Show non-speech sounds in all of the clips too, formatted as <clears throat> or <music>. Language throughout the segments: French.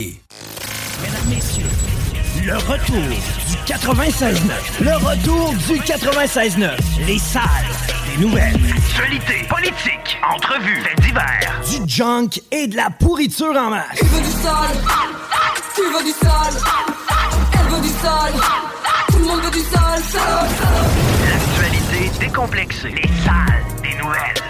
Mesdames, Messieurs, le retour du 96.9. Le retour du 96.9. Les salles des nouvelles. Actualité, politique, entrevues, faits divers. Du junk et de la pourriture en masse. Tu veux du sale Tu veux du sale Elle veut du sale Tout le monde veut du sale. L'actualité décomplexée. Les salles des nouvelles.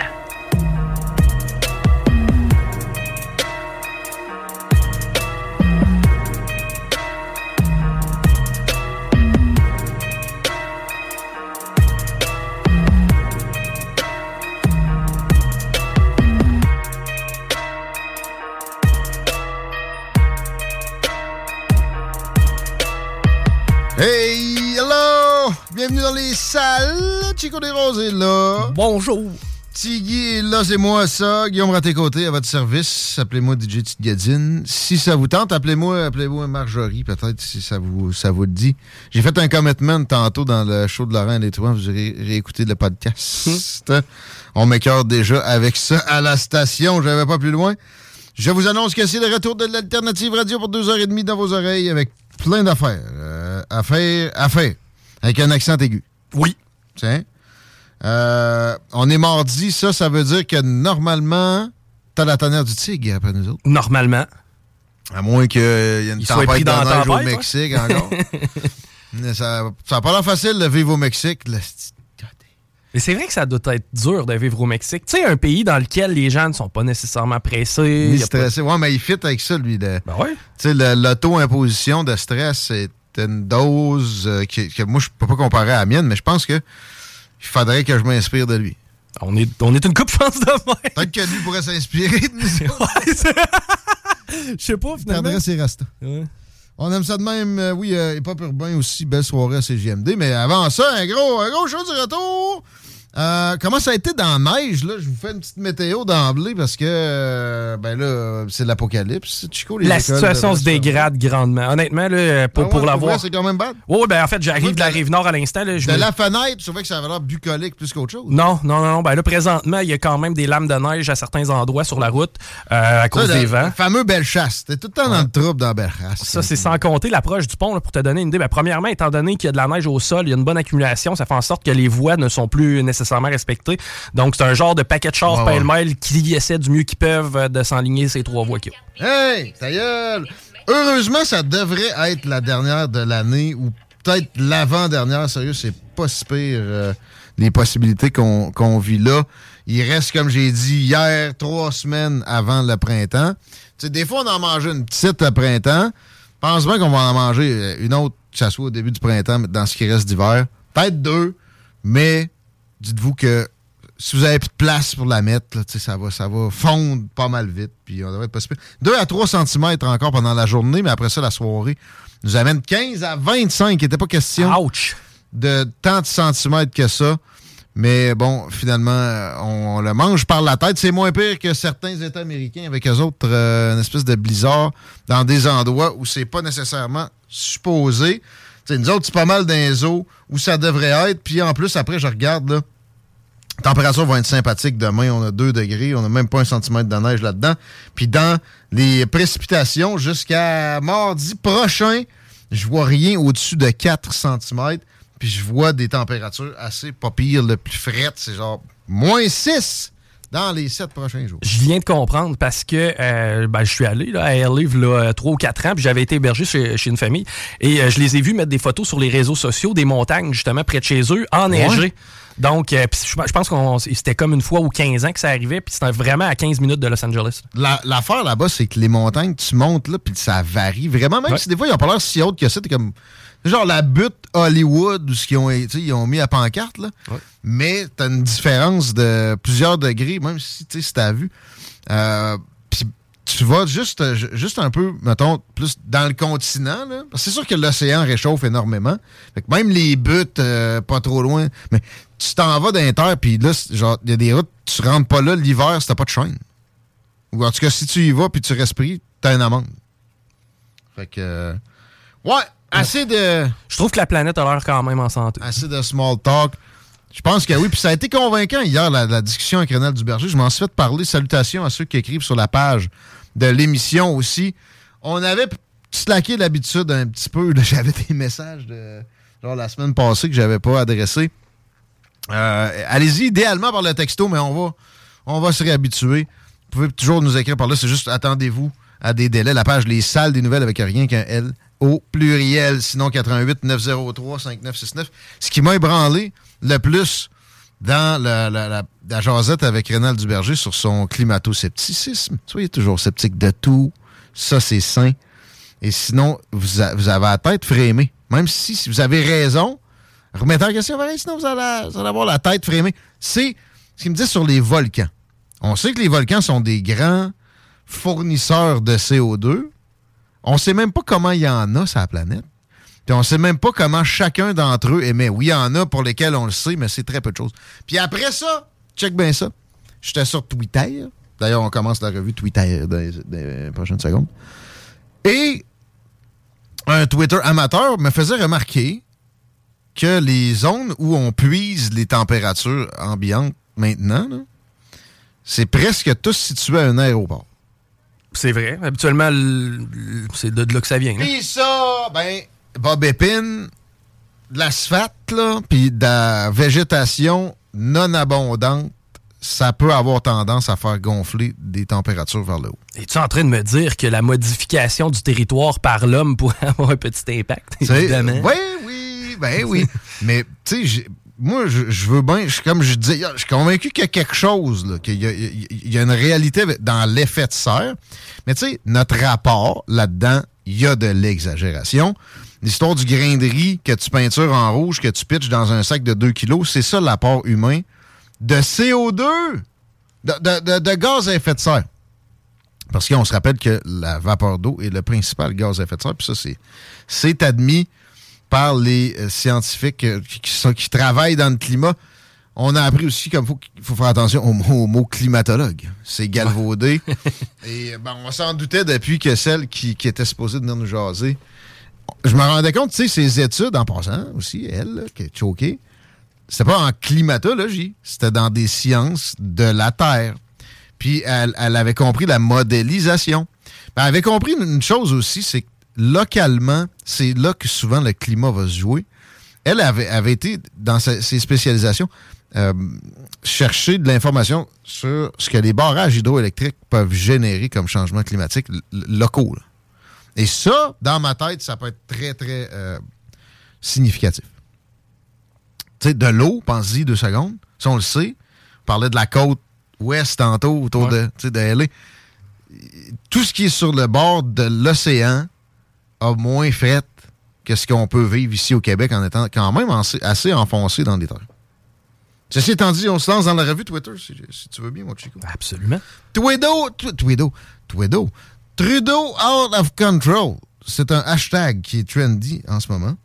Bienvenue dans les salles. Chico des Roses est là. Bonjour. Tiggy est là, c'est moi ça. Guillaume Raté-Côté à votre service. Appelez-moi DJ Gadine. Si ça vous tente, appelez-moi appelez-moi Marjorie, peut-être, si ça vous, ça vous le dit. J'ai fait un commitment tantôt dans le show de Laurent Trois. Vous aurez réécouté le podcast. On m'écœure déjà avec ça à la station. J'avais pas plus loin. Je vous annonce que c'est le retour de l'Alternative Radio pour deux heures et demie dans vos oreilles avec plein d'affaires. Euh, affaires, affaires. Avec un accent aigu. Oui. Tiens. Euh, on est mardi, ça, ça veut dire que normalement, t'as la tonnerre du tigre après nous autres. Normalement. À moins qu'il y ait une Il tempête de neige au ouais. Mexique encore. <laughs> Mais ça n'a pas l'air facile de vivre au Mexique. Mais c'est vrai que ça doit être dur de vivre au Mexique. Tu sais, un pays dans lequel les gens ne sont pas nécessairement pressés. Ni a pas-. Ouais, mais il fit avec ça, lui. le- Ben ouais. Tu sais, l'auto-imposition de stress, c'est une dose euh, que, que moi, je peux pas comparer à la mienne, mais je pense que il faudrait que je m'inspire de lui. On est, on est une coupe, je pense, de même. Peut-être que lui pourrait s'inspirer de nous. <laughs> Je sais pas, finalement. Restes. Ouais. On aime ça de même. euh, oui, euh, hip hop urbain aussi. Belle soirée à CGMD. Mais avant ça, un gros, un gros show du retour. Euh, comment ça a été dans la neige, là? Je vous fais une petite météo d'emblée parce que, euh, ben là, c'est l'apocalypse. Chico, les La situation se dégrade grandement. Honnêtement, là, pour, Ah ouais, pour l'avoir. C'est quand même bad. Oui, ben en fait, j'arrive de la rive nord à l'instant. De me- la fenêtre, je trouvais que ça avait l'air bucolique plus qu'autre chose. Non, non, non, non. Ben là, présentement, il y a quand même des lames de neige à certains endroits sur la route euh, à cause Ça, des le vents. fameux Bellechasse. T'es tout le temps dans le trouble dans Bellechasse. Ça, c'est sans compter l'approche du pont, là, pour te donner une idée. Ben, premièrement, étant donné qu'il y a de la neige au sol, il y a une bonne accumulation, ça fait en sorte que les voies ne sont plus nécessairement respectées. Donc, c'est un genre de paquet de chars Ouais, pêle-mêle qui essaie du mieux qu'ils peuvent euh, de s'enligner ces trois voies qu'il y a. Hey, ta gueule! Heureusement, ça devrait être la dernière de l'année ou peut-être l'avant-dernière. Sérieux, c'est pas si pire euh, les possibilités qu'on qu'on vit là. Il reste, comme j'ai dit hier, trois semaines avant le printemps. Tu sais, des fois, on en mange une petite le printemps. Pense bien qu'on va en manger euh, une autre, que ça soit au début du printemps, mais dans ce qui reste d'hiver. Peut-être deux, mais dites-vous que si vous avez plus de place pour la mettre, là, ça, va, ça va fondre pas mal vite. Puis on devrait être pas si pire. 2 à 3 cm encore pendant la journée, mais après ça, la soirée nous amène 15 à 25. Il n'était pas question Ouch! de tant de centimètres que ça. Mais bon, finalement, euh, on, on le mange par la tête. C'est moins pire que certains États américains avec eux autres, euh, une espèce de blizzard dans des endroits où c'est pas nécessairement supposé. Tu sais, nous autres, c'est pas mal dans les eaux où ça devrait être. Puis en plus, après, je regarde, là, température va être sympathique demain. On a 2 degrés. On n'a même pas un centimètre de neige là-dedans. Puis dans les précipitations, jusqu'à mardi prochain, je vois rien au-dessus de 4 cm. Puis je vois des températures assez pas pires. Le plus fret, c'est genre moins 6 dans les sept prochains jours. Je viens de comprendre parce que euh, ben, je suis allé là, à Airlive là, 3 ou 4 ans, puis j'avais été hébergé chez, chez une famille. Et euh, je les ai vus mettre des photos sur les réseaux sociaux des montagnes, justement, près de chez eux, enneigées. Donc, euh, je pense que c'était comme une fois ou 15 ans que ça arrivait, puis c'était vraiment à 15 minutes de Los Angeles. La- L'affaire là-bas, c'est que les montagnes, tu montes là, puis ça varie vraiment. Même Ouais. si des fois, ils ont pas l'air si hautes que ça, t'es comme. Genre la butte Hollywood, ou ce qu'ils ont, ils ont mis à pancarte, là. Mais t'as une différence de plusieurs degrés, même si, tu si t'as vu. Euh, puis tu vas juste, euh, ju- juste un peu, mettons, plus dans le continent, là. Parce que c'est sûr que l'océan réchauffe énormément. Fait que même les buttes, euh, pas trop loin. Mais tu t'en vas d'un terre, puis là, genre, il y a des routes, tu rentres pas là l'hiver si t'as pas de chaîne. Ou en tout cas, si tu y vas puis tu respires, t'as une amende. Fait que. euh, ouais, assez de. Je trouve que la planète a l'air quand même en santé. Assez de small talk. Je pense que oui. Puis ça a été convaincant hier, la, la discussion avec Renal Duberger. Je m'en suis fait parler. Salutations à ceux qui écrivent sur la page de l'émission aussi. On avait slacké l'habitude un petit peu. <laughs> J'avais des messages de genre la semaine passée que j'avais pas adressés. Euh, Allez-y, idéalement par le texto, mais on va, on va se réhabituer. Vous pouvez toujours nous écrire par là. C'est juste attendez-vous à des délais. La page Les Salles des Nouvelles avec rien qu'un L au pluriel. Sinon, 88 903 5969. Ce qui m'a ébranlé le plus dans la, la, la, avec Rénal Duberger sur son climato-scepticisme. Soyez toujours sceptique de tout. Ça, c'est sain. Et sinon, vous, vous avez la tête frémée. Même si, si vous avez raison, remettez en question, sinon vous allez, vous allez avoir la tête frémée. C'est ce qu'il me dit sur les volcans. On sait que les volcans sont des grands fournisseurs de CO2. On sait même pas comment il y en a sur la planète. Puis on sait même pas comment chacun d'entre eux émet. Oui, il y en a pour lesquels on le sait, mais c'est très peu de choses. Puis après ça, check bien ça. J'étais sur Twitter. D'ailleurs, on commence la revue Twitter dans les, dans les prochaines secondes. Et un Twitter amateur me faisait remarquer que les zones où on puise les températures ambiantes maintenant, c'est presque tous situés à un aéroport. C'est vrai. Habituellement, c'est de, de là que ça vient. Puis ça, ben, Bob Épine, de l'asphalte, là, puis de la végétation non abondante, ça peut avoir tendance à faire gonfler des températures vers le haut. Es-tu en train de me dire que la modification du territoire par l'homme pourrait <laughs> avoir un petit impact? Évidemment? Oui, oui, ben oui. <laughs> Mais, tu sais, j'ai- moi, je, veux bien, comme je hier, je suis convaincu qu'il y a quelque chose, qu'il y a, une réalité dans l'effet de serre. Mais, tu sais, notre rapport là-dedans, il y a de l'exagération. L'histoire du grain de riz que tu peintures en rouge, que tu pitches dans un sac de 2 kilos, c'est ça l'apport humain de CO2, de, de- gaz à effet de serre. Parce qu'on se rappelle que la vapeur d'eau est le principal gaz à effet de serre. Puis ça, c'est admis par les euh, scientifiques euh, qui, qui sont- qui travaillent dans le climat. On a appris aussi qu'il faut, faut faire attention au, mot- au mot climatologue. C'est galvaudé. <laughs> Et ben, on s'en doutait depuis que celle qui, qui était supposée venir nous jaser. Je me rendais compte, tu sais, ces études, en passant aussi, elle, là, qui est choquée, c'était pas en climatologie, c'était dans des sciences de la Terre. Puis elle, elle avait compris la modélisation. Ben, elle avait compris une chose aussi, c'est que localement, c'est là que souvent le climat va se jouer. Elle avait, avait été, dans sa- ses spécialisations, euh, chercher de l'information sur ce que les barrages hydroélectriques peuvent générer comme changement climatique locaux. là. Et ça, dans ma tête, ça peut être très, très euh, significatif. Tu sais, de l'eau, pense-y deux secondes. Si on le sait, on parlait de la côte ouest tantôt, autour de, de LA. Tout ce qui est sur le bord de l'océan a moins fait que ce qu'on peut vivre ici au Québec en étant quand même assez, enfoncé dans des terres. Ceci étant dit, on se lance dans la revue Twitter, si, si tu veux bien, mon Chico. Absolument. Tweedo, Tweedo, Tweedo, Trudeau out of control. C'est un hashtag qui est trendy en ce moment.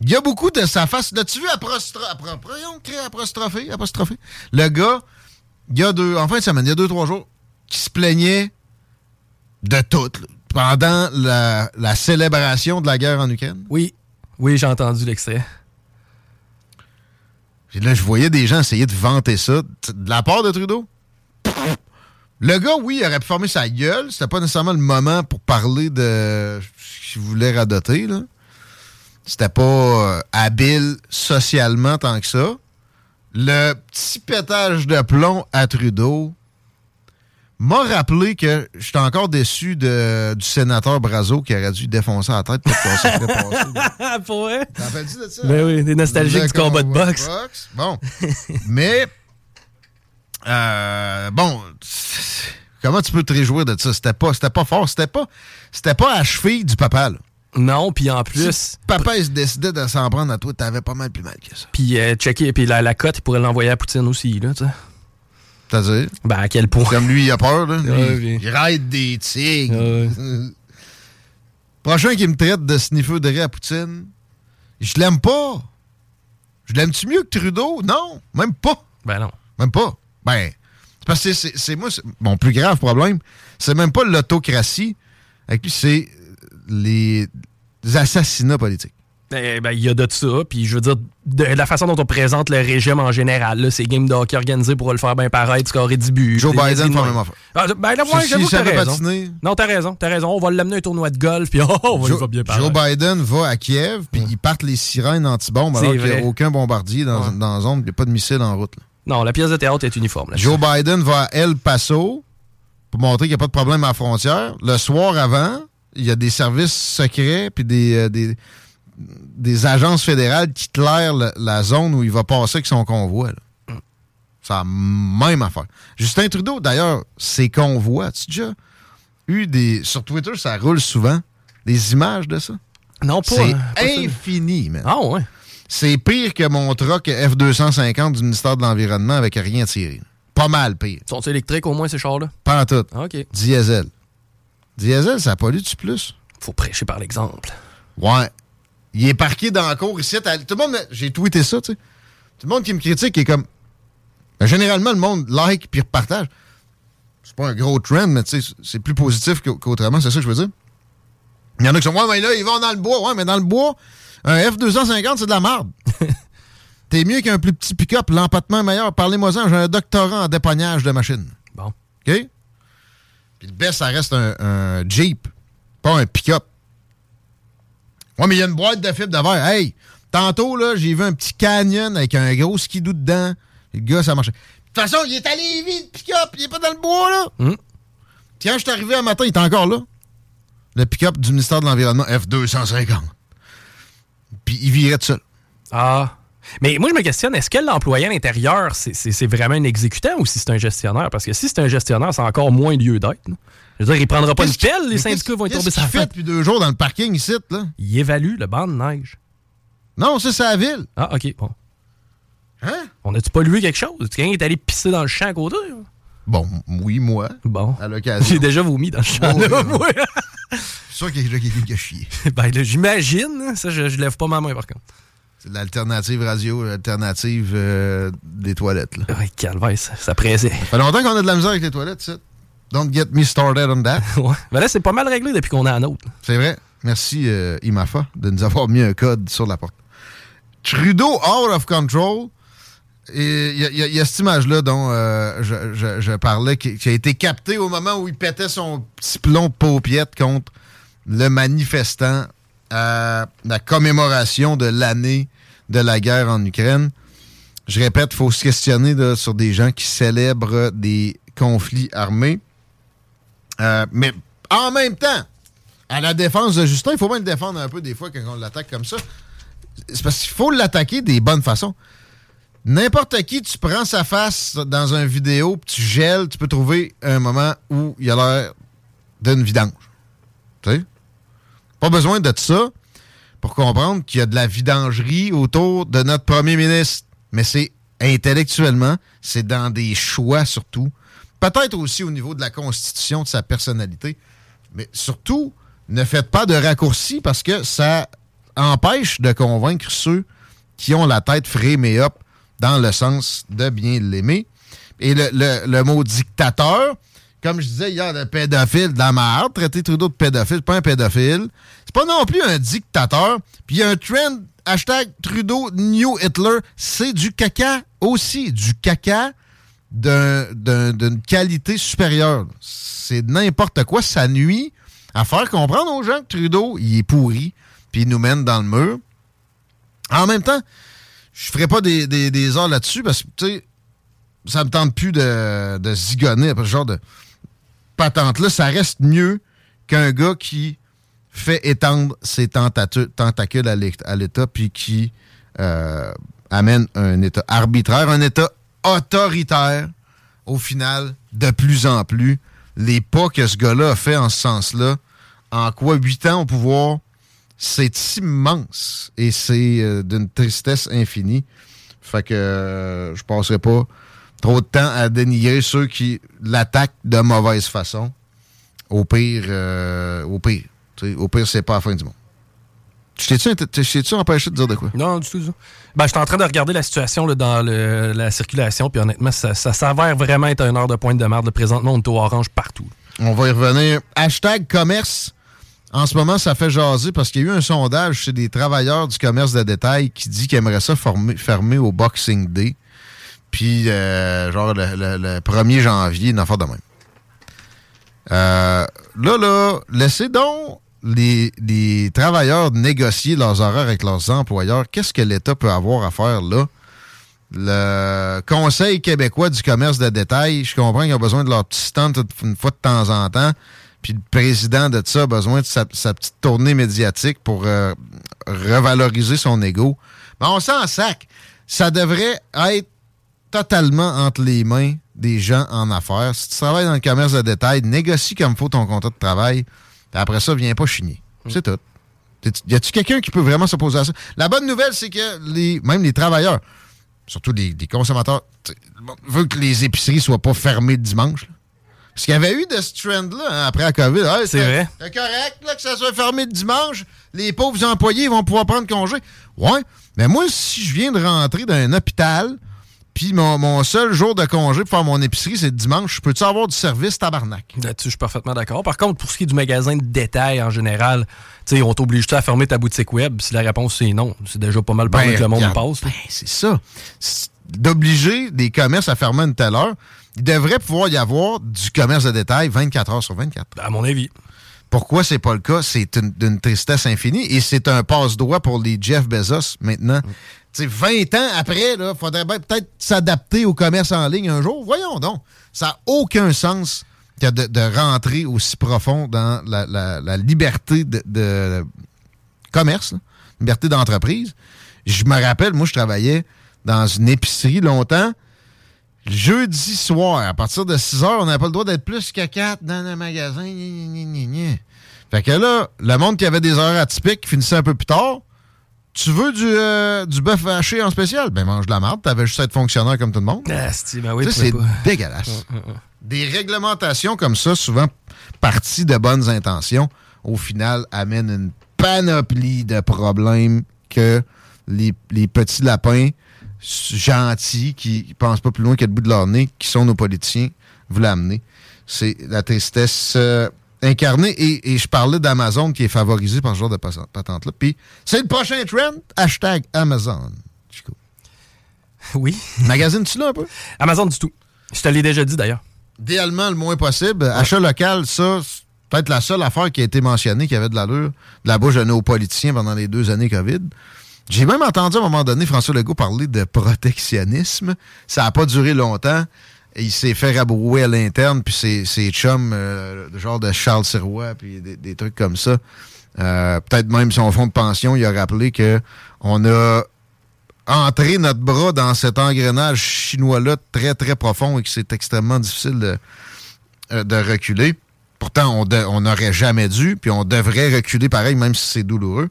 Il y a beaucoup de sa face. L'as-tu vu apostrophé, apostrophé? Le gars, il y a deux, en fin de semaine, il y a deux, trois jours, qui se plaignait de tout, là, pendant la, la célébration de la guerre en Ukraine? Oui. Oui, j'ai entendu l'extrait. Puis là, je voyais des gens essayer de vanter ça. De la part de Trudeau? Le gars, oui, il aurait pu former sa gueule. C'était pas nécessairement le moment pour parler de ce qu'il voulait radoter. Là. C'était pas euh, habile socialement tant que ça. le petit pétage de plomb à Trudeau m'a rappelé que j'étais encore déçu de, du sénateur Brazo qui aurait dû défoncer la tête pour qu'on se ferait passer. <laughs> Pour vrai? T'en rappelles-tu de ça? Ben oui, des nostalgiques du combat de boxe. Bon. Mais, euh, bon, comment tu peux te réjouir de ça? C'était pas, c'était pas fort. C'était pas, c'était pas à la cheville du papa, là. Non, puis en plus, Si papa, il se décidait de s'en prendre à toi, t'avais pas mal plus mal que ça. puis euh, checker, puis la, la cote, il pourrait l'envoyer à Poutine aussi, là, tu sais. C'est-à-dire? Ben, à quel point? Comme lui, il a peur, là. Ouais, il raide des tigres. Ouais. <laughs> Prochain qui me traite de sniffer de riz à Poutine, je l'aime pas. Je l'aime-tu mieux que Trudeau? Non, même pas. Ben non. Même pas. Ben, c'est parce que c'est- moi, mon plus grave problème, c'est même pas l'autocratie. Avec lui, c'est les assassinats politiques. Eh ben, il y a de ça, puis je veux dire, de la façon dont on présente le régime en général, là, c'est game de hockey organisé pour le faire bien pareil, scorer 10 buts. Joe Biden la même affaire. Ah, ben là, ouais, Si- j'avoue si que t'as raison. Non, t'as raison, t'as raison. On va l'amener à un tournoi de golf, puis oh, <laughs> on va, Joe, bien pareil. Joe Biden va à Kiev, puis ils partent les sirènes anti-bombes alors qu'il n'y a aucun bombardier dans, Ouais. dans la zone, il n'y a pas de missile en route. là. Non, la pièce de théâtre est uniforme. Là. Joe Biden va à El Paso pour montrer qu'il n'y a pas de problème à la frontière. Le soir avant, il y a des services secrets puis des, euh, des, des agences fédérales qui clairent la zone où il va passer avec son convoi. là. C'est la même affaire. Justin Trudeau, d'ailleurs, ses convois, as-tu déjà eu des... Sur Twitter, ça roule souvent, des images de ça? Non, pas. C'est hein, pas ça. infini, man. Ah, ouais. C'est pire que mon truck F-250 du ministère de l'Environnement avec rien tiré. Pas mal pire. Sont-ils électriques au moins, ces chars-là? Pas en tout. Ah, OK. Diesel. Diesel, ça pollue-tu plus? Faut prêcher par l'exemple. Ouais. Il est parqué dans la cour ici. Tout le monde, j'ai tweeté ça, tu sais. Tout le monde qui me critique est comme. Ben, généralement, le monde like puis repartage. C'est pas un gros trend, mais tu sais, c'est plus positif qu'au- qu'autrement, c'est ça que je veux dire. Il y en a qui sont, ouais, mais là, ils vont dans le bois. Ouais, mais dans le bois, un F-250, c'est de la merde. <laughs> T'es mieux qu'un plus petit pick-up, l'empattement est meilleur. Parlez-moi-en, j'ai un doctorat en dépognage de machines. Bon. OK? Puis le best, ça reste un, un Jeep, pas un pick-up. Ouais, mais il y a une boîte de fibres de verre. Hey, tantôt, là, j'ai vu un petit canyon avec un gros skidoo dedans. Le gars, ça marchait. De toute façon, il est allé vite, pick-up. Il est pas dans le bois, là. Hum. Quand je suis arrivé un matin, il est encore là. Le pick-up du ministère de l'Environnement, F-250. Puis il virait tout seul. Ah. Mais moi, je me questionne, est-ce que l'employé à l'intérieur, c'est- c'est c'est vraiment un exécutant ou si c'est un gestionnaire? Parce que si c'est un gestionnaire, c'est encore moins lieu d'être. Je veux dire, il prendra pas une pelle, les syndicats vont y tomber sa fait depuis deux jours dans le parking ici, là? Il évalue le banc de neige. Non, c'est sa ville. Ah, OK, bon. Hein? On a-tu pas lu quelque chose? Quelqu'un est allé pisser dans le champ à côté? là? Bon, oui, moi, Bon. à l'occasion. J'ai déjà vomi dans le champ. Oh, là, moi. C'est sûr qu'il y a quelqu'un qui a chié. <laughs> ben, là, j'imagine. Ça, je, je lève pas ma main, par contre. C'est l'alternative radio, l'alternative euh, des toilettes. Là. Ouais, calvaire, ça, ça pressait. Ça fait longtemps qu'on a de la misère avec les toilettes, ça. Don't get me started on that. <laughs> ouais. Ben là, c'est pas mal réglé depuis qu'on a un autre. C'est vrai. Merci, euh, IMAFA, de nous avoir mis un code sur la porte. Trudeau out of control. Et Il y, a- y y cette image-là dont euh, je, je- je parlais, qui, qui a été captée au moment où il pétait son petit plomb de paupiette contre le manifestant à la commémoration de l'année de la guerre en Ukraine. Je répète, il faut se questionner sur des gens qui célèbrent des conflits armés. Euh, mais en même temps, à la défense de Justin, il faut bien le défendre un peu des fois quand on l'attaque comme ça. C'est parce qu'il faut l'attaquer des bonnes façons. N'importe qui, tu prends sa face dans une vidéo, tu gèles, tu peux trouver un moment où il a l'air d'une vidange. Tu sais? Pas besoin de ça pour comprendre qu'il y a de la vidangerie autour de notre premier ministre. Mais c'est intellectuellement, c'est dans des choix surtout. Peut-être aussi au niveau de la constitution de sa personnalité. Mais surtout, ne faites pas de raccourcis parce que ça empêche de convaincre ceux qui ont la tête frémée up dans le sens de bien l'aimer. Et le, le- le mot dictateur, comme je disais hier, le pédophile de la merde, traiter Trudeau de pédophile, c'est pas un pédophile. C'est pas non plus un dictateur. Puis il y a un trend, hashtag Trudeau New Hitler, c'est du caca aussi. Du caca d'un- d'un- d'une qualité supérieure. C'est n'importe quoi. Ça nuit à faire comprendre aux gens que Trudeau, il est pourri, puis il nous mène dans le mur. En même temps, je ferai pas des, heures là-dessus parce que, tu sais, ça me tente plus de, de zigonner après ce genre de patente-là. Ça reste mieux qu'un gars qui fait étendre ses tentacules à l'État puis qui euh, amène un État arbitraire, un État autoritaire au final, de plus en plus. Les pas que ce gars-là a fait en ce sens-là, en quoi huit ans au pouvoir, c'est immense et c'est euh, d'une tristesse infinie. Fait que euh, je passerai pas trop de temps à dénigrer ceux qui l'attaquent de mauvaise façon. Au pire, euh, au pire. Au pire, c'est pas la fin du monde. Je t'ai-tu je empêché de dire de quoi? Non, du tout. du tout. Ben, j'étais en train de regarder la situation là, dans le- la circulation, puis honnêtement, ça, ça s'avère vraiment être une heure de pointe de merde. Présentement, on est au orange partout. On va y revenir. Hashtag commerce. En ce moment, ça fait jaser parce qu'il y a eu un sondage chez des travailleurs du commerce de détail qui dit qu'ils aimeraient ça fermer au Boxing Day. Puis, euh, genre, le, le- le 1er janvier, une affaire de même. Euh, là, là, laissez donc les, les travailleurs négocier leurs horaires avec leurs employeurs. Qu'est-ce que l'État peut avoir à faire là? Le Conseil québécois du commerce de détail, je comprends qu'ils ont besoin de leur petit stand une fois de temps en temps. Puis le président de ça a besoin de sa, sa petite tournée médiatique pour euh, revaloriser son ego. Mais on s'en sac. Ça devrait être totalement entre les mains des gens en affaires. Si tu travailles dans le commerce de détail, négocie comme faut ton contrat de travail. Puis après ça, viens pas chigner. C'est tout. Y a-tu quelqu'un qui peut vraiment s'opposer à ça? La bonne nouvelle, c'est que les, même les travailleurs, surtout les, les consommateurs, veulent que les épiceries soient pas fermées le dimanche. là. Parce qu'il y avait eu de ce trend-là hein, après la COVID. Hey, C'est vrai. C'est correct là, que ça soit fermé le dimanche. Les pauvres employés vont pouvoir prendre congé. Ouais. Mais moi, si je viens de rentrer dans un hôpital, puis mon, mon seul jour de congé pour faire mon épicerie, c'est le dimanche, je peux-tu avoir du service tabarnak? Là-dessus, je suis parfaitement d'accord. Par contre, pour ce qui est du magasin de détail en général, tu sais, on t'oblige à fermer ta boutique web. Si la réponse c'est non, c'est déjà pas mal par là que le monde regarde, passe. ben, c'est ça. D'obliger des commerces à fermer une telle heure, il devrait pouvoir y avoir du commerce de détail 24 heures sur 24. À mon avis. Pourquoi c'est pas le cas? C'est une- d'une tristesse infinie et c'est un passe-droit pour les Jeff Bezos maintenant. Tu sais, 20 ans après, il faudrait bien peut-être s'adapter au commerce en ligne un jour. Voyons donc. Ça n'a aucun sens de, rentrer aussi profond dans la, liberté de, commerce, liberté d'entreprise. Je me rappelle, moi, je travaillais dans une épicerie longtemps. Jeudi soir, à partir de 6 heures, on n'avait pas le droit d'être plus que 4 dans le magasin. Fait que là, le monde qui avait des heures atypiques finissait un peu plus tard. Tu veux du, euh, du bœuf haché en spécial? Ben mange de la marde, t'avais juste à être fonctionnaire comme tout le monde. Ah, c'est- ben oui, c'est dégueulasse. <laughs> Des réglementations comme ça, souvent parties de bonnes intentions, au final amènent une panoplie de problèmes que les, les petits lapins gentils qui pensent pas plus loin que le bout de leur nez, qui sont nos politiciens, voulaient amener. C'est la tristesse euh, incarnée. Et, et je parlais d'Amazon qui est favorisé par ce genre de patente-là. Puis c'est le prochain trend, hashtag Amazon. Chico. <laughs> Oui. <laughs> Magasine-tu là un peu? Amazon du tout. Je te l'ai déjà dit d'ailleurs. idéalement le moins possible. Achat local, ça, c'est peut-être la seule affaire qui a été mentionnée qui avait de l'allure de la bouche de nos politiciens pendant les deux années COVID. J'ai même entendu à un moment donné François Legault parler de protectionnisme. Ça n'a pas duré longtemps. Il s'est fait rabrouer à l'interne, puis ses, ses chums, euh, genre de Charles Sirois, puis des, trucs comme ça. Euh, peut-être même son fonds de pension, il a rappelé que on a entrer notre bras dans cet engrenage chinois-là très, très profond et que c'est extrêmement difficile de, euh, de reculer. Pourtant, on n'aurait jamais dû, puis on devrait reculer pareil, même si c'est douloureux.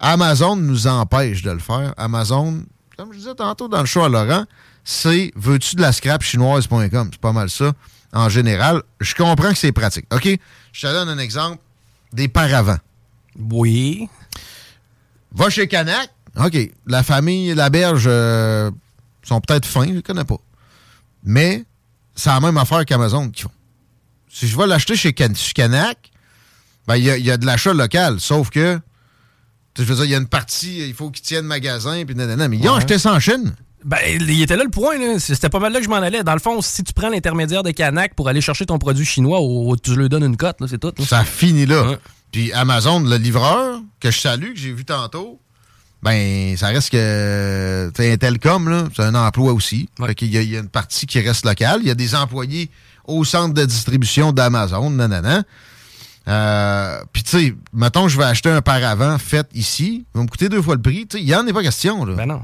Amazon nous empêche de le faire. Amazon, comme je disais tantôt dans le show à Laurent, c'est veux-tu de la scrap chinoise.com. C'est pas mal ça. En général, je comprends que c'est pratique. OK? Je te donne un exemple. Des paravents. Oui. Va chez Canac. OK. La famille La Berge euh, sont peut-être fins, je ne connais pas. Mais c'est la même affaire qu'Amazon qui font. Si je vais l'acheter chez Can- chez Canac, ben, il y, a- il y a de l'achat local. Sauf que, je veux dire, il y a une partie, il faut qu'ils tiennent magasin, puis nanana. Mais ils ont acheté ça en Chine. Ben, il était là le point. là. C'était pas mal là que je m'en allais. Dans le fond, si tu prends l'intermédiaire de Canac pour aller chercher ton produit chinois, au- tu lui donnes une cote, c'est tout. là. Ça finit là. Ouais. Puis Amazon, le livreur, que je salue, que j'ai vu tantôt, ben ça reste que tu sais, un Telcom, là, c'est un emploi aussi. Fait qu'il y, a- il y a une partie qui reste locale. Il y a des employés au centre de distribution d'Amazon, nanana. Euh, Puis tu sais, mettons je vais acheter un paravent fait ici, il va me coûter deux fois le prix. Tu sais, il y en a pas question. Là. Ben non.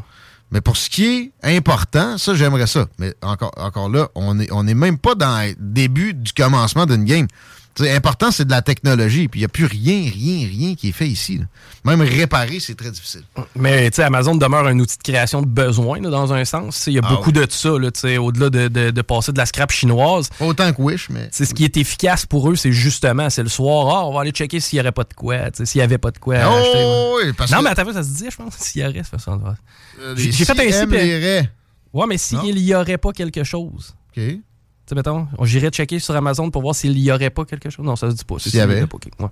Mais pour ce qui est important, ça, j'aimerais ça. Mais encore, là, on est, on est même pas dans le début du commencement d'une game. Tu sais, important, c'est de la technologie. Puis il n'y a plus rien, rien, rien qui est fait ici. là. Même réparer, c'est très difficile. Mais tu sais, Amazon demeure un outil de création de besoin là, dans un sens. Il y a Ah beaucoup oui. de ça, au-delà de, de- de passer de la scrap chinoise. Autant que Wish, mais. C'est ce qui est efficace pour eux, c'est justement, c'est le soir, ah, on va aller checker s'il n'y aurait pas de quoi, s'il n'y avait pas de quoi. Oh, acheter, ouais. oui, parce non, que- mais attends, ça se dit, je pense, s'il y aurait, ça. Euh, J'ai fait un. Ouais, mais s'il n'y aurait pas quelque chose. OK. Tu sais, mettons, on j'irais checker sur Amazon pour voir s'il n'y aurait pas quelque chose. Non, ça se dit pas. c'est S'il y avait. pas ouais.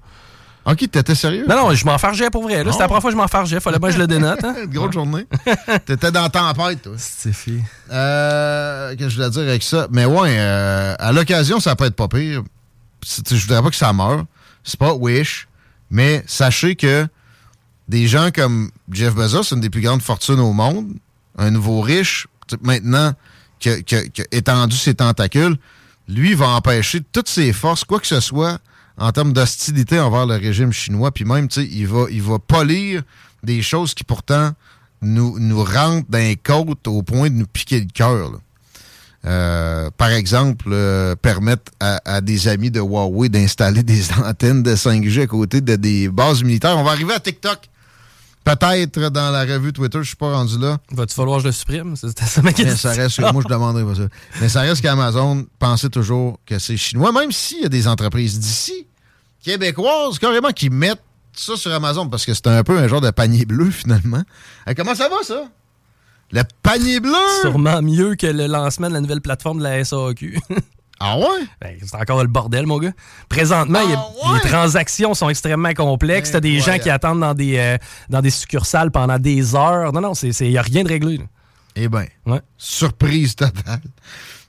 OK, t'étais sérieux? Non, non, je m'en fargeais pour vrai. C'était la première fois que je m'en fargeais. Fallait bien que je le dénote. Hein? <laughs> Une grosse journée. <laughs> T'étais dans Tempête, toi. C'est fait. Euh, Qu'est-ce que je voulais dire avec ça? Mais ouais, euh, à l'occasion, ça peut être pas pire. Je voudrais pas que ça meure. C'est pas Wish. Mais sachez que des gens comme Jeff Bezos, une des plus grandes fortunes au monde, un nouveau riche, maintenant, qui a, étendu ses tentacules, lui va empêcher toutes ses forces, quoi que ce soit, en termes d'hostilité envers le régime chinois. Puis même, tu sais, il va, il va polir des choses qui pourtant nous, nous rentrent dans les côtes au point de nous piquer le cœur. Euh, par exemple, euh, permettre à, à des amis de Huawei d'installer des <laughs> antennes de 5G à côté de des bases militaires. On va arriver à TikTok. Peut-être dans la revue Twitter, je suis pas rendu là. Va-tu falloir que je le supprime? C'était ça ma Mais question. ça reste, moi, je demanderai pas ça. Mais ça reste qu'Amazon pensait toujours que c'est chinois, même s'il y a des entreprises d'ici, québécoises, carrément, qui mettent ça sur Amazon parce que c'est un peu un genre de panier bleu, finalement. Comment ça va, ça? Le panier bleu! Sûrement mieux que le lancement de la nouvelle plateforme de la SAQ. <laughs> Ah ouais? Ben, c'est encore le bordel, mon gars. Présentement, il y a- Ah ouais? les transactions sont extrêmement complexes. T'as des gens qui attendent dans des, euh, dans des succursales pendant des heures. Non, non, il n'y a rien de réglé. là. Eh bien, Ouais. surprise totale.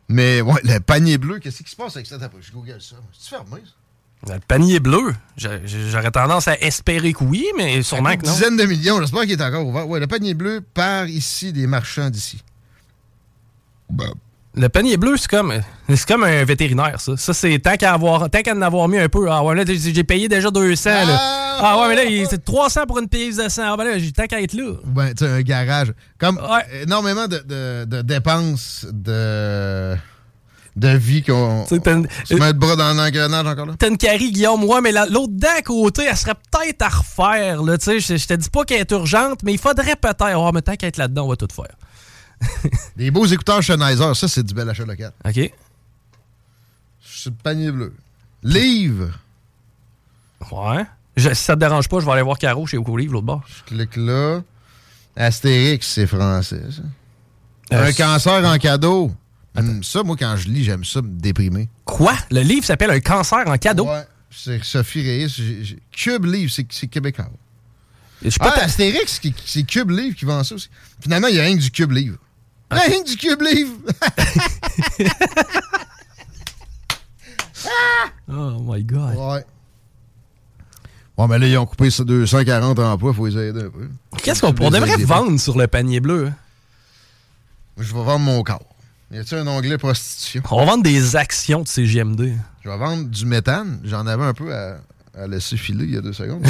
Mais ouais, le panier bleu, qu'est-ce qui se passe avec ça? Je google ça. C'est fermé, ça? Le panier bleu, j'a- j'aurais tendance à espérer que oui, mais sûrement Une que non. dizaine de millions, j'espère qu'il est encore ouvert. Ouais, le panier bleu part ici des marchands d'ici. Ben, Le panier bleu, c'est comme, c'est comme un vétérinaire, ça. Ça, c'est tant qu'à avoir, tant qu'à en avoir mis un peu. Ah ouais, là, j'ai payé déjà 200. là. Ah! Ah ouais, mais là, c'est 300 pour une prise de 100. Ah ben là, j'ai tant qu'à être là. ben, tu sais, un garage. Comme Ouais. énormément de, de- de dépenses de, de vie qu'on. Tu sais, t'as une- Se met le bras dans l'engrenage encore là. T'as une carie, Guillaume, ouais, mais la- l'autre dent à côté, elle serait peut-être à refaire, là, tu sais. Je je te dis pas qu'elle est urgente, mais il faudrait peut-être. Oh, mais tant qu'à être là-dedans, on va tout faire. <laughs> Des beaux écouteurs Sennheiser, ça, c'est du bel achat local. OK? C'est le panier bleu. Livre. Ouais. Je- si ça te dérange pas, je vais aller voir Caro chez Ocolive, l'autre bord. Je clique là. Astérix, c'est français, ça. Euh, un cancer en cadeau. Hum, ça, moi, quand je lis, j'aime ça me déprimer. Quoi? Le livre s'appelle Un cancer en cadeau? Ouais. C'est Sophie Reyes. Cube Livre, c'est québécois. Je Ah, Astérix, c'est Cube Livre qui vend ça aussi. Finalement, il y a rien que du Cube Livre. Rien que du Cube Livre! <laughs> Oh my God. ouais. Bon, mais là, ils ont coupé ça 240 emplois, il faut les aider un peu. Qu'est-ce qu'on on devrait vendre sur le panier bleu? hein? Je vais vendre mon corps. Y a-t-il un onglet prostitution? On va vendre des actions de CGMD. Je vais vendre du méthane. J'en avais un peu à, à laisser filer il y a deux secondes.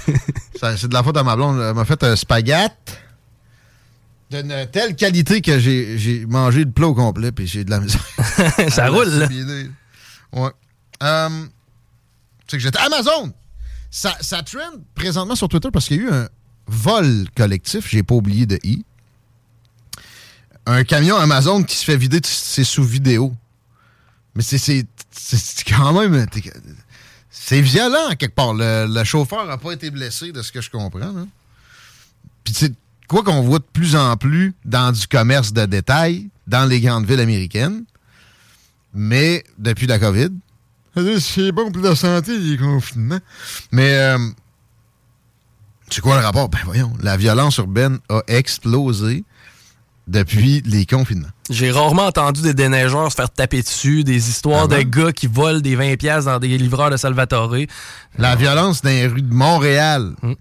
<laughs> Ça, c'est de la faute à ma blonde. Elle m'a fait un spaghette d'une telle qualité que j'ai mangé le plat au complet puis j'ai de la misère. <laughs> <laughs> Ça roule, là. Ouais. Euh, c'est que j'étais Amazon. Ça, ça trend présentement sur Twitter parce qu'il y a eu un vol collectif. J'ai pas oublié de i. Un camion Amazon qui se fait vider de ses sous-vidéos. Mais c'est- quand même. t'es- C'est violent, quelque part. Le, le chauffeur n'a pas été blessé, de ce que je comprends. là. Puis, tu sais, quoi qu'on voit de plus en plus dans du commerce de détail, dans les grandes villes américaines, mais depuis la COVID, c'est bon pour la santé, les confinements. Mais, euh, c'est quoi le rapport? Ben voyons, la violence urbaine a explosé depuis les confinements. J'ai rarement entendu des déneigeurs se faire taper dessus, des histoires Ah de gars qui volent des 20$ piastres dans des livreurs de Salvatore. La violence dans les rues de Montréal. Mm.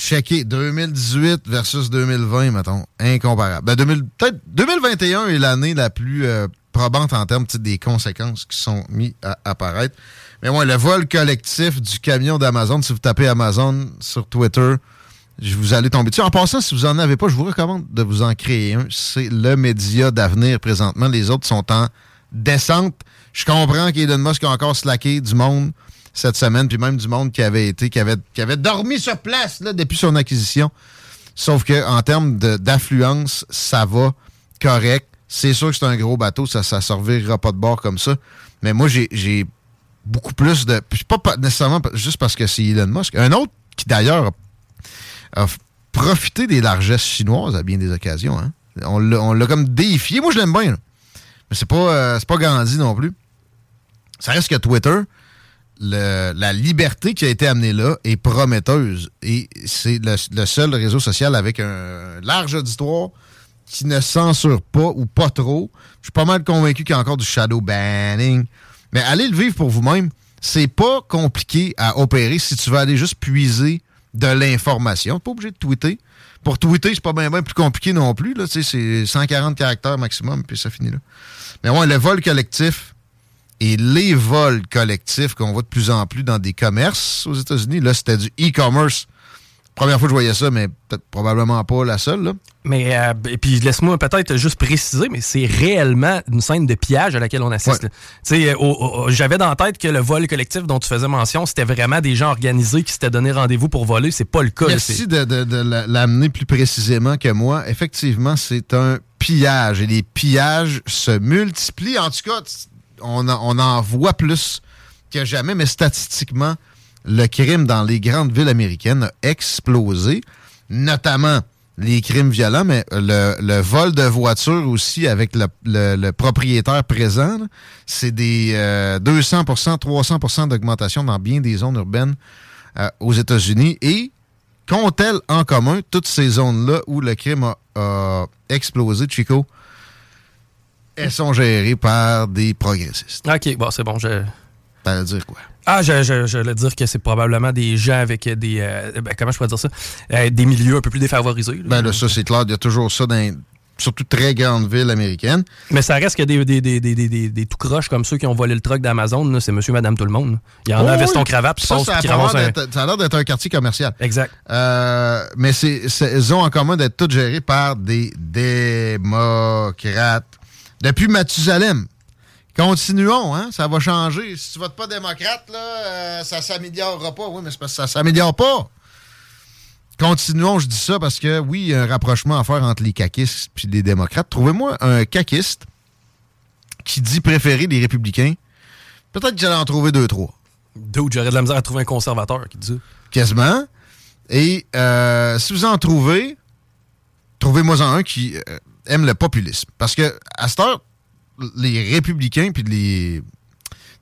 Checker 2018 versus 2020, mettons. Incomparable. Ben, 2000 peut-être 2021 est l'année la plus euh, probante en termes des conséquences qui sont mises à apparaître. Mais ouais, le vol collectif du camion d'Amazon, si vous tapez Amazon sur Twitter, je vous allez tomber dessus. En passant, si vous en avez pas, je vous recommande de vous en créer un. C'est le média d'avenir présentement. Les autres sont en descente. Je comprends qu'Elon Musk a encore slacké du monde cette semaine, puis même du monde qui avait été, qui avait, qui avait dormi sur place là, depuis son acquisition. Sauf que en termes d'affluence, ça va correct. C'est sûr que c'est un gros bateau, ça ne servira pas de bord comme ça. Mais moi, j'ai- beaucoup plus de. Pas, nécessairement juste parce que c'est Elon Musk. Un autre qui d'ailleurs a, profité des largesses chinoises à bien des occasions. hein. On l'a comme déifié. Moi, je l'aime bien. là. Mais c'est pas, euh, pas Gandhi non plus. Ça reste que Twitter, la liberté qui a été amenée là est prometteuse. Et c'est le, seul réseau social avec un large auditoire qui ne censure pas ou pas trop. Je suis pas mal convaincu qu'il y a encore du shadow banning. Mais allez le vivre pour vous-même. C'est pas compliqué à opérer si tu veux aller juste puiser de l'information. Pas obligé de tweeter. Pour tweeter, c'est pas bien plus compliqué non plus. Là. C'est 140 caractères maximum, puis ça finit là. Mais ouais, le vol collectif et les vols collectifs qu'on voit de plus en plus dans des commerces aux États-Unis, là, c'était du e-commerce. Première fois que je voyais ça, mais peut-être probablement pas la seule. Là. Mais euh, et puis laisse-moi peut-être juste préciser, mais c'est réellement une scène de pillage à laquelle on assiste. Ouais. j'avais dans la tête que le vol collectif dont tu faisais mention, c'était vraiment des gens organisés qui s'étaient donné rendez-vous pour voler. C'est pas le cas. Merci de, de- de la- l'amener plus précisément que moi. Effectivement, c'est un pillage et les pillages se multiplient. En tout cas, on en, voit plus que jamais, mais statistiquement, le crime dans les grandes villes américaines a explosé, notamment les crimes violents, mais le, vol de voitures aussi avec le, propriétaire présent, c'est des euh, 200% 300% d'augmentation dans bien des zones urbaines euh, aux États-Unis. Et qu'ont-elles en commun toutes ces zones-là où le crime a explosé, Chico? Elles sont gérées par des progressistes. Ok, bon, c'est bon. Je... Veut dire quoi? Ah, je, je, je voulais dire que c'est probablement des gens avec des. euh, ben, comment je pourrais dire ça? Euh, des milieux un peu plus défavorisés. là. Ben là, ça, c'est clair. Il y a toujours ça dans surtout très grandes villes américaines. Mais ça reste que des, des, des, des, des, des- des tout croches comme ceux qui ont volé le truck d'Amazon, c'est monsieur, madame, tout le monde. là. Il y en a un veston cravate, Ça, a l'air un- d'être- ça a l'air d'être un quartier commercial. Exact. Euh, mais c'est- elles ont en commun d'être toutes gérées par des démocrates. Depuis Mathusalem. Continuons, hein? Ça va changer. Si tu votes pas démocrate, là, euh, ça s'améliorera pas. Oui, mais c'est parce que ça s'améliore pas. Continuons, je dis ça parce que oui, il y a un rapprochement à faire entre les caquistes et les démocrates. Trouvez-moi un caquiste qui dit préférer les républicains. Peut-être que j'allais en trouver deux, trois. Dude, j'aurais de la misère à trouver un conservateur qui dit ça. quasiment. Et euh, si vous en trouvez, trouvez-moi en un qui euh, aime le populisme. Parce que à cette heure, les républicains puis les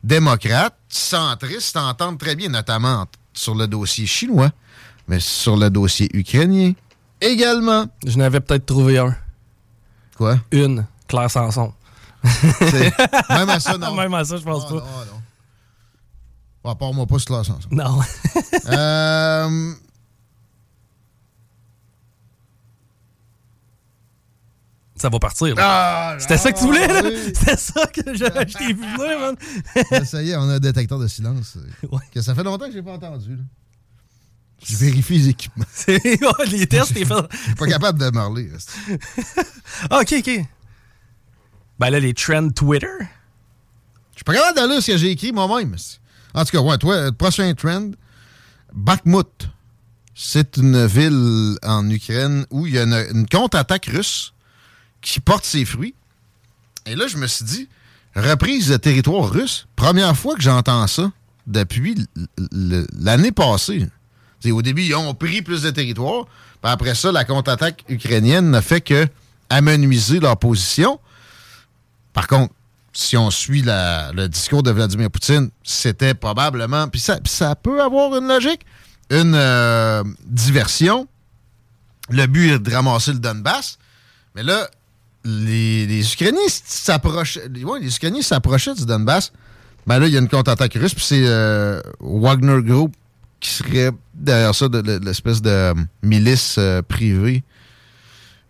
démocrates centristes s'entendent très bien, notamment sur le dossier chinois, mais sur le dossier ukrainien également. Je n'avais peut-être trouvé un. Quoi? Une. Claire Sanson. <laughs> Même à ça, non. Même à ça, je pense pas. non, non. Bon, moi pas ce classe ensemble. Non. Euh, ça va partir. ah, C'était ça que tu voulais, là? oui. C'était ça que je, je t'ai vu venir, man. <laughs> Ben, ça y est, on a un détecteur de silence. Ouais. Que ça fait longtemps que j'ai pas entendu. là. Je vérifie les équipements. <laughs> Les tests, t'es fait. Je suis pas capable de. Ah, <laughs> ok, ok. Ben là, les trends Twitter. Je suis pas capable d'aller ce que j'ai écrit moi-même. En tout cas, ouais, toi, euh, prochain trend, Bakhmut. C'est une ville en Ukraine où il y a une, une contre-attaque russe qui porte ses fruits. Et là, je me suis dit, reprise de territoire russe, première fois que j'entends ça depuis l'année passée. Au début, ils ont pris plus de territoire. Puis après ça, la contre-attaque ukrainienne n'a fait que amenuiser leur position. Par contre, si on suit le discours de Vladimir Poutine, c'était probablement, puis ça, ça peut avoir une logique, une euh, diversion. Le but est de ramasser le Donbass. Mais là, les, Ukrainiens s'approchaient, les Ukrainiens s'approchaient du Donbass. Ben là, il y a une contre-attaque russe, puis c'est euh, Wagner Group qui serait derrière ça de, l'espèce de euh, milice euh, privée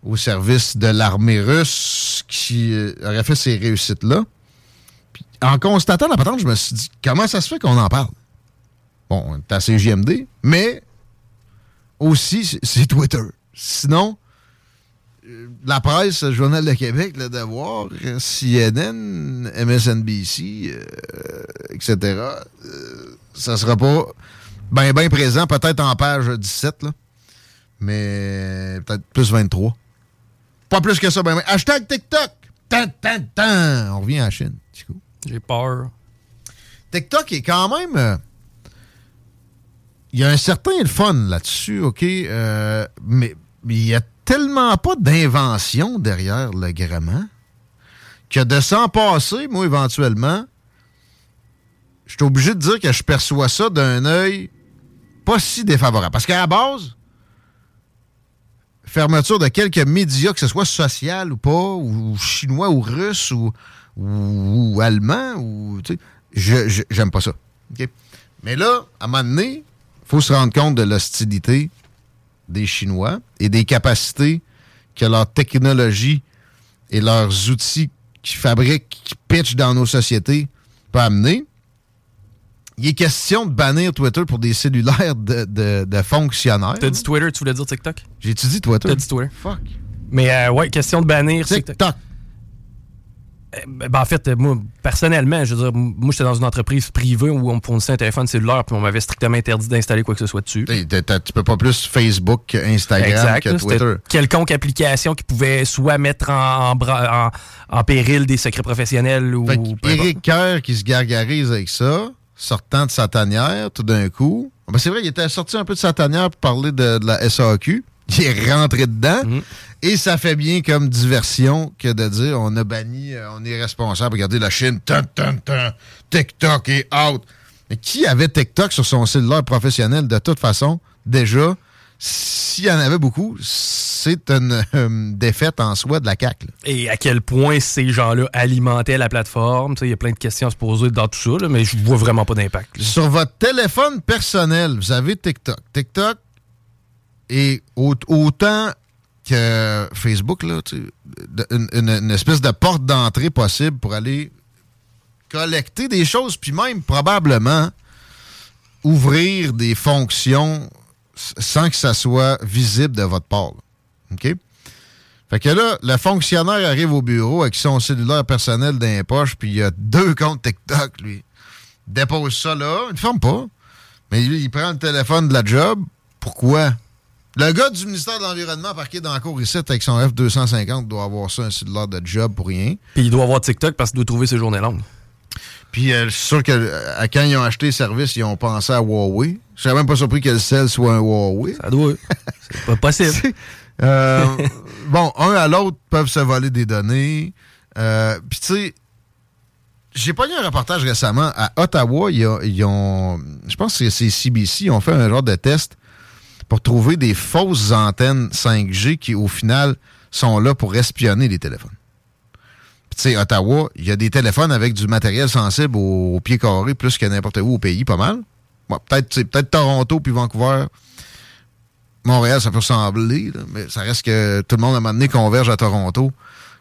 au service de l'armée russe qui aurait fait ces réussites-là. En constatant la patente, je me suis dit, comment ça se fait qu'on en parle? Bon, on est à CGMD, mais aussi, c'est- Twitter. Sinon, la presse, le Journal de Québec, Le Devoir, euh, CNN, MSNBC, euh, etc., euh, ça sera pas bien ben présent, peut-être en page 17, là, mais peut-être plus 23. Pas plus que ça, ben, ben. Hashtag TikTok! Tan, tan, tan! On revient à la Chine. Chico. J'ai peur. TikTok est quand même. euh, Il y a un certain fun là-dessus, OK? euh, mais mais il y a tellement pas d'invention derrière le gréement que de s'en passer, moi, éventuellement, je suis obligé de dire que je perçois ça d'un œil pas si défavorable. Parce qu'à base, fermeture de quelques médias, que ce soit social ou pas, ou chinois ou russe ou, allemand, ou, tu sais, je- j'aime pas ça. Mais là, à un moment donné, il faut se rendre compte de l'hostilité des Chinois et des capacités que leur technologie et leurs outils qui fabriquent, qui pitchent dans nos sociétés peut amener. Il est question de bannir Twitter pour des cellulaires de, de- de fonctionnaires. T'as dit Twitter, tu voulais dire TikTok? J'ai-tu dit Twitter? T'as dit Twitter. Fuck. Mais euh, ouais, question de bannir TikTok. TikTok. Euh, ben, en fait, moi, personnellement, je veux dire, moi, j'étais dans une entreprise privée où on me fournissait un téléphone cellulaire puis on m'avait strictement interdit d'installer quoi que ce soit dessus. Tu peux pas plus Facebook que Instagram Exact. que là, Twitter. Quelconque application qui pouvait soit mettre en, en péril des secrets professionnels ou. Fait. Éric qui se gargarise avec ça, sortant de sa tanière tout d'un coup. Ben, c'est vrai, il était sorti un peu de sa tanière pour parler de, de la SAQ. Il est rentré dedans. Mhm. Et ça fait bien comme diversion que de dire on a banni, euh, on est responsable. Regardez la Chine, tan, tan, tan, TikTok est out. Mais qui avait TikTok sur son cellulaire professionnel? De toute façon? Déjà, s'il y en avait beaucoup, c'est une <laughs> euh, défaite en soi de la CAQ. là. Et à quel point ces gens-là alimentaient la plateforme? Il y a plein de questions à se poser dans tout ça, là, mais je vois vraiment pas d'impact. Sur votre téléphone personnel, vous avez TikTok. TikTok au- autant que Facebook, là, tu une, une- espèce de porte d'entrée possible pour aller collecter des choses, puis même probablement ouvrir des fonctions sans que ça soit visible de votre part. OK? Fait que là, le fonctionnaire arrive au bureau avec son cellulaire personnel dans les poches, puis il a deux comptes TikTok, lui dépose ça là, il ne ferme pas. Mais lui, il prend le téléphone de la job. Pourquoi? Le gars du ministère de l'Environnement parqué dans la cour ici avec son F-250 doit avoir ça un cellulaire de job pour rien. Puis il doit avoir TikTok parce qu'il doit trouver ses journées longues. Puis euh, je suis sûr que euh, quand ils ont acheté le service, ils ont pensé à Huawei. Je serais même pas surpris que le sel soit un Huawei. Ça doit. C'est pas possible. <laughs> Euh, bon, un à l'autre peuvent se voler des données. Puis tu sais, j'ai pas eu un reportage récemment à Ottawa. Ils ont, ils ont- je pense que c'est CBC, ils ont fait un genre de test pour trouver des fausses antennes 5G qui, au final, sont là pour espionner les téléphones. Tu sais, Ottawa, il y a des téléphones avec du matériel sensible au, pied carré plus que n'importe où au pays, pas mal. Bon, peut-être peut-être Toronto puis Vancouver. Montréal, ça peut ressembler, là, mais ça reste que tout le monde, à un moment donné, converge à Toronto,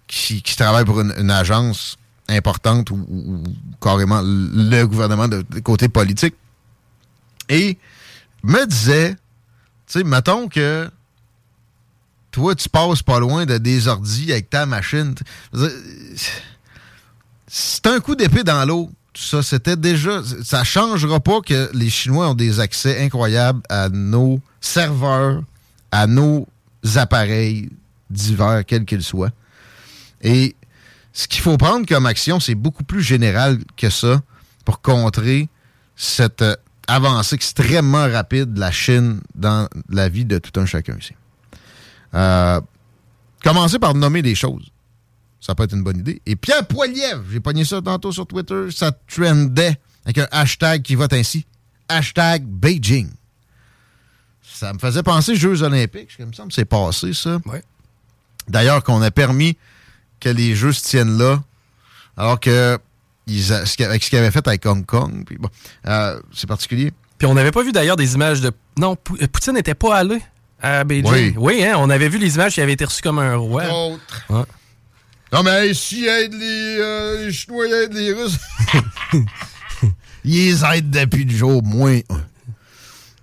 qui, qui travaille pour une, une agence importante ou, ou- ou carrément le gouvernement de, de côté politique. Et me disait, tu sais, mettons que toi, tu passes pas loin de des ordis avec ta machine. C'est un coup d'épée dans l'eau. Ça, c'était déjà. Ça changera pas que les Chinois ont des accès incroyables à nos serveurs, à nos appareils divers, quels qu'ils soient. Et ce qu'il faut prendre comme action, c'est beaucoup plus général que ça pour contrer cette avancée extrêmement rapide de la Chine dans la vie de tout un chacun ici. Euh, commencer par nommer les choses. Ça peut être une bonne idée. Et Pierre Poilievre, j'ai pogné ça tantôt sur Twitter, ça trendait avec un hashtag qui vote ainsi. Hashtag Beijing. Ça me faisait penser Jeux olympiques. Il me semble que c'est passé, ça. Ouais. D'ailleurs, qu'on a permis que les Jeux se tiennent là, alors que ils avec ce qu'ils avaient fait avec Hong Kong, puis bon, euh, c'est particulier. Puis on n'avait pas vu d'ailleurs des images de. Non, euh, Poutine n'était pas allé à Beijing. Oui, hein, on avait vu les images qui avaient été reçues comme un roi. Non, mais si aide les, euh, les Chinois, ils aident les Russes. <laughs> ils les aident depuis le jour moins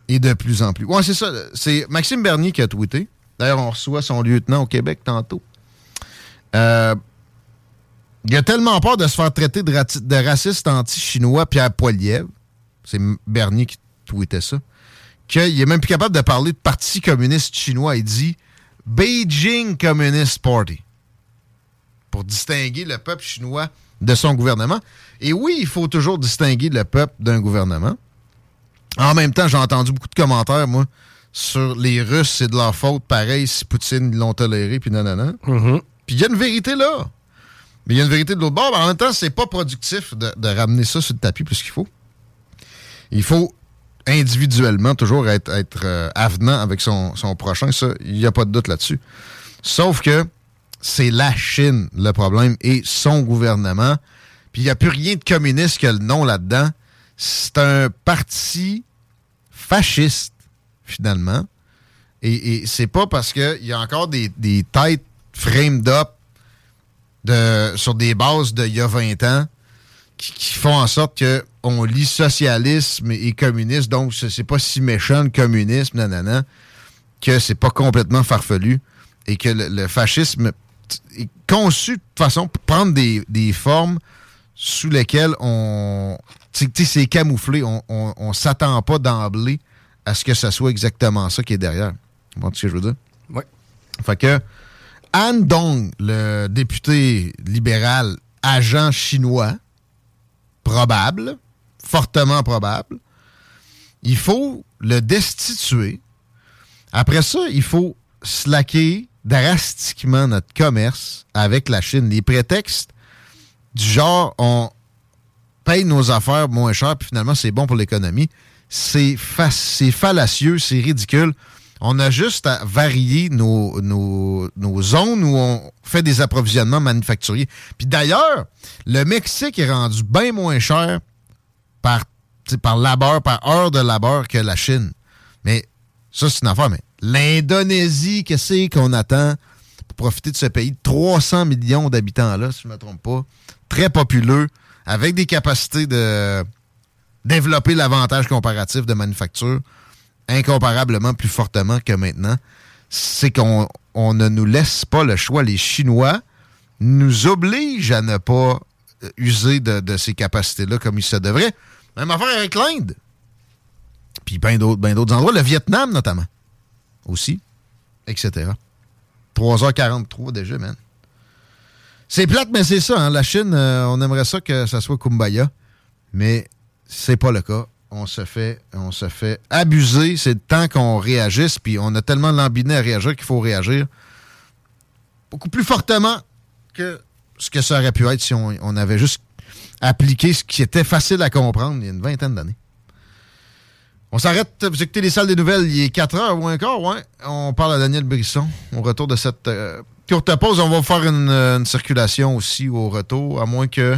Et de plus en plus. Ouais, c'est ça. C'est Maxime Bernier qui a tweeté. D'ailleurs, on reçoit son lieutenant au Québec tantôt. Euh, il a tellement peur de se faire traiter de, raciste anti-chinois Pierre Poilievre. C'est Bernier qui tweetait ça. Qu'il est même plus capable de parler de Parti communiste chinois. Il dit Beijing Communist Party. Pour distinguer le peuple chinois de son gouvernement. Et oui, il faut toujours distinguer le peuple d'un gouvernement. En même temps, j'ai entendu beaucoup de commentaires, moi, sur les Russes, c'est de leur faute, pareil, si Poutine l'ont toléré, puis nanana. Mm Puis il y a une vérité là. Mais il y a une vérité de l'autre bord. Mais en même temps, c'est pas productif de, ramener ça sur le tapis plus qu'il faut. Il faut individuellement toujours être, euh, avenant avec son, prochain. Ça, il n'y a pas de doute là-dessus. Sauf que c'est la Chine le problème et son gouvernement. Puis il n'y a plus rien de communiste que le nom là-dedans. C'est un parti fasciste finalement. Et, c'est pas parce qu'il y a encore des, têtes framed up de, sur des bases d'il y a 20 ans qui, font en sorte qu'on lit socialisme et, communisme, donc c'est pas si méchant le communisme, nanana, que c'est pas complètement farfelu et que le, fascisme est conçu de façon pour prendre des, formes sous lesquelles on. Tu sais, c'est camouflé. On, on s'attend pas d'emblée à ce que ça soit exactement ça qui est derrière. Tu vois ce que je veux dire? Oui. Fait que Han Dong, le député libéral agent chinois, probable, fortement probable, il faut le destituer. Après ça, il faut slacker drastiquement notre commerce avec la Chine. Les prétextes du genre, on paye nos affaires moins cher, puis finalement, c'est bon pour l'économie c'est fallacieux, c'est ridicule. On a juste à varier nos, zones où on fait des approvisionnements manufacturiers. Puis d'ailleurs, le Mexique est rendu bien moins cher par, labeur, par heure de labeur que la Chine. Mais ça, c'est une affaire. Mais l'Indonésie, qu'est-ce qu'on attend pour profiter de ce pays? 300 millions d'habitants là, si je ne me trompe pas. Très populeux, avec des capacités de développer l'avantage comparatif de manufacture incomparablement plus fortement que maintenant, c'est qu'on ne nous laisse pas le choix. Les Chinois nous obligent à ne pas euh, user de, ces capacités-là comme il se devrait. Même affaire avec l'Inde. Puis bien d'autres, ben d'autres endroits. Le Vietnam, notamment. Aussi. Etc. 3h43 déjà, man. C'est plate, mais c'est ça. Hein. La Chine, euh, on aimerait ça que ça soit Kumbaya. Mais c'est pas le cas. On se fait, on se fait abuser. C'est le temps qu'on réagisse, puis on a tellement lambiné à réagir qu'il faut réagir beaucoup plus fortement que ce que ça aurait pu être si on, avait juste appliqué ce qui était facile à comprendre il y a une vingtaine d'années. On s'arrête, vous écoutez les salles des nouvelles, il est 4 heures ou encore. On parle à Daniel Brisson au retour de cette euh, courte pause. On va faire une, une, circulation aussi au retour, à moins que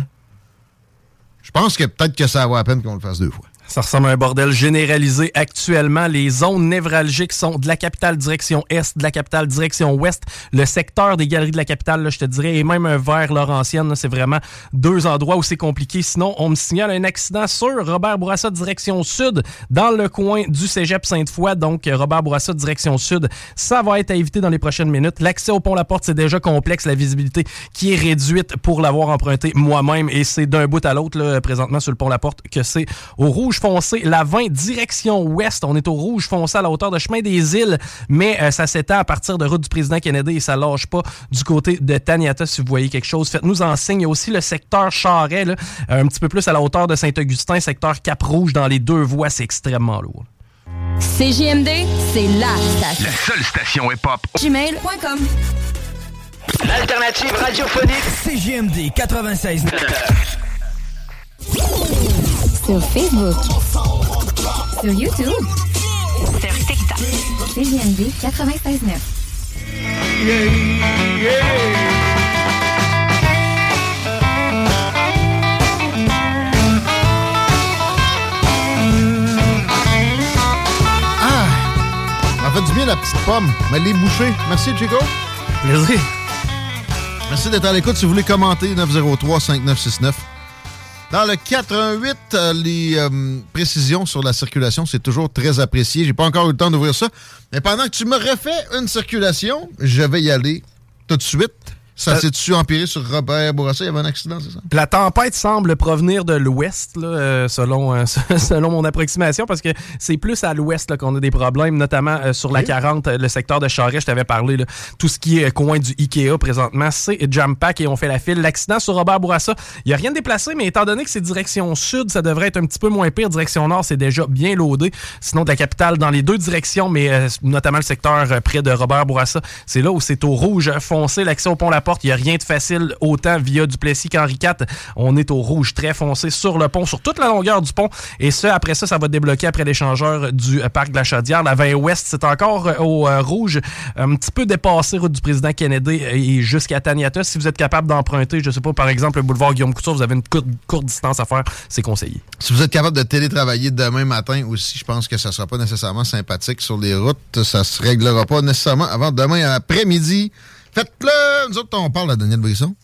je pense que peut-être que ça vaut la peine qu'on le fasse deux fois. Ça ressemble à un bordel généralisé actuellement. Les zones névralgiques sont de la capitale direction est, de la capitale direction ouest. Le secteur des galeries de la capitale, là, je te dirais, et même vers Laurentienne, c'est vraiment deux endroits où c'est compliqué. Sinon, on me signale un accident sur Robert Bourassa direction sud, dans le coin du cégep Sainte-Foy. Donc, Robert Bourassa direction sud, ça va être à éviter dans les prochaines minutes. L'accès au pont-la-porte, c'est déjà complexe. La visibilité qui est réduite pour l'avoir emprunté moi-même. Et c'est d'un bout à l'autre, présentement, sur le pont-la-porte, que c'est au rouge foncé, la 20 direction ouest. On est au rouge foncé à la hauteur de chemin des îles, mais euh, ça s'étend à partir de route du président Kennedy et ça lâche pas du côté de Taniata si vous voyez quelque chose. Faites-nous en signe. Il y a aussi le secteur Charret, un petit peu plus à la hauteur de Saint-Augustin, secteur Cap-Rouge dans les deux voies. C'est extrêmement lourd. CJMD, c'est la station. La seule station hip-hop. Gmail.com. L'alternative radiophonique. CJMD 96. <laughs> Sur Facebook. Sur YouTube. Sur TikTok. CGMD 96.9. Yeah, yeah. fait du bien la petite pomme. Mais les bouchées. Merci, Chico. Plaisir. Merci d'être à l'écoute. Si vous voulez commenter, 903-5969. Dans le 418, euh, les euh, précisions sur la circulation, c'est toujours très apprécié. J'ai pas encore eu le temps d'ouvrir ça. Mais pendant que tu me refais une circulation, je vais y aller tout de suite. Ça Euh, s'est-tu empiré sur Robert Bourassa? Il y avait un accident, c'est ça? La tempête semble provenir de l'ouest, euh, selon, euh, <laughs> selon mon approximation, parce que c'est plus à l'ouest qu'on a des problèmes, notamment euh, sur la 40, euh, le secteur de Charest, je t'avais parlé. là. tout ce qui est coin du Ikea présentement, c'est jam-pack et on fait la file. L'accident sur Robert Bourassa, il n'y a rien de déplacé, mais étant donné que c'est direction sud, ça devrait être un petit peu moins pire. Direction nord, c'est déjà bien loadé. Sinon, de la capitale, dans les deux directions, mais notamment le secteur près de Robert Bourassa, c'est là où c'est au rouge foncé, l'accès au pont La Il n'y a rien de facile autant via Duplessis qu'Henri IV. On est au rouge très foncé sur le pont, sur toute la longueur du pont. Et ça, après ça, ça va débloquer après l'échangeur du euh, parc de la Chaudière. La 20 ouest, c'est encore euh, au euh, rouge, un petit peu dépassé route du président Kennedy et jusqu'à Taniata. Si vous êtes capable d'emprunter, je sais pas, par exemple, le boulevard Guillaume Couture, vous avez une courte, distance à faire, c'est conseillé. Si vous êtes capable de télétravailler demain matin aussi, je pense que ça sera pas nécessairement sympathique sur les routes. Ça se réglera pas nécessairement avant demain après-midi. Faites-le! Nous autres, on parle à Daniel Brisson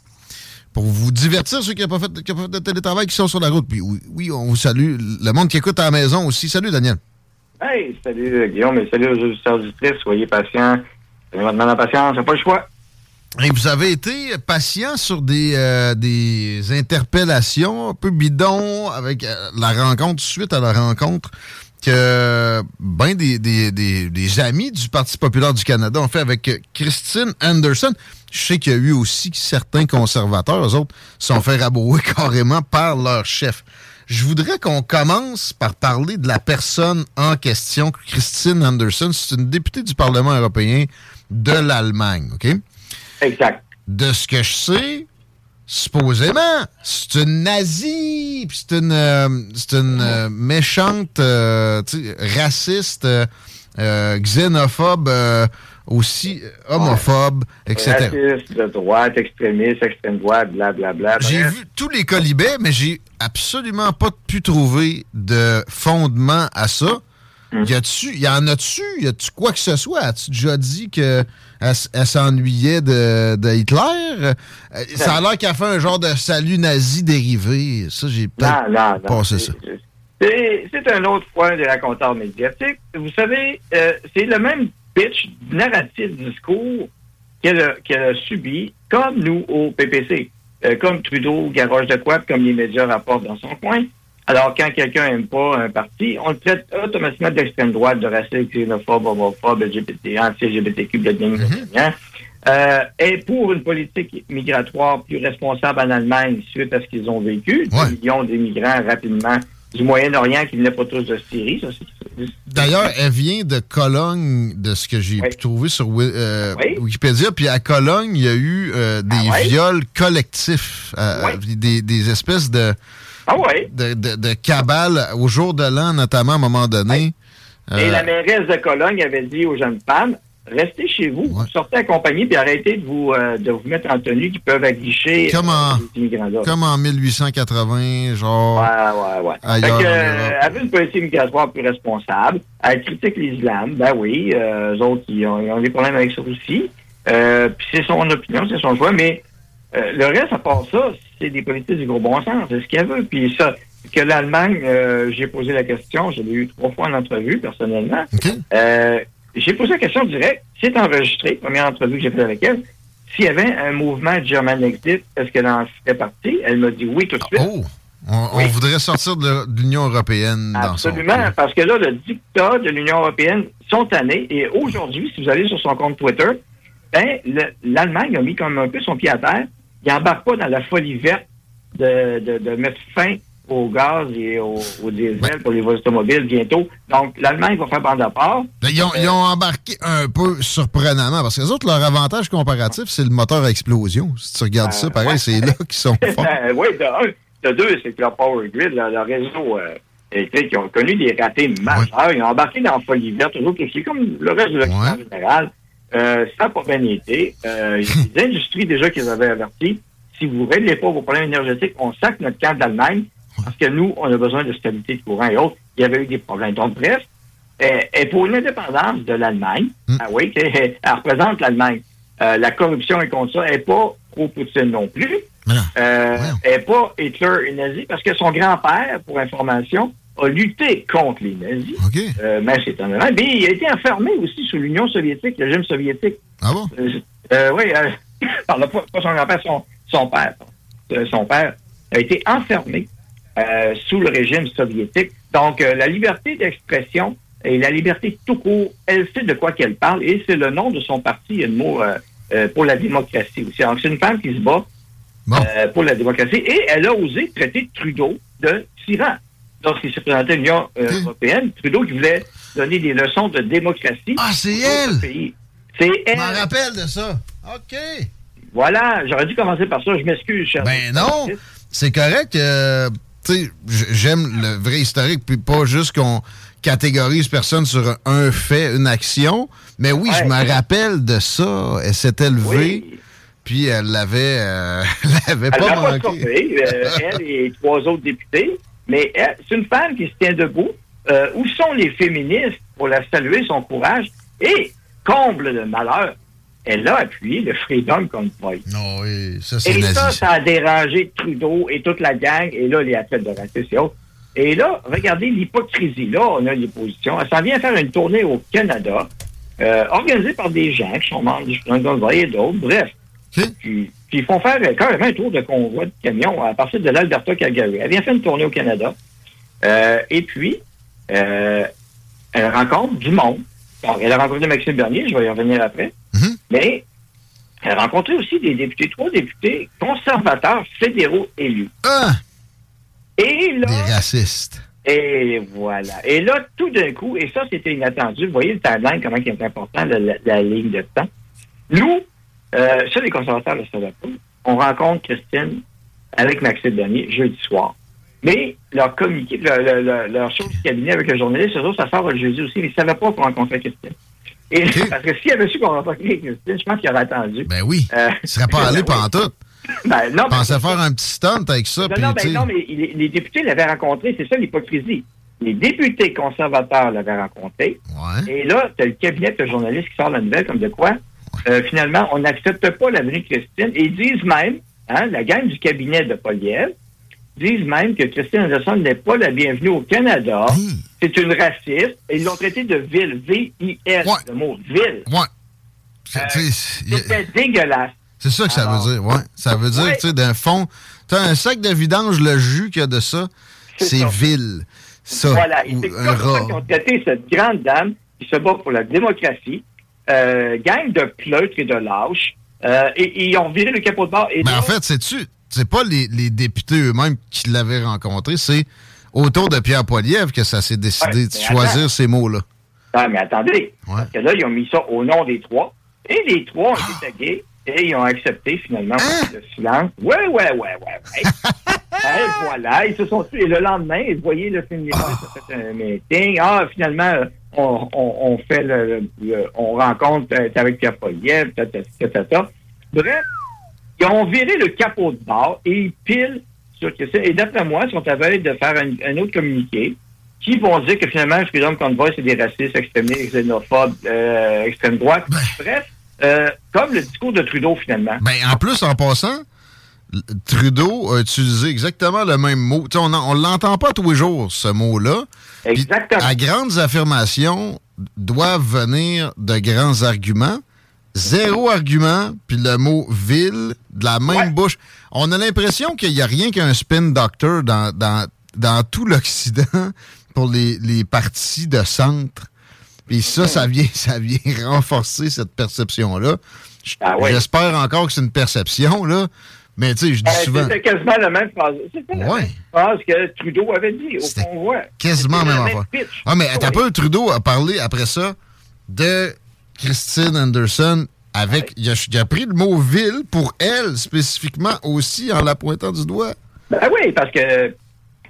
pour vous divertir, ceux qui n'ont pas, fait- qui ont pas fait de télétravail, qui sont sur la route. Puis oui, oui, on vous salue. Le monde qui écoute à la maison aussi. Salut, Daniel. Hey, salut euh, Guillaume et salut aux auditeurs auditrices. Soyez patients. Soyez maintenant la patience, j'ai pas le choix. Et vous avez été patient sur des, euh, des interpellations un peu bidons avec euh, la rencontre, suite à la rencontre que ben des, des, des, des amis du Parti populaire du Canada ont fait avec Christine Anderson. Je sais qu'il y a eu aussi certains conservateurs, eux autres, se sont fait rabouer <laughs> carrément par leur chef. Je voudrais qu'on commence par parler de la personne en question, Christine Anderson. C'est une députée du Parlement européen de l'Allemagne, OK? Exact. De ce que je sais, supposément, c'est une nazie, puis c'est une, euh, c'est une euh, méchante, euh, raciste, xénophobe, aussi homophobe, etc. Raciste, de droite, extrémiste, extrême droite, blablabla. J'ai vu tous les colibets, mais j'ai absolument pas pu trouver de fondement à ça. Hmm. Y a-tu, y en a-tu, y a-tu quoi que ce soit? As-tu déjà dit que elle, s'ennuyait de, de Hitler? Euh, Ça a l'air qu'elle fait un genre de salut nazi dérivé. Ça, j'ai non. passé ça. C'est un autre point des raconteurs médiatiques. Vous savez, euh, c'est le même pitch narratif discours qu'elle a, qu'elle a subi, comme nous au PPC, euh, comme Trudeau garoche de quoi, comme les médias rapportent dans son coin. Alors, quand quelqu'un n'aime pas un parti, on le traite automatiquement d'extrême droite, de raciste, xénophobe, homophobe, LGBT, anti-LGBTQ, blablabla. euh, et pour une politique migratoire plus responsable en Allemagne suite à ce qu'ils ont vécu, des millions d'immigrants rapidement du Moyen-Orient qui venaient pas tous de Syrie, ça c'est D'ailleurs, elle vient de Cologne, de ce que j'ai pu trouver sur euh, Wikipédia. Puis à Cologne, il y a eu euh, des Ah ouais? viols collectifs, euh, des, des espèces de, Ah ouais? de, de, de cabales au jour de l'an, notamment à un moment donné. Et Euh, la mairesse de Cologne avait dit aux jeunes femmes, restez chez vous, sortez accompagnés, puis arrêtez de vous, euh, de vous mettre en tenue qui peuvent aguicher Comme en- comme en 1880, genre. Ouais, ouais, ouais. Ailleurs Fait que, euh, une politique migratoire plus responsable. Elle critique l'islam. Ben oui, euh, eux autres, ils ont, ils ont des problèmes avec ça aussi. Euh, Puis c'est son opinion, c'est son choix, mais euh, le reste, à part ça, c'est des politiques du gros bon sens. C'est ce qu'elle veut. Puis ça, que l'Allemagne, euh, j'ai posé la question, je l'ai eu trois fois en entrevue, personnellement. Euh, j'ai posé la question directe. C'est enregistré, première entrevue que j'ai faite avec elle. S'il y avait un mouvement German Exit, est-ce qu'elle en fait partie? Elle m'a dit oui tout de suite. Oh! On, on voudrait sortir de, l'Union européenne dans son. Absolument, parce que là, le dictat de l'Union européenne sont tannés. Et aujourd'hui, si vous allez sur son compte Twitter, ben, le- l'Allemagne a mis comme un peu son pied à terre. Il n'embarque pas dans la folie verte de, de, de mettre fin au gaz et au, au diesel pour les voies automobiles bientôt. Donc, l'Allemagne va faire bande à part. Ils ont, ils ont embarqué un peu surprenamment, parce que les autres, leur avantage comparatif, c'est le moteur à explosion. Si tu regardes ça, pareil, c'est là qu'ils sont <laughs> forts. Ben, oui, de un. De deux, c'est que leur power grid, leur, leur réseau euh, électrique, ils ont connu des ratés majeurs. Ils ont embarqué dans la folie verte, toujours chose, comme le reste de l'Occident en général. Euh, ça n'a pas bien été. Euh, il y a des <laughs> industries déjà qu'ils avaient averti. Si vous ne réglez pas vos problèmes énergétiques, on sac notre camp d'Allemagne parce que nous, on a besoin de stabilité de courant et autres. Il y avait eu des problèmes. Donc, bref, est, est pour l'indépendance de l'Allemagne. Ah oui, <laughs> elle représente l'Allemagne. Euh, la corruption et contre ça. Elle n'est pas pro-Poutine non plus. Euh, elle n'est pas Hitler et nazi parce que son grand-père, pour information, a lutté contre les nazis. Euh, mais c'est un Mais il a été enfermé aussi sous l'Union soviétique, le régime soviétique. Ah bon? Euh, euh, oui, euh, <coughs> pardon, pas, pas son grand-père, son, son père. Son père a été enfermé sous le régime soviétique. Donc, la liberté d'expression et la liberté tout court, elle sait de quoi qu'elle parle et c'est le nom de son parti, il y a le mot pour la démocratie aussi. Donc, c'est une femme qui se bat euh, pour la démocratie et elle a osé traiter Trudeau de tyran. Lorsqu'il s'est présenté à l'Union euh, européenne, Trudeau qui voulait donner des leçons de démocratie. Ah, c'est elle! C'est elle. Je m'en rappelle de ça. OK. Voilà, j'aurais dû commencer par ça. Je m'excuse, cher. Ben non, c'est correct. euh, tu sais, j- j'aime le vrai historique, puis pas juste qu'on catégorise personne sur un fait, une action. Mais oui, je me rappelle de ça. Elle s'était levée, puis elle l'avait, euh, <laughs> l'avait pas pas manqué. stoppé, euh, <laughs> elle et trois autres députés. Mais elle, c'est une femme qui se tient debout. Euh, où sont les féministes pour la saluer, son courage? Et, comble de malheur, elle a appuyé le Freedom Convoy. Non, oui, ça, c'est Et nazi. ça, ça a dérangé Trudeau et toute la gang. Et là, les athlètes de racisme et autres. Et là, regardez l'hypocrisie. Là, on a. Elle s'en vient faire une tournée au Canada, euh, organisée par des gens qui sont membres du Freedom Convoy et d'autres. Bref. Puis, puis ils font faire euh, carrément un tour de convoi de camion à partir de l'Alberta Calgary. Elle vient faire une tournée au Canada. Euh, et puis, euh, elle rencontre du monde. Bon, elle a rencontré Maxime Bernier, je vais y revenir après. Mais elle a rencontré aussi des députés, trois députés conservateurs fédéraux élus. Et là, Des racistes. et voilà. Et là, tout d'un coup, et ça, c'était inattendu. Vous voyez le timeline, comment il est important, la, la- la ligne de temps. Nous, euh, ça, les conservateurs le savaient pas. On rencontre Christine avec Maxime Bernier jeudi soir. Mais leur communiqué, leur, leur, du cabinet avec le journaliste, eux autres, ça sort le jeudi aussi, mais ils ne savaient pas qu'on rencontrait Christine. Et <laughs> parce que s'il avait su qu'on rencontrait Christine, je pense qu'il aurait attendu. Ben oui. Euh, Il serait pas <laughs> allé pendant tout. ben, non, Il pensait faire un petit stunt avec ça, non, non, ben non, mais les, les députés l'avaient rencontré, c'est ça l'hypocrisie. Les députés conservateurs l'avaient rencontré. Et là, tu as le cabinet de journalistes qui sort la nouvelle comme de quoi, euh, finalement, on n'accepte pas la venue de Christine. Et ils disent même, hein, la gang du cabinet de Poliev, disent même que Christine Anderson n'est pas la bienvenue au Canada. C'est une raciste. Et ils l'ont traité de ville, V-I-L, le mot ville. Ouais. Euh, C'était dégueulasse. C'est ça que ça veut dire, ouais. Ça veut dire, ouais. tu sais, d'un fond, t'as un sac de vidange, le jus qu'il y a de ça, c'est vil. Ça, Voilà, et c'est ça qu'ils ont traité cette grande dame qui se bat pour la démocratie, euh, gang de pleutres et de lâches, euh, et, ils ont viré le capot de bord. Et Mais en fait, sais-tu, c'est pas les, les députés eux-mêmes qui l'avaient rencontré, c'est autour de Pierre Poilievre que ça s'est décidé Ouais, de choisir attends. ces mots-là. Ah, mais attendez, parce que là, ils ont mis ça au nom des trois, et les trois ont été tagués, et ils ont accepté finalement le silence. Ouais, ouais, ouais, ouais, ouais. <laughs> et voilà, ils se sont tués. Et le lendemain, vous voyez, le film ça fait un meeting. Ah, finalement, on, on, on fait le, le- on rencontre avec Pierre Poliev, ta, ta. Bref, ils ont viré le capot de bord et ils pilent sur que Et d'après moi, ils sont à de faire un, un autre communiqué qui vont dire que finalement, le Freedom Convoy, c'est des racistes, extrémistes, xénophobes, euh, extrême droite. Bref, euh, comme le discours de Trudeau, finalement. Ben, en plus, en passant, Trudeau a utilisé exactement le même mot. On on l'entend pas tous les jours, ce mot-là. Exactement. À grandes affirmations doivent venir de grands arguments. Zéro argument, puis le mot ville de la même bouche. On a l'impression qu'il n'y a rien qu'un spin doctor dans, dans, dans tout l'Occident pour les, les partis de centre. Puis ça, ça vient, <laughs> ça vient renforcer cette perception-là. Ouais. J'espère encore que c'est une perception, là. Mais tu sais, je dis Euh, souvent. C'était quasiment la même phrase. C'était la Ouais. même phrase que Trudeau avait dit au convoi. Quasiment C'était même la affaire. pitch. Ah, mais Oui. un peu, Trudeau a parlé après ça de Christine Anderson avec. Il, a, il a pris le mot ville pour elle spécifiquement aussi en la pointant du doigt. Ben oui, parce que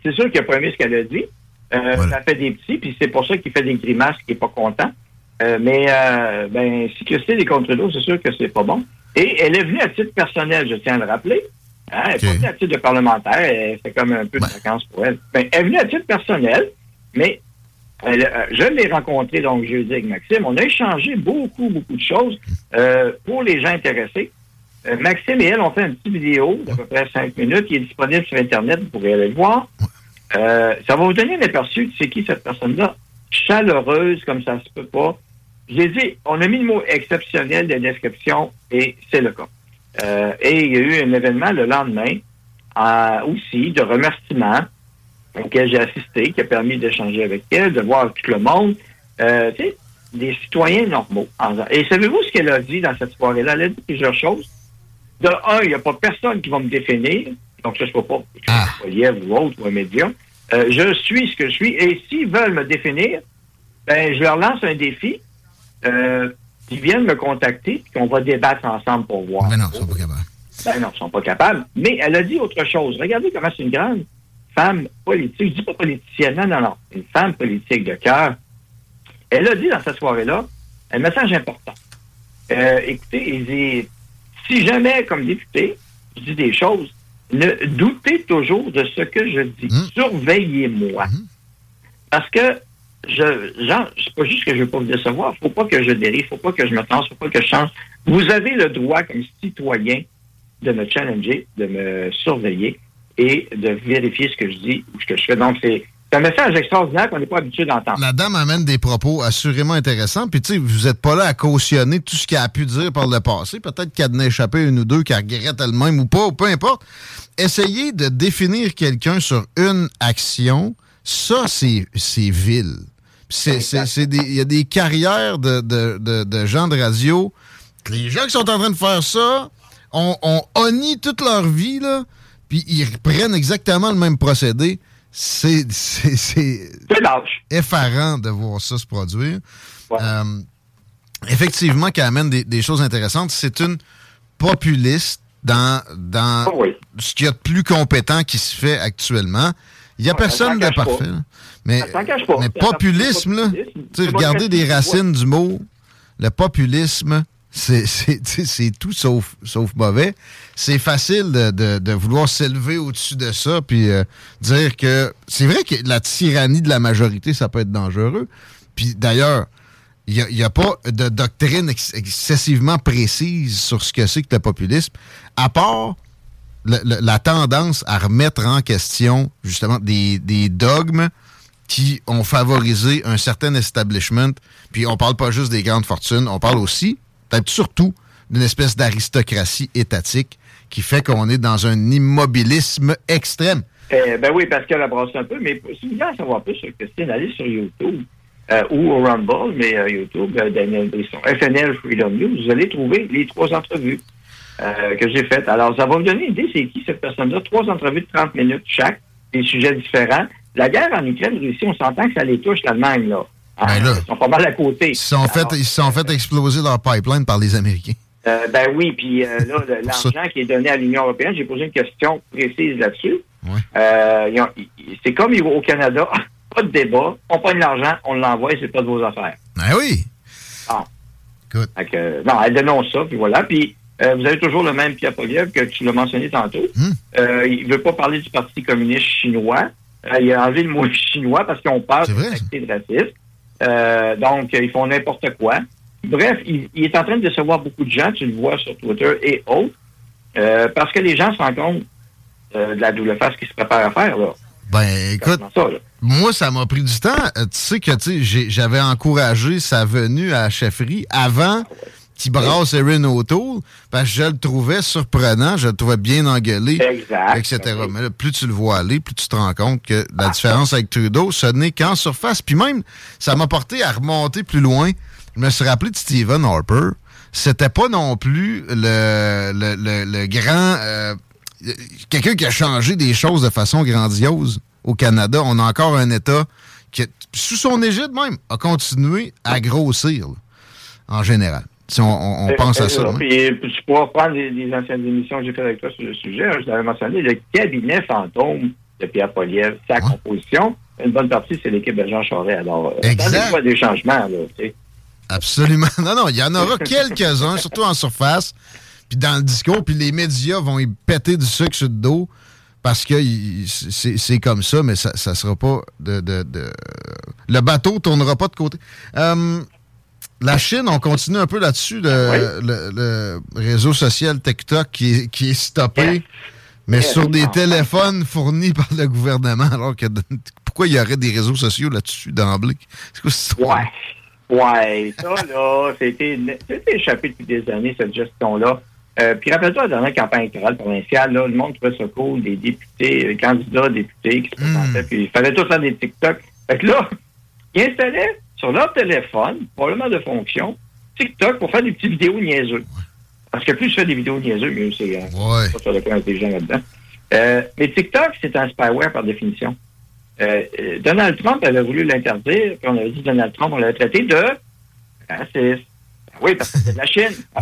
c'est sûr qu'il pas aimé ce qu'elle a dit. Euh, Ça fait des petits, puis c'est pour ça qu'il fait des grimaces, qu'il n'est pas content. Euh, mais euh, ben, si Christine est contre Trudeau, c'est sûr que c'est pas bon. Et elle est venue à titre personnel, je tiens à le rappeler. Hein, elle n'est pas venue à titre de parlementaire, fait comme un peu de vacances pour elle. Ben, elle est venue à titre personnel, mais Euh, je l'ai rencontré donc jeudi avec Maxime. On a échangé beaucoup, beaucoup de choses pour les gens intéressés. Maxime et elle ont fait une petite vidéo d'à peu près cinq minutes qui est disponible sur Internet. Vous pourrez aller le voir. Euh, ça va vous donner un aperçu de c'est qui cette personne-là. Chaleureuse comme ça se peut pas. J'ai dit, on a mis le mot exceptionnel de description et c'est le cas. Euh, et il y a eu un événement le lendemain euh, aussi de remerciement auquel j'ai assisté, qui a permis d'échanger avec elle, de voir tout le monde. Euh, tu sais, des citoyens normaux. Et savez-vous ce qu'elle a dit dans cette soirée-là? Elle a dit plusieurs choses. De un, il n'y a pas personne qui va me définir. Donc, ça, je ne peux pas Ah. un lièvre ou autre ou un média. Euh, je suis ce que je suis. Et s'ils veulent me définir, ben, je leur lance un défi. Euh, ils viennent me contacter et qu'on va débattre ensemble pour voir. Mais non, ils sont pas capables. Ben non, ils sont pas capables. Mais elle a dit autre chose. Regardez comment c'est une grande femme politique. Je dis pas politicienne, non, non, non. Une femme politique de cœur. Elle a dit dans cette soirée-là un message important. Euh, écoutez, il dit, si jamais, comme député, je dis des choses, ne doutez toujours de ce que je dis. Surveillez-moi. Parce que je, genre, c'est pas juste que je veux pas vous décevoir, faut pas que je dérive, faut pas que je me tense, faut pas que je change. Vous avez le droit, comme citoyen, de me challenger, de me surveiller et de vérifier ce que je dis ou ce que je fais. Donc, c'est c'est un message extraordinaire qu'on n'est pas habitué d'entendre. La dame amène des propos assurément intéressants. Puis, tu sais, vous n'êtes pas là à cautionner tout ce qu'elle a pu dire par le passé. Peut-être qu'elle en a échappé une ou deux, qu'elle regrette elle-même ou pas, ou peu importe. Essayez de définir quelqu'un sur une action, ça, c'est vil. Il y a des carrières de, de- de- de gens de radio. Les gens qui sont en train de faire ça ont, ont honni toute leur vie, là, puis ils reprennent exactement le même procédé. C'est effarant de voir ça se produire. Euh, effectivement, qu'elle amène des, des choses intéressantes. C'est une populiste dans, dans ce qu'il y a de plus compétent qui se fait actuellement. Il n'y a Ouais, personne de parfait. pas. Mais, populisme, là, regardez des racines du mot. Le populisme, c'est tout sauf, sauf mauvais. C'est facile de, de- vouloir s'élever au-dessus de ça puis euh, dire que c'est vrai que la tyrannie de la majorité, ça peut être dangereux. Puis d'ailleurs, il n'y a, pas de doctrine ex- excessivement précise sur ce que c'est que le populisme, à part la tendance à remettre en question justement des, des dogmes qui ont favorisé un certain establishment. Puis on parle pas juste des grandes fortunes, on parle aussi, peut-être surtout, d'une espèce d'aristocratie étatique qui fait qu'on est dans un immobilisme extrême. Euh, ben oui, qu'elle a brassé un peu, mais si vous voulez en savoir plus sur Christine, allez sur YouTube euh, ou au Rumble, mais euh, YouTube, euh, Daniel Brisson, FNL Freedom News, vous allez trouver les trois entrevues que j'ai faites. Alors, ça va vous donner une idée, c'est qui cette personne-là? Trois entrevues de 30 minutes chaque, des sujets différents. La guerre en Ukraine, Russie, on s'entend que ça les touche l'Allemagne, là. Ah, Ben là. Ils sont pas mal à côté. Ils se sont fait, ils se sont fait exploser leur pipeline par les Américains. Euh, ben oui, puis euh, <laughs> là, l'argent qui est donné à l'Union européenne, j'ai posé une question précise là-dessus. Euh, c'est comme au Canada, <laughs> pas de débat, on prend l'argent, on l'envoie et c'est pas de vos affaires. Ben oui. Ah. Fait que, non, elle dénonce ça, puis voilà. Puis vous avez toujours le même Pierre Poliev que tu l'as mentionné tantôt. Euh, il veut pas parler du Parti communiste chinois. Il a enlevé le mot <laughs> chinois parce qu'on parle de racisme. Euh, donc, ils font n'importe quoi. Bref, il, il est en train de décevoir beaucoup de gens, tu le vois sur Twitter et autres, euh, parce que les gens se rendent compte euh, de la double face qu'ils se préparent à faire. Là. Ben, écoute, ça, là? moi, ça m'a pris du temps. Tu sais que j'avais encouragé sa venue à la chefferie avant qu'il brasse Erin O'Toole, parce que je le trouvais surprenant, je le trouvais bien engueulé, Exact. etc. Mais là, plus tu le vois aller, plus tu te rends compte que la différence avec Trudeau, ce n'est qu'en surface. Puis même, ça m'a porté à remonter plus loin. Je me suis rappelé de Stephen Harper. C'était pas non plus le, le, le- le grand... euh, quelqu'un qui a changé des choses de façon grandiose au Canada. On a encore un État qui, sous son égide même, a continué à grossir, là, en général. Si on, on- on pense à ça. Euh, hein. Puis, puis tu pourras prendre les, les anciennes émissions que j'ai faites avec toi sur le sujet. hein, je l'avais mentionné, le cabinet fantôme de Pierre Poliev, sa composition. Une bonne partie, c'est l'équipe de Jean Charest. Alors, euh, Exact. des changements. Là, tu sais. Absolument. <laughs> Non, non, il y en aura quelques-uns, surtout en surface, puis dans le discours, puis les médias vont y péter du sucre sur le dos parce que c'est c'est comme ça, mais ça ne sera pas de, de- de- Le bateau tournera pas de côté. Euh, la Chine, on continue un peu là-dessus, le, le- le réseau social TikTok qui est, qui est stoppé, mais Yes. sur des téléphones fournis par le gouvernement, alors que pourquoi il y aurait des réseaux sociaux là-dessus d'emblée? C'est quoi cette histoire? Ouais. Ouais, ça, là, c'était échappé depuis des années, cette gestion-là. Euh, puis rappelle-toi, la dernière campagne électorale provinciale, là, le monde trouvait ça cool, des députés, les candidats députés qui se présentaient, puis il fallait tous faire des TikTok. Fait que là, ils installaient sur leur téléphone, probablement de fonction, TikTok pour faire des petites vidéos niaiseux. Parce que plus tu fais des vidéos niaiseux, mieux c'est. Hein, Ouais. pas sur le plan intelligent là-dedans. Euh, mais TikTok, c'est un spyware par définition. Euh, euh, Donald Trump avait voulu l'interdire, puis on avait dit Donald Trump, on l'avait traité de raciste. Ah Oui, parce que c'est de la Chine. Ah.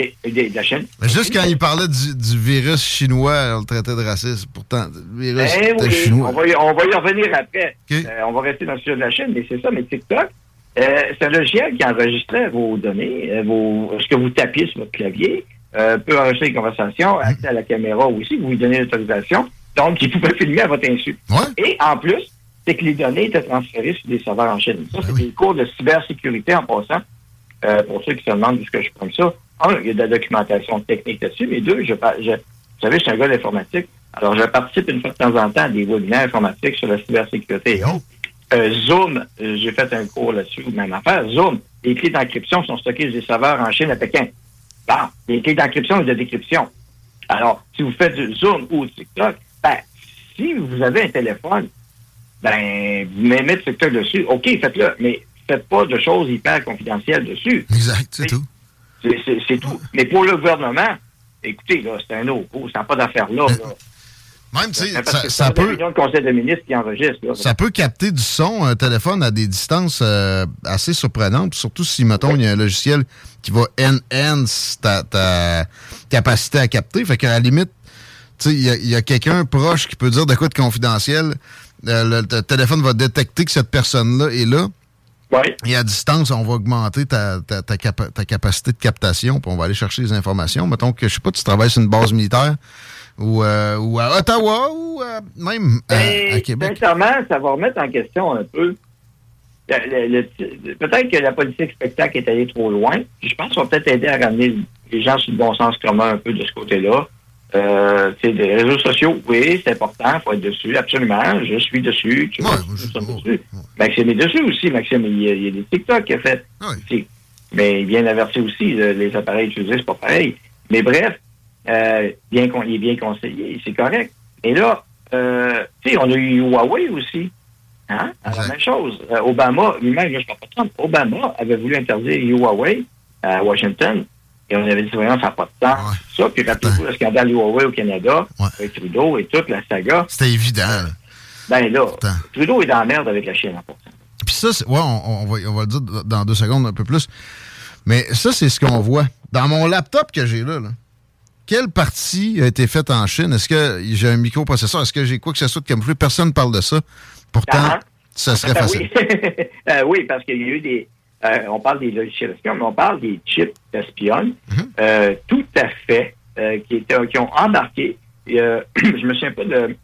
Et, et de, de la. Mais juste quand il parlait du, du virus chinois, on le traitait de raciste. Pourtant, le virus Eh oui, chinois. on va, y, on va y revenir après. Euh, on va rester dans le sujet de la Chine, mais c'est ça, mais TikTok, euh, c'est un logiciel qui enregistrait vos données, euh, vos, ce que vous tapiez sur votre clavier, euh, peut enregistrer les conversations, accès à la caméra aussi, vous lui donnez l'autorisation, donc il pouvait filmer à votre insu. Et en plus, c'est que les données étaient transférées sur des serveurs en Chine. Ça, c'est des cours de cybersécurité en passant. Euh, pour ceux qui se demandent d'où est-ce que je prends ça, un, il y a de la documentation technique là-dessus, mais deux, je, je, vous savez, je suis un gars d'informatique. Alors, je participe une fois de temps en temps à des webinaires informatiques sur la cybersécurité et autres. Euh, Zoom, j'ai fait un cours là-dessus, même affaire. Zoom, les clés d'encryption sont stockées sur des serveurs en Chine à Pékin. Bon, les clés d'encryption et de décryption. Alors, si vous faites du Zoom ou TikTok, ben, si vous avez un téléphone, ben, vous mettez TikTok dessus, OK, faites-le, mais faites pas de choses hyper confidentielles dessus. Exact, c'est tout. C'est- tout. Mais pour le gouvernement, écoutez, là, c'est un no-go, ça n'a pas d'affaire là. là. Même, tu sais, ça- ça peut- conseil de ministres qui enregistre. Là. Ça peut capter du son, un téléphone à des distances euh, assez surprenantes, surtout si, mettons, il y a un logiciel qui va enhance ta, ta capacité à capter. Fait qu'à la limite, tu sais, il y a, quelqu'un proche qui peut dire de quoi de confidentiel. Euh, le, le téléphone va détecter que cette personne-là est là. Et à distance, on va augmenter ta, ta, ta capa- ta capacité de captation, puis on va aller chercher les informations. Mettons que, je sais pas, tu travailles sur une base militaire ou, euh, ou à Ottawa ou euh, même à, Ben, à Québec. Sincèrement, ça va remettre en question un peu. peut-être que la politique spectacle est allée trop loin. Je pense qu'on va peut-être aider à ramener les gens sur le bon sens commun un peu de ce côté-là. Euh, des réseaux sociaux, oui, c'est important, il faut être dessus, absolument. Je suis dessus. Tu vois, dessus. Maxime est dessus aussi. Maxime, il y a, il y a des TikTok qu'il a fait. aussi. Mais il vient d'avertir aussi, le- les appareils utilisés, c'est pas pareil. Mais bref, euh, bien il est bien conseillé, c'est correct. Et là, euh, tu sais, on a eu Huawei aussi. Hein? Alors, même chose. Euh, Obama, lui-même, je parle pas Obama avait voulu interdire Huawei à Washington. Et on avait dit, voyons, ça n'a pas de temps. Ça, puis rappelez-vous le scandale Huawei au Canada, avec Trudeau et toute la saga. C'était évident. là. Ben là, Trudeau est dans la merde avec la Chine, en passant. Puis ça, c'est- ouais, on, on va, on va le dire dans deux secondes un peu plus. Mais ça, c'est ce qu'on voit. Dans mon laptop que j'ai là, là, quelle partie a été faite en Chine? Est-ce que j'ai un microprocesseur? Est-ce que j'ai quoi que ce soit de camouflé? Personne ne parle de ça. Pourtant, Ah, ça serait Ben facile. Oui. <laughs> Euh, oui, parce qu'il y a eu des. Euh, on parle des logiciels espions, mais on parle des chips espionnes, Mm-hmm. euh, tout à fait, euh, qui, étaient, qui ont embarqué. Et, <clears throat> je me souviens pas de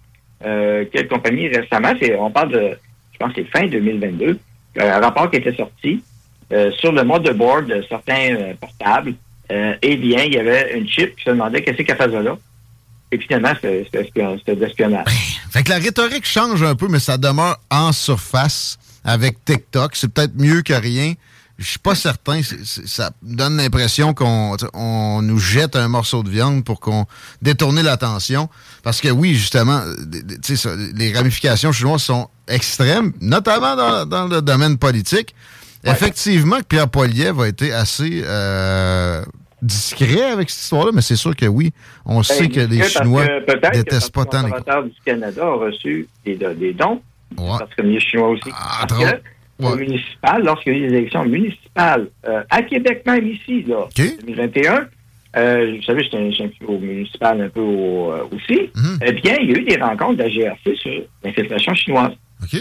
quelle compagnie récemment. On parle de, je pense que c'est fin 2022, euh, un rapport qui était sorti sur le motherboard de certains portables. Eh bien, il y avait une chip qui se demandait qu'est-ce qu'elle faisait là. Et finalement, c'était de l'espionnage. Fait que la rhétorique change un peu, mais ça demeure en surface avec TikTok. C'est peut-être mieux que rien. Je suis pas certain. Ça me donne l'impression qu'on on nous jette un morceau de viande pour qu'on détourne l'attention. Parce que oui, justement, ça, les ramifications chinoises sont extrêmes, notamment dans, dans le domaine politique. Effectivement Pierre Poilievre a été assez euh, discret avec cette histoire-là, mais c'est sûr que oui, on sait que les Ben, Chinois que détestent pas tant les du Canada a reçu des dons. Ouais. Parce que les Chinois aussi. parce trop. que au municipal, lorsqu'il y a eu les élections municipales, euh, à Québec même ici, là, 2021, euh, vous savez, c'est un, c'est peu au municipal un peu au- euh, aussi, Mhm. eh bien, il y a eu des rencontres de la GRC sur l'infiltration chinoise.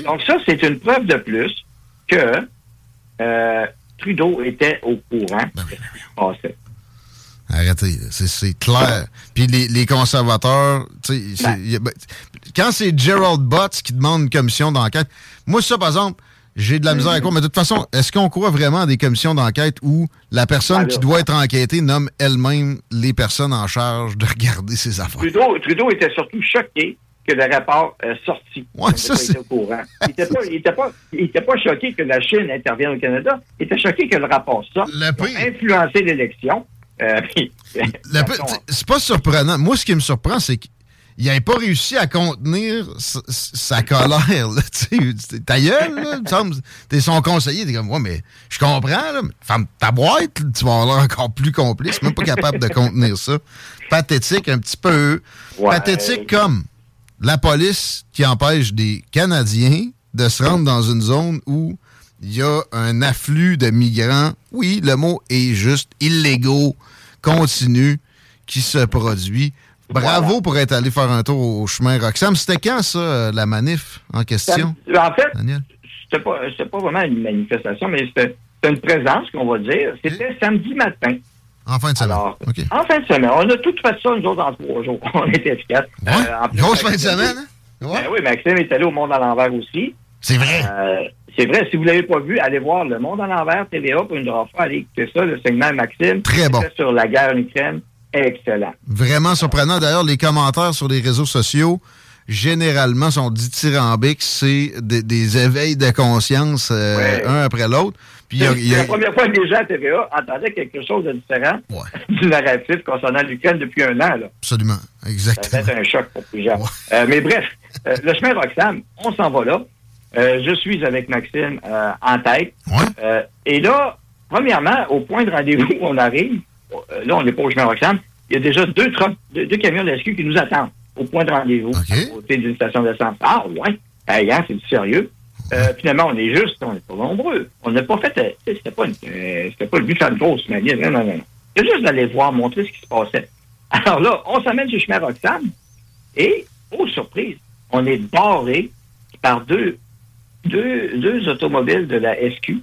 Donc ça, c'est une preuve de plus que euh, Trudeau était au courant Ben de ce qui se passait. Arrêtez, c'est c'est clair. Puis les, les conservateurs, tu sais, c'est- a- ben, quand c'est Gerald Butts qui demande une commission d'enquête, moi, ça, par exemple, j'ai de la misère à croire, mais de toute façon, est-ce qu'on croit vraiment à des commissions d'enquête où la personne Alors- qui doit être enquêtée nomme elle-même les personnes en charge de regarder ses affaires? Trudeau, Trudeau était surtout choqué que le rapport euh, sorti. Ouais, ça, c'est-. Il n'était pas, il était pas, il était pas choqué que la Chine intervienne au Canada. Il était choqué que le rapport sorte pour influencer l'élection. Euh, puis- <laughs> Le C'est pas surprenant. Moi, ce qui me surprend, c'est qu'il n'avait pas réussi à contenir sa, sa colère. là. <laughs> Ta gueule, là, il semble. T'es son conseiller. T'es comme, ouais, mais je comprends. Là, mais ferme ta boîte. là, tu vas avoir encore plus complice. Même pas capable de contenir ça. Pathétique un petit peu. Pathétique comme la police qui empêche des Canadiens de se rendre dans une zone où il y a un afflux de migrants. Oui, le mot est juste illégaux, continu, qui se produit. Bravo pour être allé faire un tour au chemin Roxham. C'était quand, ça, euh, la manif en question? En fait, c'était pas, pas vraiment une manifestation, mais c'était une présence, qu'on va dire. C'était samedi matin. En fin de semaine. OK. En fin de semaine. On a tout fait ça, nous autres, en trois jours. <laughs> On était efficaces. Euh, en plus, Grosse fin de semaine, hein? Ben oui, Maxime est allé au Monde à l'envers aussi. C'est vrai. c'est vrai. Si vous ne l'avez pas vu, allez voir Le Monde à l'envers, TVA, pour une fois. Allez écouter ça, le segment Maxime. Très bon. Sur la guerre en Ukraine. Excellent. Vraiment surprenant. D'ailleurs, les commentaires sur les réseaux sociaux, généralement, sont dithyrambiques. C'est des, des éveils de conscience, euh, Ouais. un après l'autre. Puis il y a- C'est il y a- la première fois que les gens à TVA entendaient quelque chose de différent <laughs> du narratif concernant l'Ukraine depuis un an. Là. Absolument. Exactement. Ça un choc pour plusieurs. Euh, mais bref, euh, le chemin Roxham, on s'en va là. Euh, je suis avec Maxime en tête. Et là, premièrement, au point de rendez-vous où on arrive, là, on n'est pas au chemin Roxham, il y a déjà deux, trucks- deux, deux camions de la SQ qui nous attendent au point de rendez-vous, à côté d'une station d'essence. Ah, ouais, hey, hein, c'est du sérieux. Euh, finalement, on est juste, on n'est pas nombreux. On n'a pas fait, euh, c'était pas, une- euh, pas le but de faire une grosse manif. Non, non, non. C'est juste d'aller voir, montrer ce qui se passait. Alors là, on s'amène sur le chemin Roxham et, oh surprise, on est barré par deux, deux, deux automobiles de la SQ,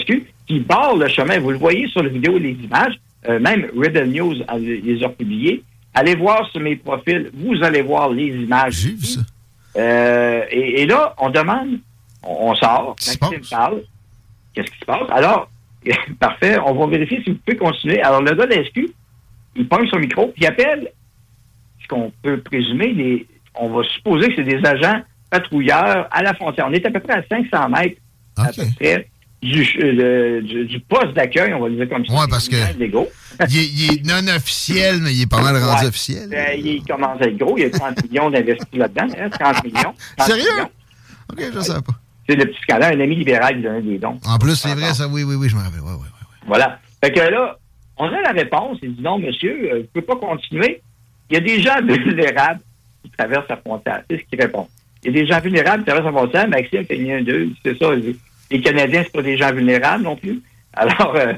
SQ qui barrent le chemin. Vous le voyez sur la vidéo et les images. Euh, même Rebel News a- les a publiées. Allez voir sur mes profils, vous allez voir les images. J'ai vu ça. et, et là, on demande, on, on sort, Maxime parle. Qu'est-ce qui se passe? Alors, <laughs> parfait, on va vérifier si vous pouvez continuer. Alors, le gars de SQ, il pogne son micro, puis il appelle ce qu'on peut présumer, on va supposer que c'est des agents patrouilleurs à la frontière. On est à peu près à 500 mètres à peu près du, du, du poste d'accueil, on va le dire comme ça. Ouais, parce que <laughs> il, est, il est non officiel, mais il est pas mal rendu Ouais. officiel. Euh, il commence à être gros. Il y a 30 <laughs> millions d'investis là-dedans. hein, 30 millions. 30 Sérieux? millions. OK, je ne savais pas. C'est le petit scandale. Un ami libéral qui donnait des dons. En plus, c'est vrai, ça, oui, oui, oui, je me rappelle. Ouais, ouais. Voilà. Fait que là, on a la réponse. Il dit non, monsieur, euh, vous ne pouvez pas continuer. Il y a des gens <laughs> vulnérables qui traversent la frontière. C'est ce qu'il répond. Il y a des gens vulnérables qui traversent la frontière. Maxime fait un d'eux. C'est ça. il dit, Les Canadiens, c'est pas des gens vulnérables non plus. Alors, euh,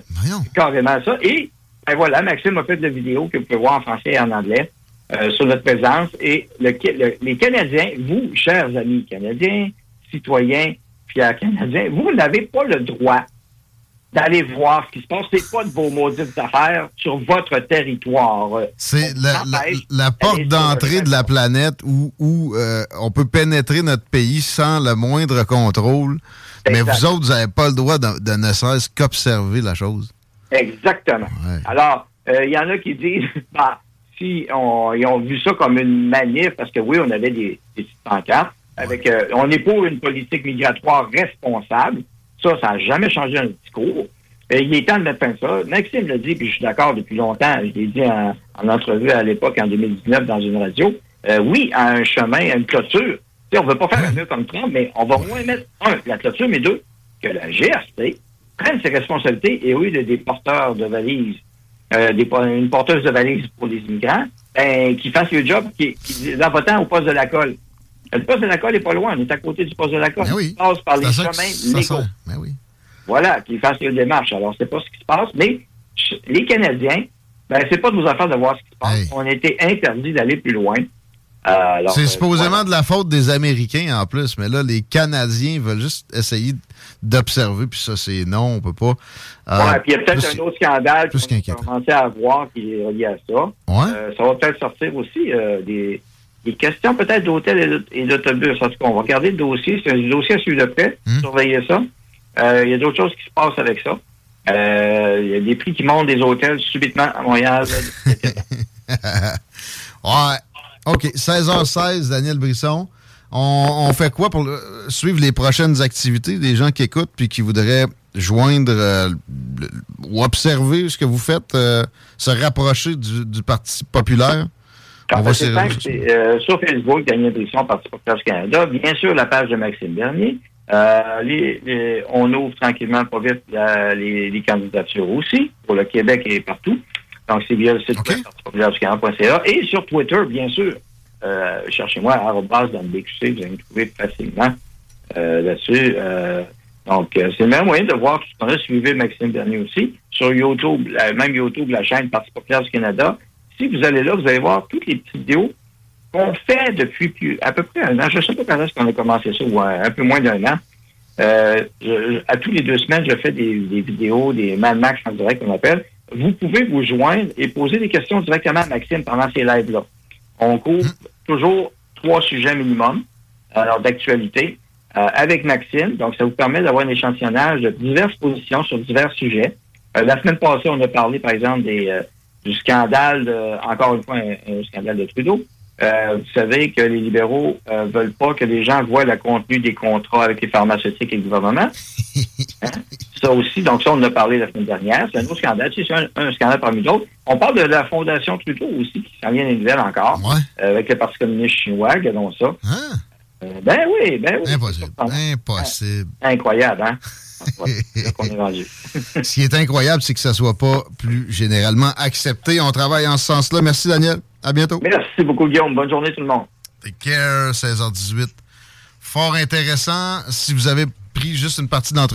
c'est carrément ça. Et ben voilà, Maxime a fait de la vidéo que vous pouvez voir en français et en anglais euh, sur notre présence. Et le, le- les Canadiens, vous, chers amis canadiens, citoyens, fiers canadiens, vous n'avez pas le droit d'aller voir ce qui se passe. C'est pas de vos maudites affaires sur votre territoire. C'est la, la- la porte d'entrée de la planète où, où, euh, on peut pénétrer notre pays sans le moindre contrôle. Mais Exact. vous autres, vous n'avez pas le droit de, de ne cesse qu'observer la chose. Exactement. Alors, euh, il y en a qui disent, <laughs> bah, si on, ils ont vu ça comme une manif, parce que oui, on avait des, des petites pancartes, avec, euh, on est pour une politique migratoire responsable. Ça, ça n'a jamais changé dans le discours. Et il est temps de mettre fin à ça. Maxime l'a dit, puis je suis d'accord depuis longtemps. Je l'ai dit en, en entrevue à l'époque, en 2019, dans une radio. Euh, oui, à un chemin, à une clôture. Sais, on ne veut pas faire un mur comme Trump, mais on va au moins mettre, un, la clôture, mais deux, que la GRC prenne ses responsabilités et oui, de- des porteurs de valises, euh, des, une porteuse de valises pour les immigrants, ben, qui fasse le job qui, qui, en votant au poste de la colle. Le poste de la colle n'est pas loin, on est à côté du poste de la colle. Il passe par les chemins légaux. Ben oui. Voilà, qu'ils fassent les démarches. Alors, c'est pas ce qui se passe, mais les Canadiens, ben, c'est pas de nos affaires de voir ce qui se passe. On a été interdit d'aller plus loin. Alors, C'est euh, supposément de la faute des Américains en plus, mais là, les Canadiens veulent juste essayer d'observer, puis ça, c'est non, on peut pas. Euh, Ouais, puis il y a peut-être un autre scandale qu'on qu'inquiétant. a commencé à voir qui est relié à ça. Ouais. Euh, ça va peut-être sortir aussi euh, des, des questions peut-être d'hôtels et d'aut- et d'autobus. En tout cas, on va regarder le dossier. C'est un dossier à suivre de près. Hmm. Surveiller ça. Euh, Il y a d'autres choses qui se passent avec ça. Euh, Il y a des prix qui montent des hôtels subitement à Montréal. <laughs> ouais. OK, 16h16, Daniel Brisson. On, on fait quoi pour euh, suivre les prochaines activités des gens qui écoutent puis qui voudraient joindre euh, le- ou observer ce que vous faites, euh, se rapprocher du, du Parti populaire? En On va c'est, euh, sur Facebook, Daniel Brisson, Parti populaire du Canada. Bien sûr, la page de Maxime Bernier. Euh, les- les- on ouvre tranquillement, pas vite, la- les, les candidatures aussi, pour le Québec et partout. Donc, c'est via le site OK. web. Et sur Twitter, bien sûr. Euh, Cherchez-moi à arrobas dans le BQC, vous allez me trouver facilement euh, là-dessus. Euh, donc, euh, c'est le même moyen de voir tout ce qu'on a. Suivez Maxime Bernier aussi. Sur YouTube, la- même YouTube, la chaîne Parti populaire du Canada. Si vous allez là, vous allez voir toutes les petites vidéos qu'on fait depuis plus, à peu près un an. Je ne sais pas quand est-ce qu'on a commencé ça, ou un, un peu moins d'un an. Euh, je- à tous les deux semaines, je fais des, des vidéos, des Mad Max en direct qu'on appelle. Vous pouvez vous joindre et poser des questions directement à Maxime pendant ces lives-là. On couvre toujours trois sujets minimum alors d'actualité euh, avec Maxime. Donc, ça vous permet d'avoir un échantillonnage de diverses positions sur divers sujets. Euh, la semaine passée, on a parlé, par exemple, des, euh, du scandale, de- encore une fois, un, un scandale de Trudeau. Euh, vous savez que les libéraux euh, veulent pas que les gens voient le contenu des contrats avec les pharmaceutiques et le gouvernement. <laughs> Hein? Ça aussi, donc ça, on en a parlé la semaine dernière. C'est un autre scandale. C'est un, un scandale parmi d'autres. On parle de la Fondation Trudeau aussi, qui s'en vient des nouvelles encore, Ouais. euh, avec le Parti communiste chinois, regardons ça. Hein? Euh, ben oui, ben oui. Impossible. Impossible. Incroyable, hein? <laughs> Ce qui est incroyable, c'est que ça soit pas plus généralement accepté. On travaille en ce sens-là. Merci, Daniel. À bientôt. Merci beaucoup, Guillaume. Bonne journée, tout le monde. Take care, 16h18. Fort intéressant. Si vous avez pris juste une partie d'entre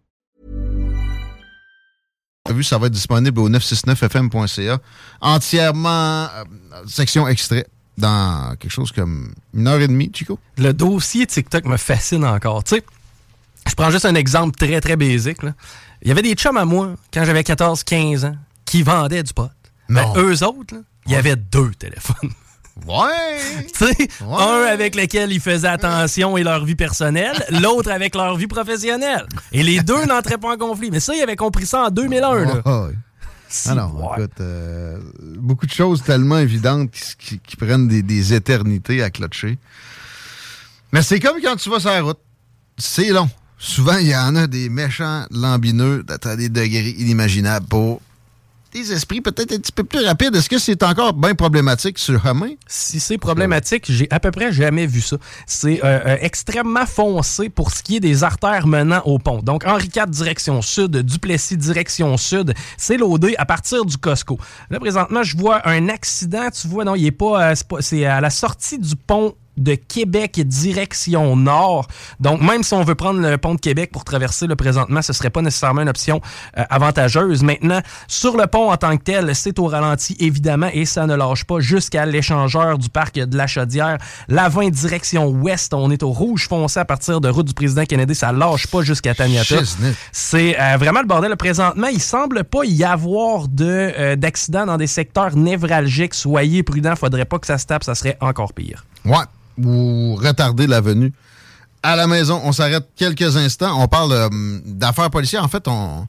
Vu, ça va être disponible au 969fm.ca. Entièrement, euh, section extrait, dans quelque chose comme une heure et demie, Chico. Le dossier TikTok me fascine encore. Tu sais, je prends juste un exemple très, très basique. là. Il y avait des chums à moi, quand j'avais 14-15 ans, qui vendaient du pot. Ben, Non. eux autres, là, il y avait deux téléphones. Ouais! <laughs> Tu sais, un avec lequel ils faisaient attention et leur vie personnelle, <laughs> l'autre avec leur vie professionnelle. Et les deux n'entraient pas en conflit. Mais ça, ils avaient compris ça en 2001. là. Ah, ouais. Ah non, écoute, euh, beaucoup de choses tellement évidentes qui, qui- qui prennent des, des éternités à clutcher. Mais c'est comme quand tu vas sur la route. C'est long. Souvent, il y en a des méchants lambineux à des degrés inimaginables pour des esprits peut-être un petit peu plus rapides. Est-ce que c'est encore bien problématique sur chemin? Si c'est problématique, j'ai à peu près jamais vu ça. C'est euh, euh, extrêmement foncé pour ce qui est des artères menant au pont. Donc, Henri IV direction sud, Duplessis direction sud, c'est l'OD à partir du Costco. Là, présentement, je vois un accident. Tu vois, non, il est pas. euh, c'est à la sortie du pont de Québec direction nord. Donc, même si on veut prendre le pont de Québec pour traverser le présentement, ce serait pas nécessairement une option euh, avantageuse. Maintenant, sur le pont en tant que tel, c'est au ralenti, évidemment, et ça ne lâche pas jusqu'à l'échangeur du parc de la Chaudière. La 20 direction ouest, on est au rouge foncé à partir de route du président Kennedy. Ça lâche pas jusqu'à Taniata. C'est euh, vraiment le bordel. Présentement, il semble pas y avoir de euh, d'accidents dans des secteurs névralgiques. Soyez prudents, faudrait pas que ça se tape, ça serait encore pire. Ouais. Ou retarder la venue. À la maison, on s'arrête quelques instants. On parle euh, d'affaires policières. En fait, on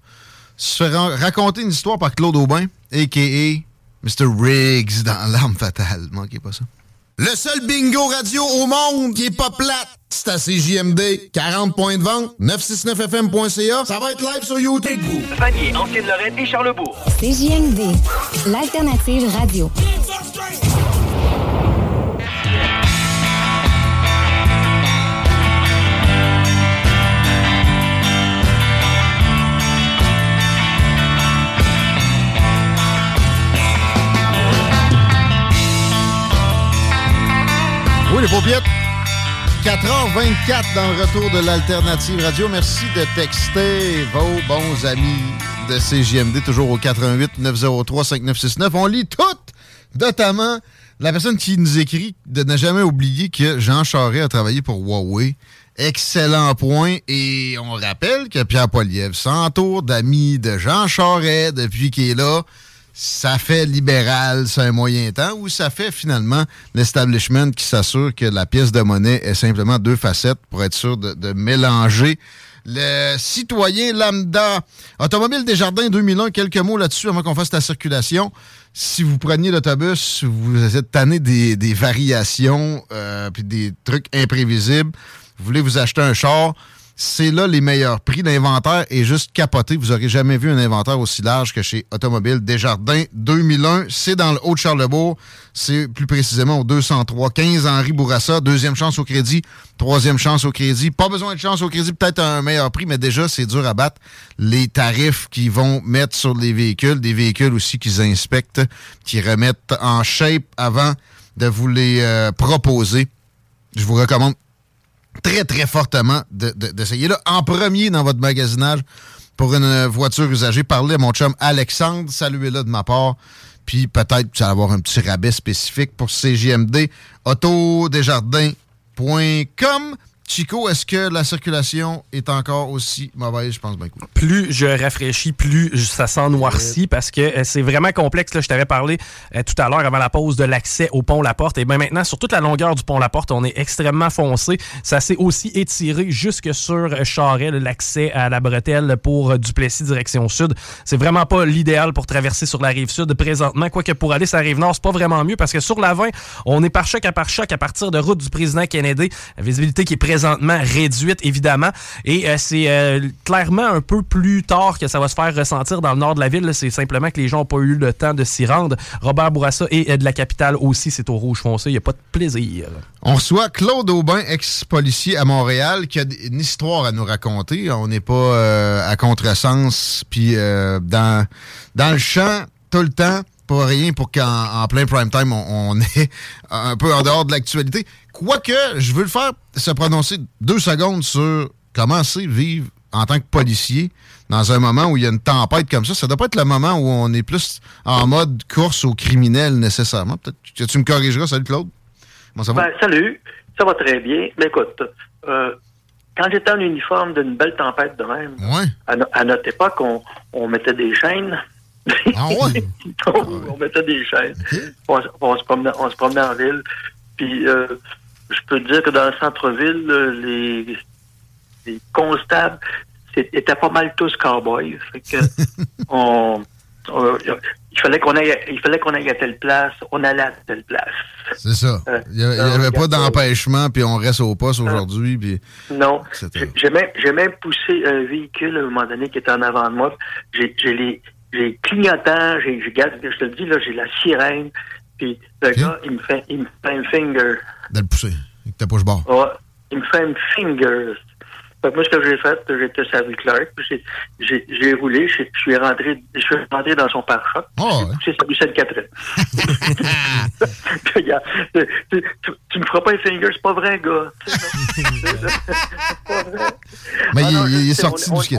se fait ra- raconter une histoire par Claude Aubin, a.k.a. Mr. Riggs dans L'arme fatale. Manquez pas ça. Le seul bingo radio au monde qui est pas plate, c'est à CJMD. 40 points de vente, 969fm.ca. Ça va être live sur YouTube. Vanier, Ancienne-Lorraine et Charlebourg. CJMD, l'alternative radio. Oui, les paupiètes. 4h24 dans le retour de l'Alternative Radio. Merci de texter vos bons amis de CJMD, toujours au 88 903 5969. On lit tout, notamment la personne qui nous écrit de ne jamais oublier que Jean Charest a travaillé pour Huawei. Excellent point. Et on rappelle que Pierre Poilievre s'entoure d'amis de Jean Charest depuis qu'il est là ça fait libéral, c'est un moyen temps, ou ça fait finalement l'establishment qui s'assure que la pièce de monnaie est simplement deux facettes pour être sûr de, mélanger le citoyen lambda. Automobile Desjardins 2001, quelques mots là-dessus avant qu'on fasse la circulation. Si vous preniez l'autobus, vous êtes tanné des, des variations euh, puis des trucs imprévisibles, vous voulez vous acheter un char, c'est là les meilleurs prix. L'inventaire est juste capoté. Vous n'aurez jamais vu un inventaire aussi large que chez Automobile Desjardins 2001. C'est dans le Haut-de-Charlebourg. C'est plus précisément au 203 15 Henri Bourassa. Deuxième chance au crédit. Troisième chance au crédit. Pas besoin de chance au crédit. Peut-être un meilleur prix, mais déjà, c'est dur à battre. Les tarifs qu'ils vont mettre sur les véhicules. Des véhicules aussi qu'ils inspectent, qui remettent en shape avant de vous les euh, proposer. Je vous recommande très, très fortement de- de- d'essayer là. En premier dans votre magasinage pour une voiture usagée, parlez à mon chum Alexandre. Saluez-le de ma part. Puis peut-être que ça va avoir un petit rabais spécifique pour CJMD. Autodesjardins.com. Chico, est-ce que la circulation est encore aussi mauvaise? Je pense bien que oui. plus je rafraîchis, plus ça s'en noircit parce que euh, c'est vraiment complexe. Là, je t'avais parlé euh, tout à l'heure avant la pause de l'accès au pont La Porte. Et bien maintenant, sur toute la longueur du pont La Porte, on est extrêmement foncé. Ça s'est aussi étiré jusque sur euh, Charest, là, l'accès à la bretelle pour euh, Duplessis direction sud. C'est vraiment pas l'idéal pour traverser sur la rive sud présentement. Quoique pour aller sur la rive nord, c'est pas vraiment mieux parce que sur la 20, on est par choc à par choc à partir de route du président Kennedy. La visibilité qui est réduite, évidemment. Et euh, c'est euh, clairement un peu plus tard que ça va se faire ressentir dans le nord de la ville. C'est simplement que les gens n'ont pas eu le temps de s'y rendre. Robert Bourassa et euh, de la capitale aussi, c'est au rouge foncé. Il n'y a pas de plaisir. On reçoit Claude Aubin, ex-policier à Montréal, qui a une histoire à nous raconter. On n'est pas euh, à contresens, puis dans, dans le champ tout le temps, pas rien pour qu'en en plein prime time, on, on <laughs> est un peu en dehors de l'actualité. Quoique, je veux le faire se prononcer deux secondes sur comment c'est vivre en tant que policier dans un moment où il y a une tempête comme ça. Ça doit pas être le moment où on est plus en mode course aux criminels nécessairement. Peut-être que tu me corrigeras. Salut Claude. Comment ça va? Ben, salut, ça va très bien. Mais écoute, euh, quand j'étais en uniforme d'une belle tempête de même, à, no- à notre époque, on, on mettait des chaînes. <laughs> Ah ouais? on, mettait des chaînes. On, se- on se promenait, on se promenait en ville. Puis, euh, je peux te dire que dans le centre-ville, euh, les, les constables étaient pas mal tous cowboys. Fait que <laughs> on, on- il fallait qu'on aille, il fallait qu'on aille à telle place, on allait à telle place. C'est ça. Euh, Il n'y avait pas d'empêchement, puis on reste au poste aujourd'hui. Puis... Non. J'ai- même, même poussé un véhicule à un moment donné qui était en avant de moi. J'ai les j'ai clignotant, j'ai j'ai je te le dis là, j'ai la sirène. Puis le gars, il me fait il me fait un finger. De le pousser. Avec ta poche barre. Ouais, il me fait un finger. Fait que moi, ce que j'ai fait, j'étais la rue Clark, puis j'ai- j'ai j'ai roulé, je suis rentré, je suis rentré dans son pare-choc, Oh, c'est sa rue Sainte-Catherine. Puis, <laughs> <laughs> regarde, tu, tu- tu- me feras pas un finger, c'est pas vrai, gars. <laughs> C'est pas vrai. Mais Ah il, non, il est je sais, sorti on- ce qu'il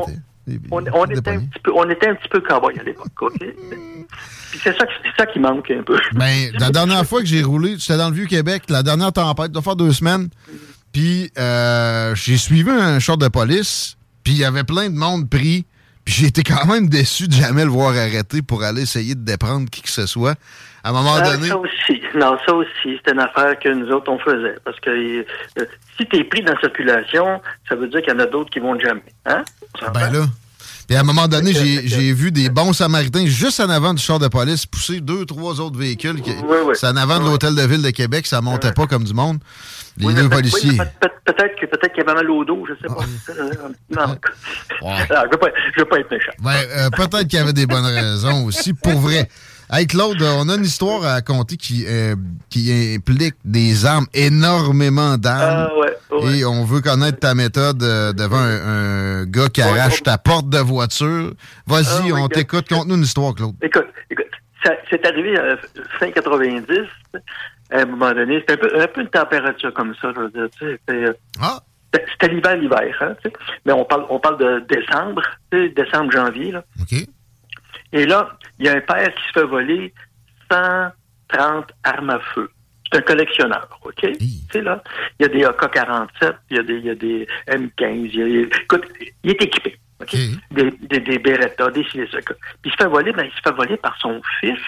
on- était. On, on était un petit peu, on était un petit peu cowboy à l'époque, OK? Puis c'est ça, ça qui manque un peu. Ben, <laughs> la dernière fois que j'ai roulé, j'étais dans le Vieux-Québec, la dernière tempête, doit faire deux semaines. Puis euh, j'ai suivi un short de police, puis il y avait plein de monde pris. Puis j'ai été quand même déçu de jamais le voir arrêter pour aller essayer de déprendre qui que ce soit. À un moment Ah, donné, Ça aussi, non, ça aussi, c'est une affaire que nous autres, on faisait. Parce que euh, si tu es pris dans la circulation, ça veut dire qu'il y en a d'autres qui vont jamais. Hein? Ben là. Puis à un moment donné, j'ai vu des bons samaritains juste en avant du char de police pousser deux, trois autres véhicules. qui- C'est en avant de l'hôtel de ville de Québec, ça montait pas comme du monde. Les deux peut- policiers. peut- peut- Peut-être que peut-être qu'il y avait mal au dos, je sais pas. Non. <laughs> Ah, je veux pas, je veux pas être méchant. Ben, euh, peut-être qu'il y avait des bonnes raisons aussi, pour vrai. Hey Claude, euh, on a une histoire à raconter qui, euh, qui implique des armes, énormément d'armes. Ah, ouais, ouais. Et on veut connaître ta méthode euh, devant un, un gars qui arrache ta porte de voiture. Vas-y, Ah, on t'écoute, conte-nous une histoire, Claude. Écoute, écoute, c'est arrivé à fin 90, à un moment donné. C'était un peu, un peu une température comme ça, je veux dire, tu sais. c'était, euh, c'était- C'était l'hiver, l'hiver, hein, tu sais. Mais on parle, on parle de décembre, tu sais, décembre, janvier, là. Et là, il y a un père qui se fait voler 130 armes à feu. C'est un collectionneur, OK? Tu sais, là, il y a des AK-47, il y a des, il y a des M15, il y a, écoute, il est équipé, OK? Des, des, des Beretta, des. Puis il se fait voler, ben, il se fait voler par son fils,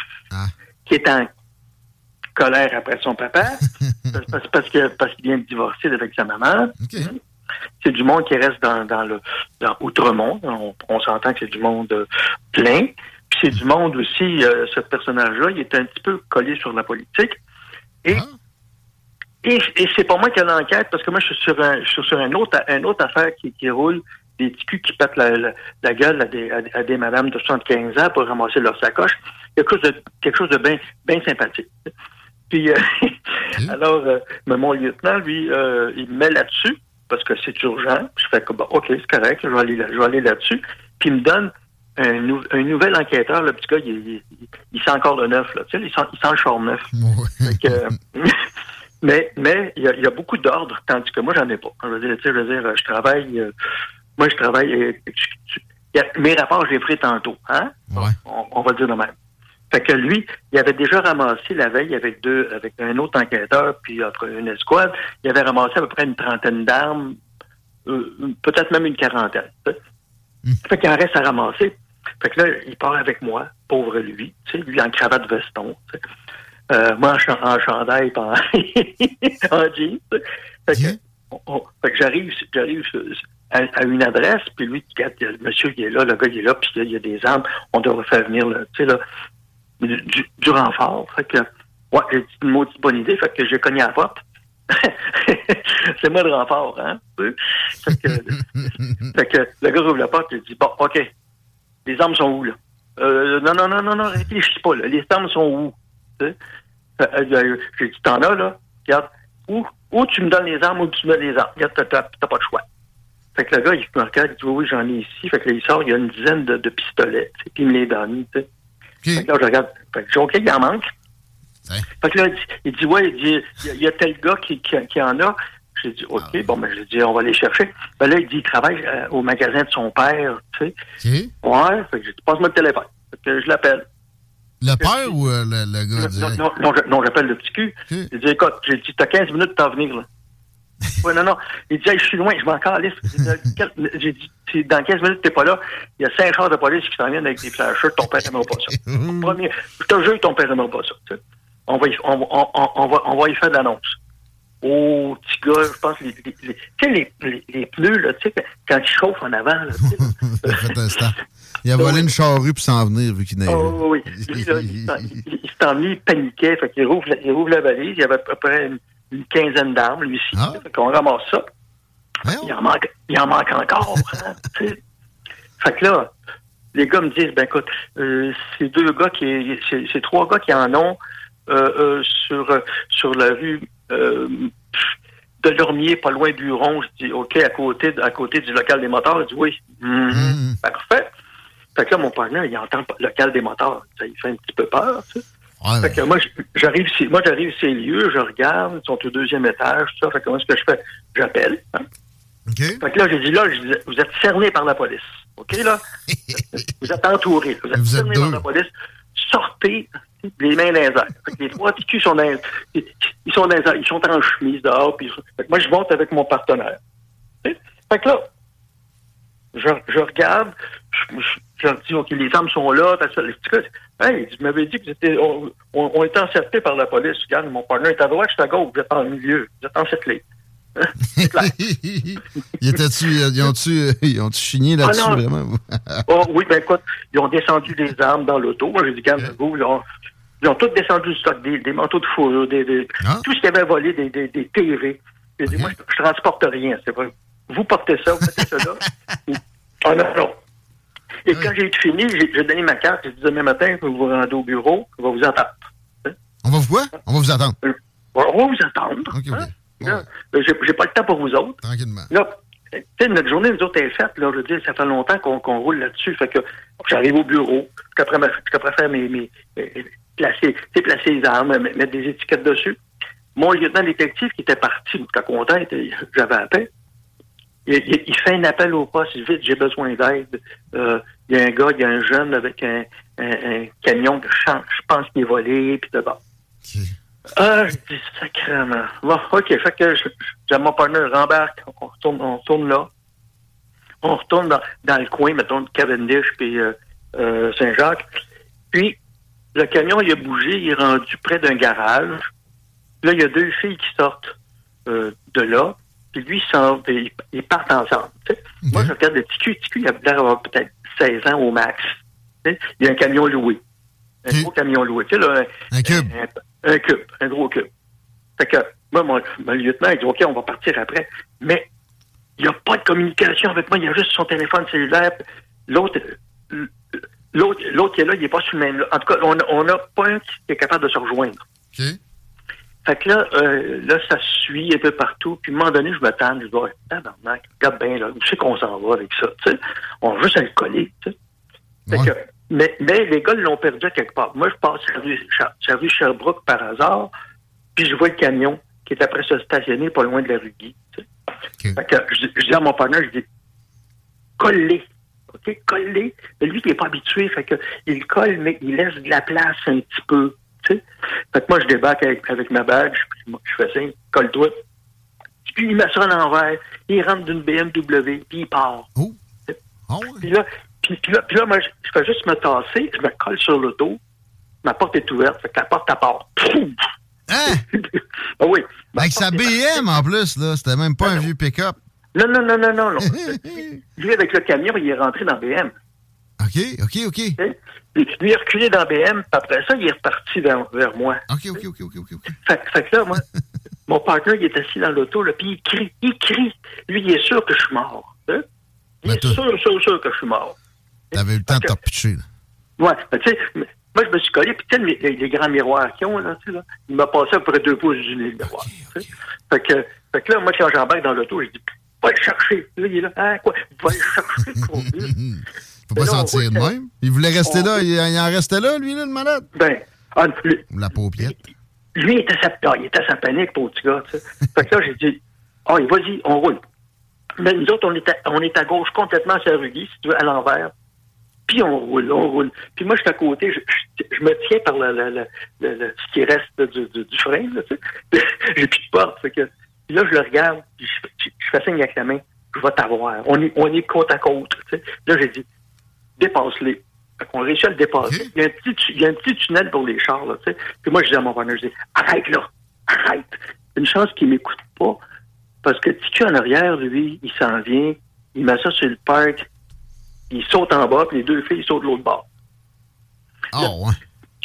qui est en colère après son papa, <laughs> parce, parce- qu'il vient de divorcer avec sa maman. C'est du monde qui reste dans, dans le dans Outremont. On, on s'entend que c'est du monde euh, plein. C'est du monde aussi, euh, ce personnage-là, il est un petit peu collé sur la politique. Et, et, et c'est pas moi qui ai l'enquête, parce que moi, je suis sur un, je suis sur un autre, un autre affaire qui, qui roule, des petits culs qui pètent la, la, la gueule à des, à, à des madames de 75 ans pour ramasser leur sacoche. Quelque chose de, quelque chose de bien bien sympathique. Puis, euh, <laughs> alors, euh, mais mon lieutenant, lui, euh, il me met là-dessus parce que c'est urgent. Je fais comme, bon, OK, c'est correct, je vais aller, là- je vais aller là-dessus. Puis, il me donne un, nou- un nouvel enquêteur. Le petit gars, il, il, sent encore le neuf, là. Tu sais, il sent, il sent le char neuf. Que, euh, <laughs> mais mais il y a, y a beaucoup d'ordres, tandis que moi, j'en ai pas. Je veux dire, tu sais, je veux dire, je travaille... euh, moi, je travaille... euh, tu- a- mes rapports, je les ferai tantôt. Hein? On, on va le dire de même. Fait que lui, il avait déjà ramassé la veille avec deux, avec un autre enquêteur, puis après une escouade, il avait ramassé à peu près une trentaine d'armes, euh, peut-être même une quarantaine. sais. Fait qu'il en reste à ramasser. Fait que là, il part avec moi, pauvre lui, tu sais, lui en cravate veston, tu sais. Euh, moi en, en chandail, en, <laughs> en sais. Fait que, on- on- fait que j'arrive, j'arrive à, à une adresse, puis lui, il le monsieur qui est là, le gars qui est là, puis il y a des armes, on devrait faire venir, là, tu sais, là, du, du- renfort. Fait que, ouais, j'ai dit une maudite bonne idée, fait que j'ai cogné à la porte. <laughs> c'est moi le renfort, hein? Fait que, <laughs> fait que le gars ouvre la porte et dit, bon, OK, les armes sont où, là? Euh, non, non, non, non, non, réfléchis pas, là. Les armes sont où? Euh, euh, j'ai dit, t'en as, là? Regarde, où, où tu me donnes les armes, où tu me donnes les armes? Regarde, t'as, pas de choix. Fait que le gars, il me regarde, il dit, oui, oui, j'en ai ici. Fait que là, il sort, il y a une dizaine de, de pistolets, puis il me les donne, tu sais. Fait que là, je regarde, fait que je dis, OK, il en manque. Fait que là, il dit, il dit, ouais, il dit, il y a- il y, a tel gars qui, qui, qui en a. J'ai dit, OK, bon, ben, je dis, on va aller chercher. Ben là, il dit, il travaille euh, au magasin de son père, tu sais. Ouais, fait que j'ai dit, passe-moi le téléphone. Fait que je l'appelle. Le père ou euh, le, le gars Non, non, non, je- non, j'appelle le petit cul. J'ai dit, écoute, j'ai dit, t'as 15 minutes pour t'en venir, là. <laughs> ouais, non, non. Il dit, Hey, je suis loin, je m'en calisse. J'ai dit, <laughs> J'ai dit, dans 15 minutes, t'es pas là. Il y a cinq chars de police qui s'en viennent avec des flashers. Ton père n'aimera pas ça. <laughs> Premier, je te jure, ton père n'aimera pas ça. On va, y, on, on va, on va y faire de l'annonce. Oh, petit gars, je pense, les, les, les- tu sais, les, les, pneus, là, tu sais, quand ils chauffent en avant, là, tu sais, <laughs> Il a volé une charrue pour s'en venir vu qu'il neigeait. Oh, oui. Lui, là, il, s'est emmené, il paniquait. Fait qu'il rouvre, il rouvre la valise. Il y avait à peu près une, une quinzaine d'armes, lui ci Fait qu'on ramasse ça. Il en manque, il en manque encore. hein, tu sais. fait que là, les gars me disent, ben écoute, euh, c'est deux gars qui, c'est c'est trois gars qui en ont euh, euh, sur euh, sur la rue euh, de Lormier, pas loin du rond. Je dis, OK, à côté, à côté du local des moteurs. Il dit, oui. Mhm. Parfait. Fait que là, mon partenaire, il entend le local des moteurs. Ça, il fait un petit peu peur, tu sais. fait que moi, j'arrive ici, moi, j'arrive ces lieux, je regarde, ils sont au deuxième étage, tout ça. Fait que comment est-ce que je fais? J'appelle. Hein? Fait que là, j'ai dit, là, je dis, vous êtes cerné par la police. OK, là? <laughs> vous êtes entouré. Vous êtes cerné par la police. Sortez les mains dans les airs. Fait que les trois petits culs sont dans les- ils sont dans les airs. Ils sont en chemise dehors. Puis, moi, je monte avec mon partenaire. Fait que là, je, je regarde, je, je, dis, OK, les armes sont là. hey, tu m'avais dit que étiez, on, on, on était encerclés par la police. Regarde, mon partenaire est à droite, je suis à gauche, vous êtes en milieu, vous êtes encerclés. <laughs> Ils étaient-tu, ils ont-tu, ils ont-tu chigné là-dessus, Ah vraiment? <laughs> Oh oui, ben écoute, ils ont descendu des armes dans l'auto. Moi, j'ai dit, calme vous, ont, ils ont tous descendu du stock, des, des manteaux de fourrure, des, des- tout ce qu'ils avaient volé, des, des, des TV. J'ai dit, moi, je, je transporte rien, c'est vrai. Vous portez ça, vous mettez ça là. <laughs> Ah non, non. Et quand j'ai fini, j'ai donné ma carte, j'ai dit, demain matin, vous vous rendez au bureau, on va vous attendre. On va vous quoi? On va vous attendre. On va vous attendre. hein. Là, J'ai j'ai pas le temps pour vous autres. Tranquillement. Là, notre journée, nous autres, est faite. Là, je veux dire, ça fait longtemps qu'on roule là-dessus. Fait que j'arrive au bureau, je faire mes, mes, euh, placer, placer les armes, mettre des étiquettes dessus. Mon lieutenant détective qui était parti, j'étais content, <laughs> j'avais à peine. Il, il- il fait un appel au poste, vite, j'ai besoin d'aide. Euh, il y a un gars, il y a un jeune avec un, un- un camion que je, je pense qu'il est volé, puis de bord. Ah, je dis sacrément. Bon, OK, fait que j'ai mon partenaire rembarque, on retourne, on retourne là. On retourne dans, dans le coin, mettons, de Cavendish puis euh, euh, Saint-Jacques. Puis, le camion, il a bougé, il est rendu près d'un garage. Là, il y a deux filles qui sortent euh, de là. Puis lui, il s'en- ils, ils partent ensemble. sais. Moi, je regarde le TQ. TQ, il a l'air d'avoir peut-être 16 ans au max. Il y a un camion loué. Un gros camion loué. Là, un cube. Un, un cube, un gros cube. Fait que, moi, mon, mon lieutenant, il dit, OK, on va partir après. Mais il n'y a pas de communication avec moi. Il y a juste son téléphone cellulaire. L'autre, euh, l'autre, l'autre qui est là, il n'est pas sur le même. En tout cas, on n'a- pas un qui est capable de se rejoindre. Fait que là, euh, là, ça suit un peu partout. Puis, à un moment donné, je me tente, je dis, tabarnak, regarde bien, là, où c'est qu'on s'en va avec ça, tu sais? On va juste à le coller. Fait que, mais, mais les gars l'ont perdu à quelque part. Moi, je passe sur la rue, sur Sherbrooke par hasard, puis je vois le camion qui est après se stationner pas loin de la rue Guy. Fait que je, je dis à mon partenaire, je dis, coller. OK, coller. Mais lui, il n'est pas habitué. Fait que il colle, mais il laisse de la place un petit peu. Fait que moi, je débarque avec, avec ma badge, puis je fais signe, colle-toi. Puis il met ça à l'envers, il rentre d'une BMW, puis il part. Puis là, puis, puis là, puis là, moi, je, fais juste me tasser, je me colle sur le dos, ma porte est ouverte, fait que la porte, elle part. Pouf! Hein? <laughs> ah oui. Avec sa BM en plus, là. C'était même pas un vieux pick-up. Non, non, non, non, non, non. <laughs> lui, avec le camion, il est rentré dans BM. OK, OK, OK. Lui, il est reculé dans BM, puis après ça, il est reparti vers, vers moi. OK, OK, OK, OK, OK. Fait, fait que là, moi, <laughs> mon partenaire, il est assis dans l'auto, puis il crie, il crie. Lui, il est sûr que je suis mort. Il est sûr, sûr, sûr que je suis mort. T'avais eu le temps de te pitcher, là. Ouais, ben, tu sais, moi, je me suis collé, puis tu sais, les, grands miroirs qu'ils ont, là, tu sais, là, il m'a passé à peu près deux pouces du nez, le miroir. Fait que, fait que là, moi, quand j'embarque dans l'auto, je dis, va le chercher. Là, il est là, hein, quoi? Va le chercher, <laughs> quoi. Faut pas sentir de même. Il voulait rester là. Il, il en restait là, lui, là, le malade. Ben, ah, lui, La paupiette. lui, il était sa, ah, il était à sa panique, pour petit gars, tu sais. <laughs> Fait que là, j'ai dit, ah, vas-y, on roule. Mais nous autres, on est à, on est à gauche complètement sur la rue si tu veux, à l'envers. Puis on roule, on roule. Puis moi, je suis à côté, je, je- je me tiens par le- ce qui reste du, du, du frein, là, tu sais. <laughs> J'ai plus de porte, que... Puis là, je le regarde, puis je, je- je fais signe avec la main, je vais t'avoir. On est, on est côte à côte, tu sais. Là, j'ai dit, dépasse-les. Fait qu'on réussit à le dépasser. Il, y a un petit, il y a un petit tunnel pour les chars, là, tu sais. Puis moi, je dis à mon partenaire, je dis, arrête là, arrête. Une chance qu'il m'écoute pas, parce que Ticu en arrière, lui, il s'en vient, il met ça sur le parc, il saute en bas, puis les deux filles sautent de l'autre bord. Oh, ouais.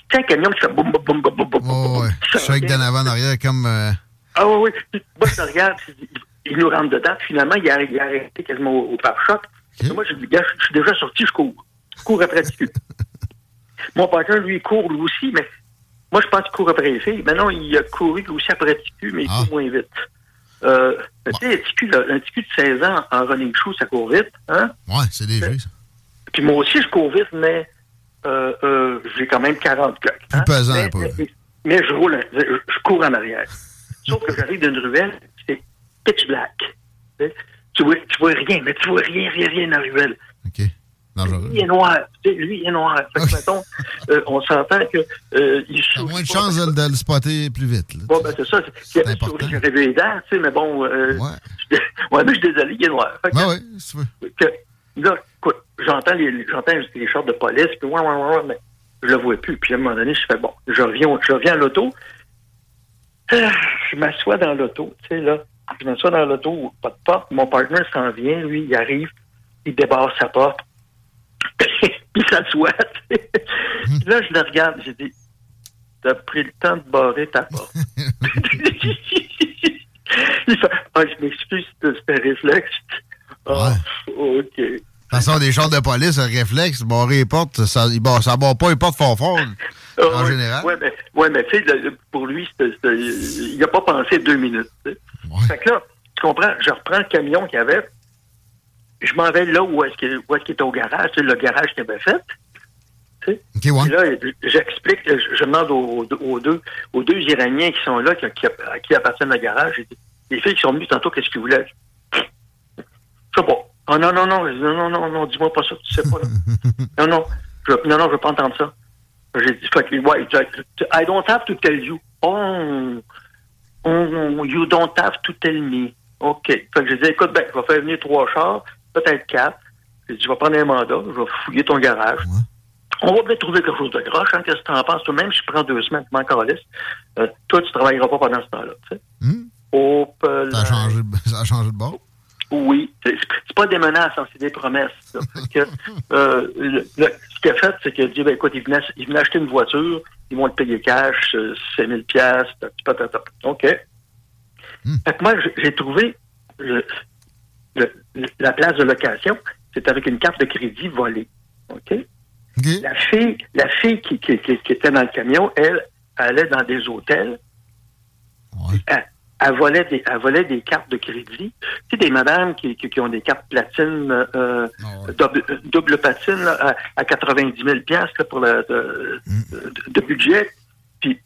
Tu sais, un camion qui fait boum, boum, boum, boum, boum, boum, Oh, ouais. Je suis avec d'en avant, en arrière, comme. euh, Ah oui, oui. Moi, je le regarde, il, il nous rentre dedans. Finalement, il a, il a arrêté quasiment au, au pare-choc. Et Moi, je dis, gars, je suis déjà sorti, je cours. Je cours après Ticu. Mon partenaire, lui, il court lui aussi, mais moi, je pense qu'il court après les filles. Mais non, il a couru lui aussi après Ticu, mais il court moins vite. Euh, tu sais, un petit cul de- un petit cul de 16 ans en running shoe, ça court vite. Hein? Ouais, c'est léger, ça. Puis moi aussi, je cours vite, mais euh, euh, j'ai quand même 40 coques. Plus pesant mais, un peu. mais, mais je roule, je cours en arrière. Sauf que j'arrive d'une ruelle, c'est pitch black. Tu vois, tu vois rien, mais tu vois rien, rien, rien dans la ruelle. Dangereux. Lui il est noir. Lui, il est noir. Fait que, mettons, euh, on s'entend que euh, sourit moins de pas. chance de, de le spotter plus vite. là. Bon, ben, c'est ça. C'est- Il avait les dents, tu sais, mais bon. Euh, ouais. <laughs> ouais, mais je suis désolé, il est noir. Fait que- Ben oui, si tu veux. que, là, écoute, j'entends les, j'entends les shorts de police, puis ouais, ouais, ouais, ouais, mais je le vois plus. Puis à un moment donné, je fais bon, je reviens, je reviens à l'auto. Ah, Je m'assois dans l'auto, tu sais, là. Je m'assois dans l'auto, pas de porte. Mon partenaire s'en vient, lui, il arrive, il débarre sa porte. puis <laughs> il s'assoit. Puis là, je le regarde, j'ai dit, t'as pris le temps de barrer ta porte. <laughs> <laughs> il fait, ah, je m'excuse, c'était un réflexe. Ah, OK. De toute façon, des chars de police, un réflexe, barrer les portes, ça ne ça barre pas les portes fort fort, en Ah, ouais. général. Ouais, mais, ouais, mais tu sais, pour lui, il n'a pas pensé deux minutes. Fait que là, tu comprends, je reprends le camion qu'il y avait, je m'en vais là où est-ce qu'il était au garage, le garage qu'il avait fait. sais. Puis là, j'explique, je, je demande aux, aux deux, aux deux Iraniens qui sont là, qui, qui- à qui appartiennent le garage, les filles qui sont venues tantôt, qu'est-ce qu'ils voulaient? Ah non, non, non, non, non, non, non, dis-moi pas ça, tu sais pas. là. <laughs> non, non, je, non, non, je veux pas entendre ça. J'ai dit, fait ouais, I don't have to tell you. Oh, oh, you don't have to tell me. OK. Fait que j'ai dit, écoute, ben, je vais faire venir trois chars, peut-être quatre. J'ai dit, je vais prendre un mandat, je vais fouiller ton garage. On va peut-être trouver quelque chose de groche, hein, qu'est-ce que tu en penses? Toi-même, si je prends deux semaines, tu m'en. Euh, toi, tu travailleras pas pendant ce temps-là, tu sais. Oh, Ça a changé, <laughs> ça a changé de bord. Oui, c'est pas des menaces, hein, c'est des promesses. que, euh, le- le- ce qu'il a fait, c'est qu'il a dit, ben, écoute, il venait, il venait acheter une voiture, ils vont te payer cash, euh, 5 000 piastres, patata. OK. Fait que moi, j'ai- trouvé le- le- la place de location, c'est avec une carte de crédit volée. OK? La fille, la fille qui, qui- qui- qui était dans le camion, elle, allait dans des hôtels. Elle, elle volait des, elle volait des cartes de crédit. Tu sais, des madames qui, qui- qui ont des cartes platine, euh, double, double platine là, à, à 90 000 piastres, là, pour le, de, de- de budget. Puis,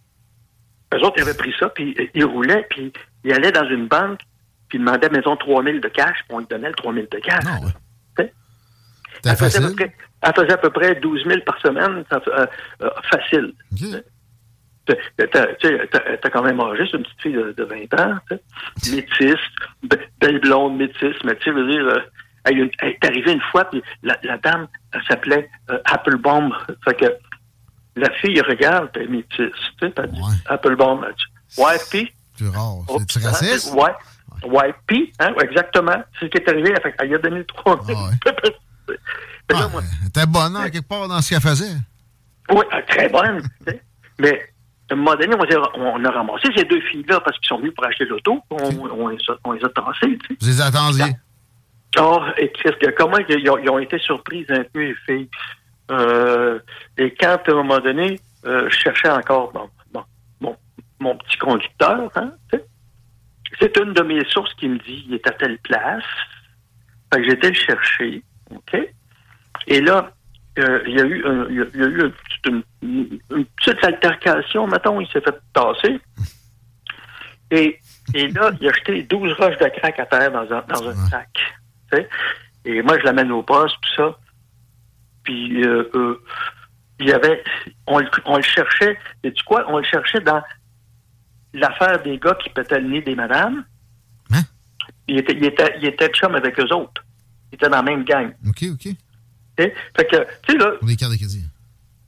eux autres, ils avaient pris ça, puis euh, ils roulaient, puis ils allaient dans une banque, puis ils demandaient, mettons, 3 000 de cash, puis on lui donnait le 3 000 de cash. Tu sais? Elle faisait, à peu près, elle faisait à peu près 12 000 par semaine, ça euh, euh, facile. T'as quand même âgé, c'est une petite fille de, de 20 ans, <laughs> métisse, be- belle blonde, métisse, mais tu sais, veux dire, euh, elle, elle est arrivée une fois, puis la, la dame, elle s'appelait euh, Applebaum. Fait que la fille, regarde, puis elle est métisse, tu sais, dit, ouais, puis? C'est rare. Oh, C'est hein, raciste? Ouais. Ouais, puis, hein, ouais, exactement. C'est ce qui est arrivé. Elle, fait, elle y a donné le 3 000. Mais là, moi, T'es bonne, hein, quelque part, dans ce qu'elle faisait. oui, euh, très bonne. Mais à un moment donné, on, s'est- on a ramassé ces deux filles-là parce qu'ils sont venus pour acheter l'auto. On, on les a, on les a tassées. Tu sais. Vous les attendiez? Oh, et qu'est-ce que, comment ils ont, ils ont été surprises un peu, les filles. Euh, et quand, à un moment donné, euh, je cherchais encore bon, bon, mon, mon petit conducteur, hein, c'est une de mes sources qui me dit il est à telle place. Fait que j'étais le chercher. OK? Et là, euh, il y a eu, un- il y a, eu une, une petite altercation, mettons, il s'est fait tasser. Et, et là, il a jeté 12 roches de crack à terre dans un, dans un sac. Et moi, je l'amène au poste, tout ça. Puis, euh, euh, il y avait, on, le- on le cherchait, et tu quoi? On le cherchait dans l'affaire des gars qui pétaient le nez des madames. Il, était, il, était, il était chum avec eux autres. Il était dans la même gang. OK, OK. Fait que, tu sais, là, de crédit.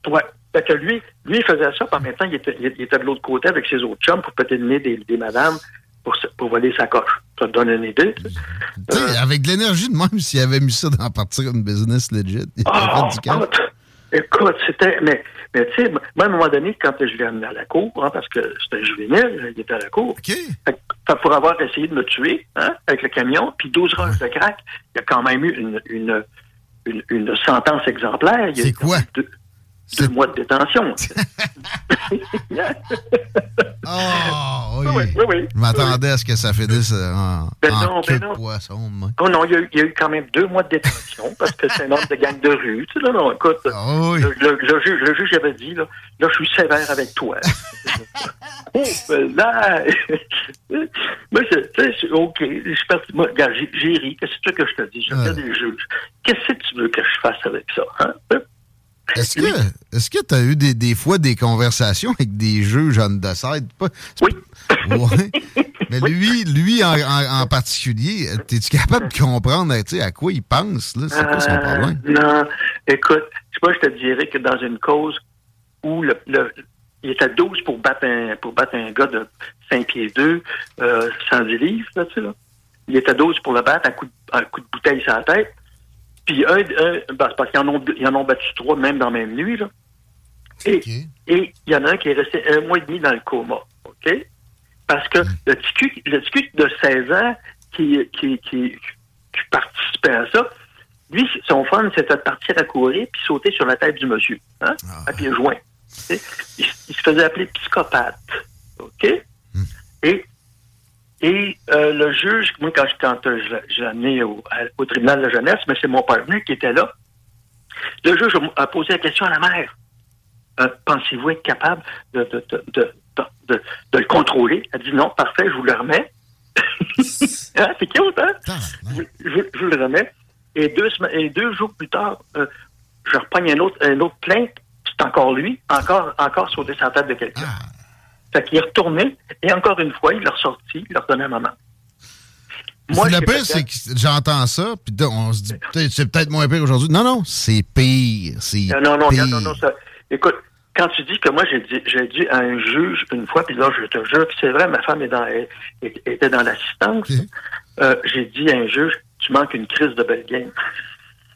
Ouais. Fait que lui, lui, il faisait ça, puis en même temps, il était, il était de l'autre côté avec ses autres chums pour péter le nez des, des madames pour, pour voler sa coche. Ça te donne une idée. tu sais? Sais, avec de l'énergie de même, s'il avait mis ça dans partir une business legit, il Ah, fait du cash. écoute, c'était. Mais, mais tu sais, moi, à un moment donné, quand je l'ai amené à la cour, hein, parce que c'était juvénile, il était à la cour. Que- fait pour avoir essayé de me tuer hein, avec le camion, puis 12 roches de crack, il y a quand même eu une, une, une, une sentence exemplaire. C'est quoi? Deux, deux mois de détention. <laughs> Oh, oui. Oui, oui, oui. Je m'attendais à ce que ça finisse en, Ben en non, ben non. poisson. moi. Oh non, il y, a eu, il y a eu quand même deux mois de détention parce que c'est un homme de gang de rue. Tu sais, là, non, écoute, Ah le, le- le juge, le juge avait dit, là, là, je suis sévère avec toi. <laughs> oh, ben là! Moi, OK, je suis parti. Moi, regarde, j'ai ri. Qu'est-ce que tu veux que je te dise? Je regarde les juges. Qu'est-ce que tu veux que je fasse avec ça? Hein? Est-ce que est-ce que tu as eu des, des fois des conversations avec des juges the side? Pas- Oui. Ouais. <laughs> Mais lui, lui en, en- en particulier, es-tu capable de comprendre à quoi il pense? C'est quoi son Euh, problème? Non, écoute, je sais pas, je te dirais que dans une cause où le, le- il était 12 pour battre un, pour battre un gars de 5 pieds 2, euh, 110 livres, là, tu sais, là. Il était 12 pour le battre à coup de, à coup de bouteille sur la tête. Puis un, un ben, parce qu'ils en ont, ils en ont battu trois même dans la même nuit, là. Et, et il y en a un qui est resté un mois et demi dans le coma, OK? Parce que le petit cul, le petit cul de 16 ans qui, qui, qui, qui participait à ça, lui, son fun, c'était de partir à courir puis sauter sur la tête du monsieur, hein, à pieds joints. Il, il se faisait appeler psychopathe, OK? Et, et euh, le juge, moi, quand, je- l'ai- amené au, au tribunal de la jeunesse, mais c'est mon partenaire qui était là, le juge a- posé la question à la mère. Euh, Pensez-vous être capable de, de, de, de, le contrôler? Elle dit non, parfait, je vous le remets. Hein, <laughs> c'est cute, hein? Je, je- je vous le remets. Et deux, et deux jours plus tard, euh, je reprends un autre, un autre plainte. C'est encore lui, encore, encore sauté sur la tête de quelqu'un. Fait qu'il est retourné, et encore une fois, il l'a ressorti, il l'a redonné à maman. Moi, le pire, c'est que j'entends ça, puis on se dit, c'est peut-être moins pire aujourd'hui. Non, non, c'est pire. C'est Non, non, non, pire. non, non, non, ça- Écoute, quand tu dis que moi, j'ai dit, j'ai dit à un juge une fois, puis là, je te jure, puis c'est vrai, ma femme est dans, était dans l'assistance, euh, j'ai dit à un juge, tu manques une crise de belle game.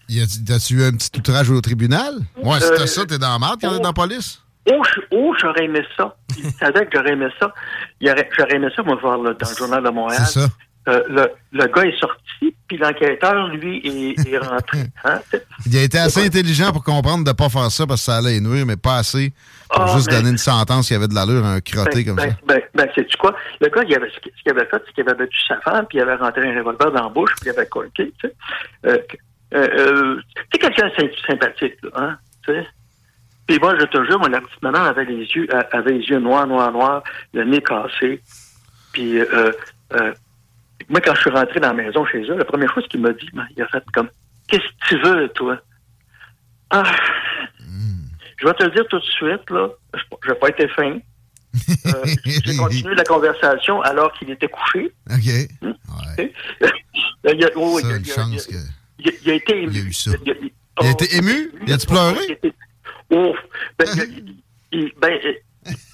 Y a- T'as-tu eu un petit outrage au tribunal? Ouais, si Euh, t'as ça, t'es dans la merde quand t'es dans la police? Oh, oh, j'aurais aimé ça. Il savait que j'aurais aimé ça. J'aurais aimé ça, moi, voir là, dans le journal de Montréal. C'est ça. Euh, le, le gars est sorti, puis l'enquêteur, lui, est, est rentré. <laughs> Hein? Il a été assez intelligent pour comprendre de pas faire ça parce que ça allait nuire, mais pas assez pour Ah, juste mais- donner une sentence qui avait de l'allure à un crotté Ben, comme ben, ça. Ben, ben, sais-tu quoi? Le gars, il avait, ce qu'il avait fait, c'est qu'il avait battu sa femme, puis il avait rentré un revolver dans la bouche, puis il avait colqué, tu sais. Euh, euh, euh, quelqu'un sympathique, là, hein, tu sais. Puis moi, je te jure, moi, la petite madame avait les yeux, euh, avait les yeux noirs, noirs, noirs, le nez cassé. Puis, euh, euh, moi, quand je suis rentré dans la maison chez eux, la première chose qu'il m'a dit, ben, il a fait comme, qu'est-ce que tu veux, toi? Ah, je vais te le dire tout de suite, là, je n'ai pas été fin. Euh, J'ai continué la conversation alors qu'il était couché. <laughs> OK. <laughs> Il, a, oh, Ça, il a- il a- a- que- il a- il a été ému. Il a eu ça. Il a, a été ému? Il a-tu pleuré? Oh, ben, il, il- ben, euh,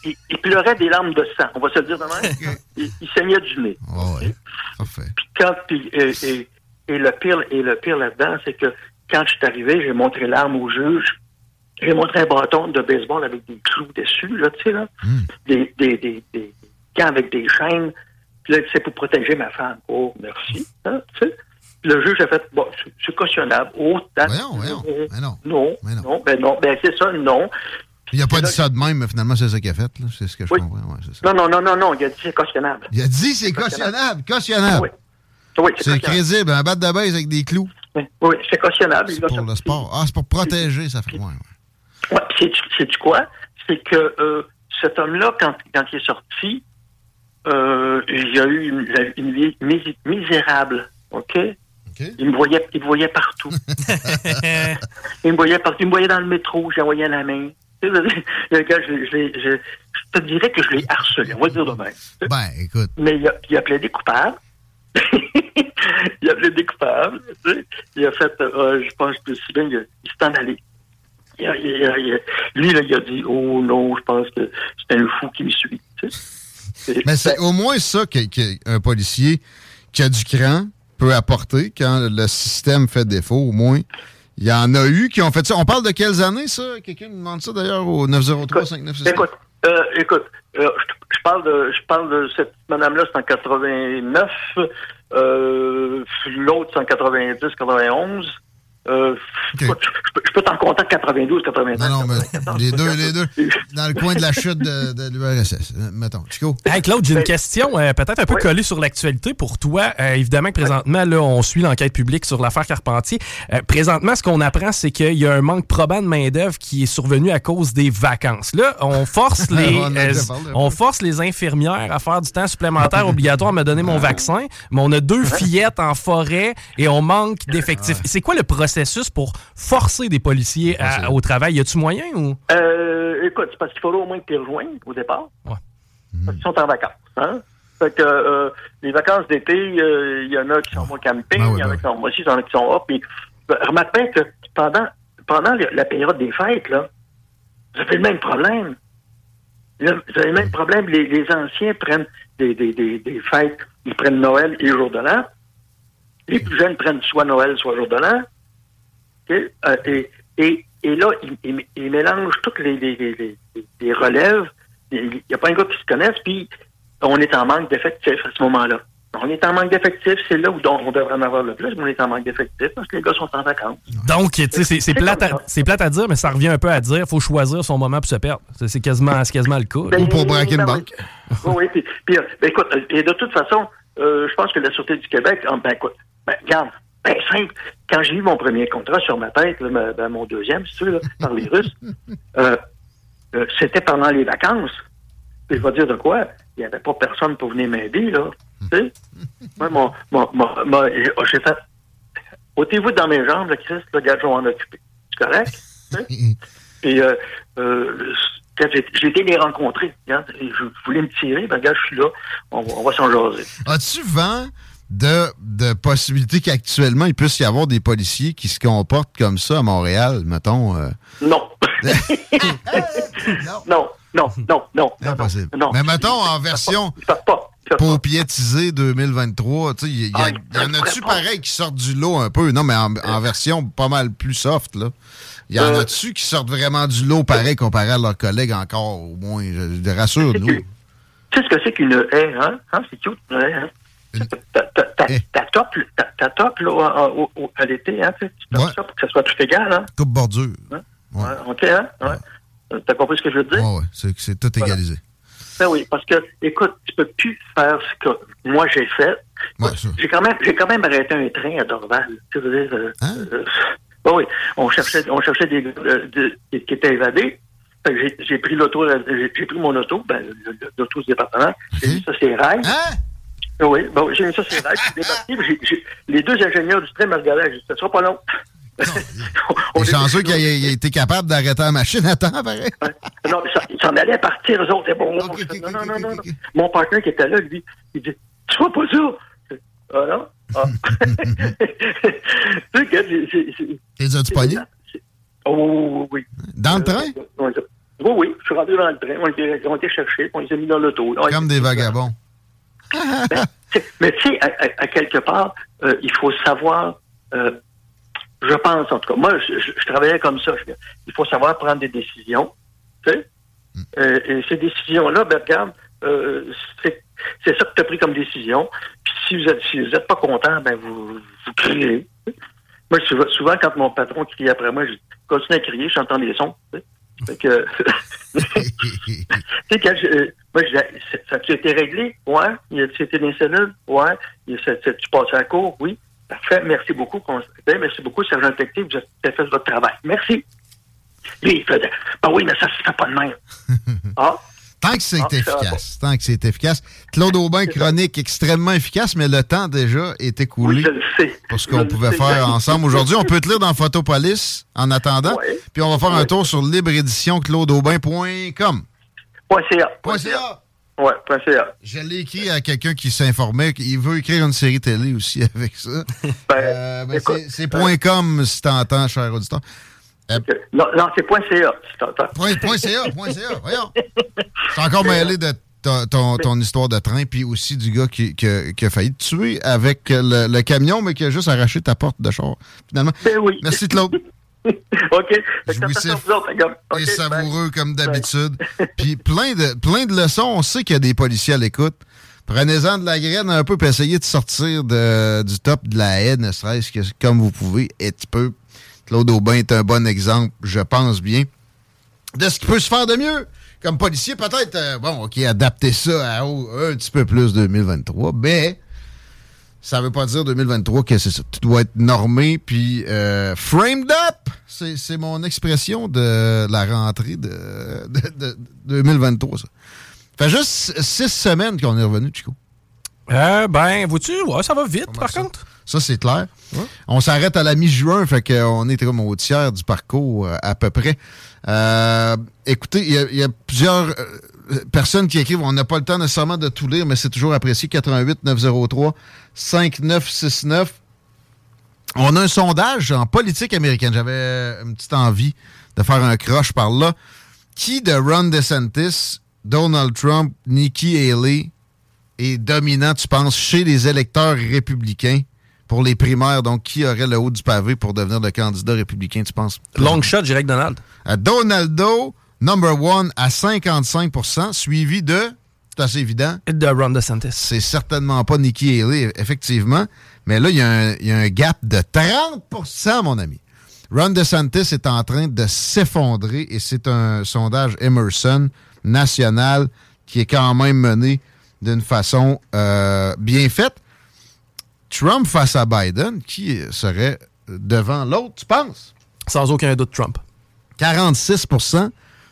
il- il pleurait des larmes de sang, on va se le dire de même. Il, il saignait du nez. Ouais, parfait. Puis quand, puis, et, et- et le pire, et le pire là-dedans, c'est que quand je suis arrivé, j'ai montré l'arme au juge. J'ai montré un bâton de baseball avec des clous dessus, là, tu sais, là. Des, des, des, des gants avec des chaînes. Puis là, c'est pour protéger ma femme. Oh, merci. Hein, tu sais. Le juge a fait, bon, c'est- c'est cautionnable. Oh, that's- Voyons, voyons. euh, Mais non. Non, Mais non. non, ben non, ben c'est ça, non. Il a pas dit ça de même, mais finalement, c'est ça qu'il a fait. là. C'est ce que je Oui. comprends. ouais, c'est ça. Non, non, non, non, non, il a dit c'est cautionnable. Il a dit c'est cautionnable. Cautionnable. Oui, c'est C'est crédible, un bat de base avec des clous. Oui, oui, c'est cautionnable. Il C'est va pour le sport. Ah, c'est pour protéger, ça fait. Ouais, ouais. Ouais, sais-tu quoi? C'est que euh, cet homme-là, quand, quand il est sorti, euh, il a eu une, une vie mis- misérable. OK? Il me voyait, il me voyait partout. <laughs> il me voyait partout. Il me voyait dans le métro, envoyé la main. Je, je, je, je te dirais que je l'ai harcelé, on va le dire de même. Ben, écoute. Mais il a, il a plaidé coupable. <laughs> il a plaidé coupable. tu sais. Il a fait, euh, je pense que si bien, il, s'est en allé. Il a- il a- il a- lui, là, il a dit Oh non, je pense que c'est un fou qui me suit. tu sais. Mais c'est au moins ça que- que un policier qui a du cran peut apporter quand le système fait défaut. Au moins, il y en a eu qui ont fait ça. On parle de quelles années, ça? Quelqu'un me demande ça d'ailleurs au 903-5967. Écoute, euh, écoute, euh, je, je parle de, je parle de cette madame-là, c'est en 89. Euh, L'autre, c'est en 90, 91. Euh, je, peux- t'en compter 92, 93. Non, non, mais les deux, les deux, dans le coin de la chute de, de l'URSS. euh, Mettons. Chico? Hey Claude, j'ai une question euh, peut-être un peu collée sur l'actualité pour toi. Euh, évidemment que présentement, là, on suit l'enquête publique sur l'affaire Carpentier. Euh, présentement, ce qu'on apprend, c'est qu'il y a un manque probant de main-d'œuvre qui est survenu à cause des vacances. Là, on force <laughs> les, On euh, force les infirmières à faire du temps supplémentaire obligatoire à me donner mon vaccin, mais on a deux <laughs> fillettes en forêt et on manque d'effectifs. C'est quoi le processus pour forcer des policiers à- au travail? Y a-tu moyen ou? Euh, écoute, c'est parce qu'il fallait au moins que tu les rejoignes au départ. Parce qu'ils sont en vacances. Hein? Fait que euh, les vacances d'été, euh, il y en a qui sont au camping, il y en a qui sont moi aussi, il y en a qui sont là. Puis ben, remarque bien que pendant, pendant le- la période des fêtes, là, vous avez le même problème. Vous avez le même problème. Les, les anciens prennent des, des, des, des fêtes, ils prennent Noël et jour de l'an. Les plus jeunes prennent soit Noël, soit jour de l'an. Euh, et, et, et là, ils mélangent toutes les, les, les, les- les relèves. Il n'y a pas un gars qui se connaisse, puis on est en manque d'effectifs à ce moment-là. On est en manque d'effectifs, c'est là où on devrait en avoir le plus, mais on est en manque d'effectifs parce que les gars sont en vacances. Donc, tu sais, c'est- c'est plate, à- comme ça. c'est plate à dire, mais ça revient un peu à dire faut choisir son moment pour se perdre. C'est c'est quasiment, c'est quasiment le cas. là. Ben, ben oui. Oui, oui. Puis, puis, euh, ben, écoute, euh, et de toute façon, euh, je pense que la Sûreté du Québec, ah, ben écoute, ben, regarde, ben simple. Quand j'ai eu mon premier contrat sur ma tête, là, ma- ben, mon deuxième, si tu veux, là, par les Russes, <laughs> euh, euh, c'était pendant les vacances. Puis je vais dire de quoi? Il n'y avait pas personne pour venir m'aider, là. Tu sais? <laughs> Moi, mon, mon, mon- j'ai fait. Ôtez-vous dans mes jambes, le Christ, le gars, je vais m'en occuper. C'est correct? <laughs> Puis, euh, euh, quand j'ai été les rencontrer, je voulais me tirer, ben, gars, je suis là, on, on va s'en jaser. As-tu vent? De, de possibilités qu'actuellement, il puisse y avoir des policiers qui se comportent comme ça à Montréal, mettons? euh? Non. <laughs> non, non, non, non. Impossible. non. Mais mettons en version paupiétisée 2023, tu sais, il y, Ah, y en a-tu pareil qui sortent du lot un peu? Non, mais en, en version pas mal plus soft, là. Y en Euh. a-tu qui sortent vraiment du lot pareil comparé à leurs collègues encore, au moins? Je, je rassure, nous. Tu sais ce que c'est qu'une haie, hein? hein? C'est cute, une haie, hein? Ta, ta, top, là, à l'été, hein? Tu tapes ça pour que ça soit tout égal, hein? Coupe bordure. Ouais, OK, hein? Euh, T'as compris ce que je veux dire? Ouais, c'est c'est tout égalisé. Ben oui, parce que, écoute, tu peux plus faire ce que moi j'ai fait. j'ai quand même, j'ai quand même arrêté un train à Dorval. Tu veux dire, euh, euh, ben oui, on cherchait, on cherchait des euh, qui étaient évadés. J'ai pris l'auto, j'ai pris mon auto, ben, l'auto du département. J'ai mis ça sur les rails. Oui, ben, oui, j'ai mis ça <laughs> sur les débarqué, j'ai- deux ingénieurs du train me regardaient. J'ai dit, ça sera pas long. <laughs> Les chanceux qu'il ait, été capable d'arrêter la machine à temps, pareil. Non, mais ça- ils s'en allaient partir, eux autres. Bon, non, non, non, non, non. Mon partenaire qui était là, lui, il dit Tu vois pas ça Ah non? Ah. <laughs> Tu sais, Les as-tu pognés? Oh, oui. Dans le train? Oui, oui, je suis rentré dans le train. On était, on était cherchés, on les a mis dans l'auto. Ah, Comme des vagabonds. Mais tu sais, à, à- à quelque part, euh, il faut savoir, euh, je pense en tout cas, moi, je, je- je travaillais comme ça. je- il faut savoir prendre des décisions. Tu sais? Euh, et ces décisions-là, ben regarde, c'est ça que tu as pris comme décision. Puis si vous êtes si vous êtes pas content, ben vous, vous criez. Moi, souvent, souvent, quand mon patron crie après moi, je continue à crier, j'entends des sons. tu sais. Fait que, <laughs> tu sais, quand je, euh, moi, je ça ça a été réglé? Ouais. Il a été dans les cellules? Ouais. A- tu passes à la cour? Oui. Parfait. Merci beaucoup. ben, Merci beaucoup, sergent détective. Vous avez fait votre travail. Merci. Lui, il faisait, ben oui, mais ça se fait pas de même. <laughs> ah. Tant que c'est Ah, efficace. Tant que c'est efficace. Claude Aubin, chronique extrêmement efficace, mais le temps déjà est écoulé. Oui, je le sais. Pour ce qu'on pouvait faire ensemble aujourd'hui. On peut te lire dans Photopolis en attendant. Puis on va faire un tour sur libreéditionclaudeaubin.com. Point .ca. Point .ca. Ouais, .ca. Je l'ai écrit à quelqu'un qui s'informait qu'il veut écrire une série télé aussi <laughs> avec ça. Euh, ben, c'est- point .com si t'entends, cher auditeur. Euh, Non, non c'est point .ca. Point, point .ca, point .ca, voyons. <laughs> C'est encore mêlé de ton, ton- ton histoire de train, puis aussi du gars qui, qui a- qui a failli te tuer avec le, le camion, mais qui a juste arraché ta porte de char, finalement. Merci, Claude. <laughs> OK. Jouissif fait ça, vous autres, les gars. OK, et bye. savoureux comme d'habitude. <laughs> Puis plein de, plein de leçons. On sait qu'il y a des policiers à l'écoute. Prenez-en de la graine un peu, puis essayez de sortir de- du top de la haie, ne serait-ce que comme vous pouvez, un petit peu. Claude Aubin est un bon exemple, je pense bien, de ce qui peut se faire de mieux. Comme policier, peut-être, euh, bon, OK, adapter ça à oh, un petit peu plus 2023, mais ça veut pas dire 2023 que c'est ça. Tu dois être normé, puis euh, framed up. C'est mon expression de la rentrée de, de- de 2023, ça. Fait juste six semaines qu'on est revenu, Chico. Euh, ben, vois-tu, ouais, ça va vite, par contre. Ça, c'est clair. On s'arrête à la mi-juin, fait qu'on est comme au tiers du parcours euh, à peu près. Euh, écoutez, il y a- plusieurs euh, personnes qui écrivent. On n'a pas le temps nécessairement de tout lire, mais c'est toujours apprécié. 88 903 5969. On a un sondage en politique américaine. J'avais une petite envie de faire un croche par là. Qui de Ron DeSantis, Donald Trump, Nikki Haley est dominant, tu penses, chez les électeurs républicains? Pour les primaires? Donc, qui aurait le haut du pavé pour devenir le candidat républicain, tu penses? Long shot, je dirais que Donald. À Donaldo, number one à 55% suivi de, c'est assez évident. De Ron DeSantis. C'est certainement pas Nikki Haley, effectivement. Mais là, il y, a un- il y a un gap de 30% mon ami. Ron DeSantis est en train de s'effondrer et c'est un sondage Emerson national qui est quand même mené d'une façon euh, bien faite. Trump face à Biden, qui serait devant l'autre, tu penses? Sans aucun doute, Trump. 46%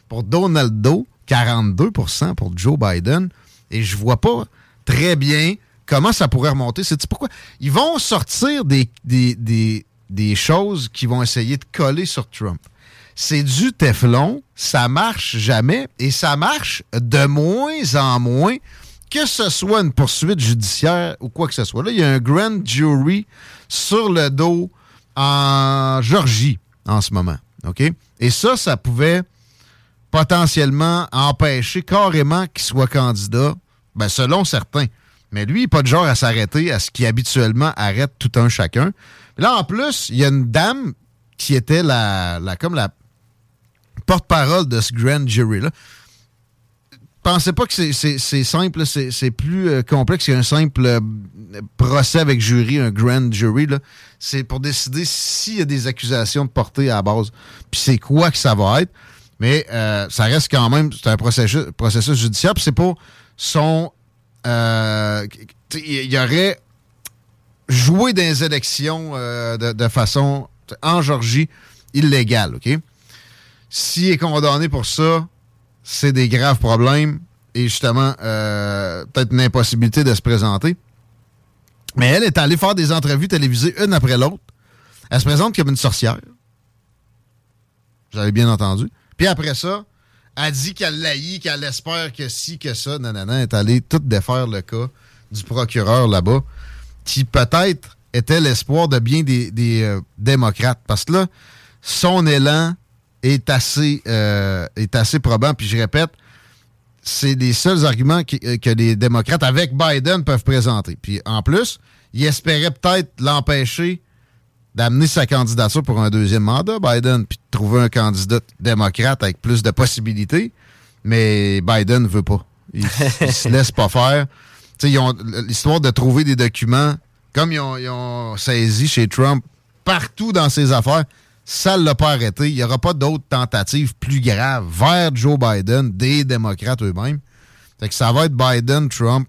pour Donaldo, 42% pour Joe Biden. Et je vois pas très bien comment ça pourrait remonter. C'est pourquoi? Ils vont sortir des, des, des, des choses qui vont essayer de coller sur Trump. C'est du Teflon, ça marche jamais et ça marche de moins en moins, que ce soit une poursuite judiciaire ou quoi que ce soit. Là, il y a un grand jury sur le dos en Georgie en ce moment. OK? Et ça, ça pouvait potentiellement empêcher carrément qu'il soit candidat, ben, selon certains. Mais lui, il n'est pas de genre à s'arrêter à ce qui habituellement arrête tout un chacun. Là, en plus, il y a une dame qui était la, comme la porte-parole de ce grand jury-là. Pensez pas que c'est- simple, c'est plus euh, complexe qu'un simple euh, procès avec jury, un grand jury. C'est pour décider s'il y a des accusations de portée à la base, puis c'est quoi que ça va être. Mais euh, ça reste quand même, c'est un processus, judiciaire, puis c'est pas son... il y aurait joué dans les élections de, de façon, en Georgie, illégale, OK? S'il est condamné pour ça, c'est des graves problèmes et justement, euh, peut-être une impossibilité de se présenter. Mais elle est allée faire des entrevues télévisées une après l'autre. Elle se présente comme une sorcière. Vous avez bien entendu. Puis après ça, elle dit qu'elle l'haït, qu'elle espère que si, que ça. Nanana, est allée tout défaire le cas du procureur là-bas, qui peut-être était l'espoir de bien des, des, euh, démocrates. Parce que là, son élan est assez, euh, est assez probant. Puis je répète, c'est les seuls arguments euh, que les démocrates avec Biden peuvent présenter. Puis en plus, il espérait peut-être l'empêcher d'amener sa candidature pour un deuxième mandat, Biden, puis de trouver un candidat démocrate avec plus de possibilités. Mais Biden ne veut pas. Il, il se laisse pas faire. Ils l'histoire de trouver des documents, comme ils ils ont saisi chez Trump partout dans ses affaires, ça ne l'a pas arrêté. Il n'y aura pas d'autres tentatives plus graves vers Joe Biden, des démocrates eux-mêmes. Que ça va être Biden-Trump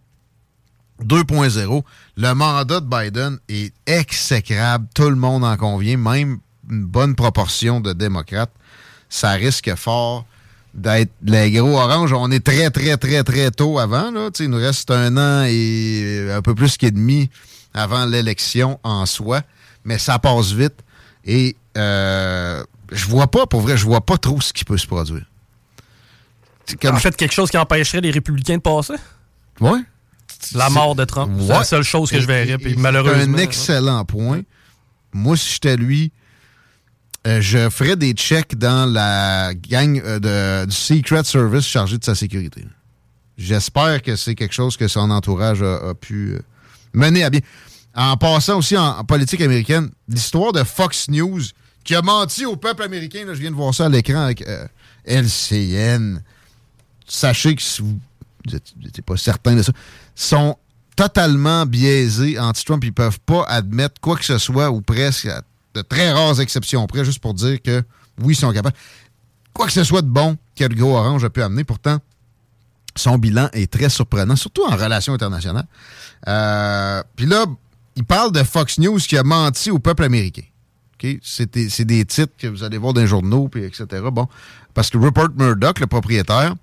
2.0. Le mandat de Biden est exécrable. Tout le monde en convient, même une bonne proportion de démocrates. Ça risque fort d'être les gros oranges. On est très, très, très, très tôt avant. Il nous reste un an et un peu plus qu'et demi avant l'élection en soi. Mais ça passe vite. Et euh, je vois pas, pour vrai, je vois pas trop ce qui peut se produire. En fait, quelque chose qui empêcherait les républicains de passer? Ouais. La mort de Trump. C'est la seule chose que je verrais. Puis malheureusement. un excellent point. Moi, si j'étais lui, euh, je ferais des checks dans la gang euh, de, du Secret Service chargé de sa sécurité. J'espère que c'est quelque chose que son entourage a, a pu euh, mener à bien. En passant aussi en, en politique américaine, l'histoire de Fox News qui a menti au peuple américain, là, je viens de voir ça à l'écran avec euh, LCN. Sachez que si vous n'êtes pas certain de ça, sont totalement biaisés anti-Trump. Ils peuvent pas admettre quoi que ce soit ou presque à de très rares exceptions près, juste pour dire que oui, ils sont capables. Quoi que ce soit de bon que le gros orange a pu amener, pourtant, son bilan est très surprenant, surtout en relations internationales. Euh, Puis là, il parle de Fox News qui a menti au peuple américain. C'est des, titres que vous allez voir dans les journaux, puis etc. Bon, parce que Rupert Murdoch, le propriétaire,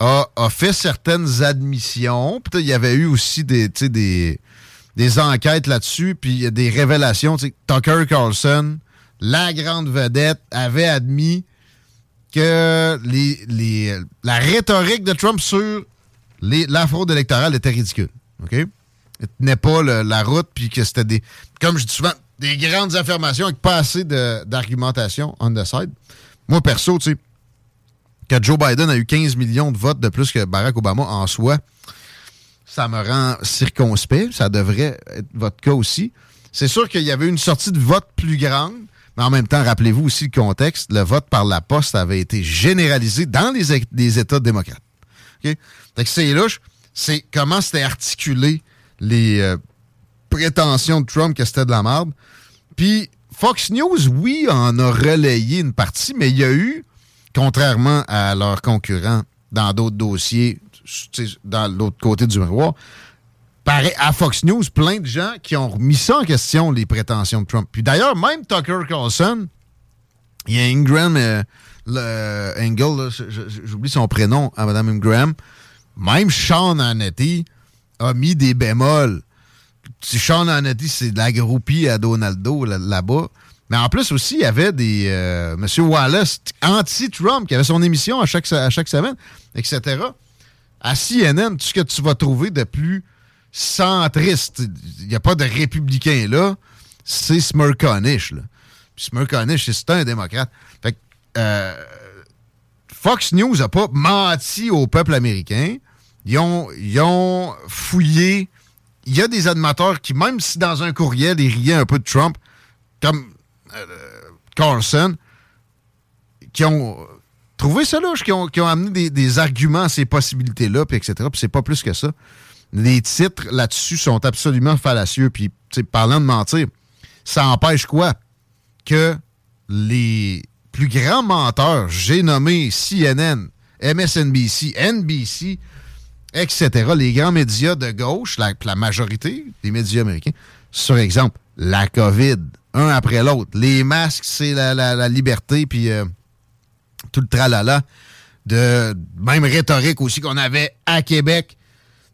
a, a fait certaines admissions. Puis il y avait eu aussi des, des, des enquêtes là-dessus, puis il y a des révélations. Tucker Carlson, la grande vedette, avait admis que les, les, la rhétorique de Trump sur les- la fraude électorale était ridicule. OK? Il tenait pas la route, puis que c'était des, comme je dis souvent, des grandes affirmations avec pas assez d'argumentation on the side. Moi, perso, tu sais, que Joe Biden a eu 15 millions de votes de plus que Barack Obama en soi, ça me rend circonspect. Ça devrait être votre cas aussi. C'est sûr qu'il y avait une sortie de vote plus grande, mais en même temps, rappelez-vous aussi le contexte. Le vote par la poste avait été généralisé dans les, États démocrates. OK? Fait que c'est louche. C'est comment c'était articulé les euh, prétentions de Trump que c'était de la merde. Puis Fox News, oui, en a relayé une partie, mais il y a eu, contrairement à leurs concurrents dans d'autres dossiers, dans l'autre côté du miroir, paraît à Fox News, plein de gens qui ont remis ça en question, les prétentions de Trump. Puis d'ailleurs, même Tucker Carlson, il y a Ingram, euh, Engel, j'oublie son prénom à Mme Ingram, même Sean Hannity a mis des bémols. Sean Hannity, c'est de la groupie à Donaldo là- là-bas. Mais en plus aussi, il y avait des euh, M. Wallace, anti-Trump, qui avait son émission à chaque, à chaque semaine, etc. À CNN, tout ce que tu vas trouver de plus centriste, il n'y a pas de républicain là, c'est Smirconish. Là. Puis Smirconish, c'est un démocrate. Fait que, euh, Fox News n'a pas menti au peuple américain. Ils ont, ils ont fouillé. Il y a des animateurs qui, même si dans un courriel, ils riaient un peu de Trump, comme euh, Carlson, qui ont trouvé ça louche, qui ont, qui ont amené des, arguments à ces possibilités-là, puis etc. Puis c'est pas plus que ça. Les titres là-dessus sont absolument fallacieux. Puis, parlant de mentir, ça empêche quoi? Que les plus grands menteurs, j'ai nommé CNN, MSNBC, NBC, etc., les grands médias de gauche, la, majorité des médias américains, sur exemple, la COVID, un après l'autre. Les masques, c'est la, liberté, puis euh, tout le tralala de même rhétorique aussi qu'on avait à Québec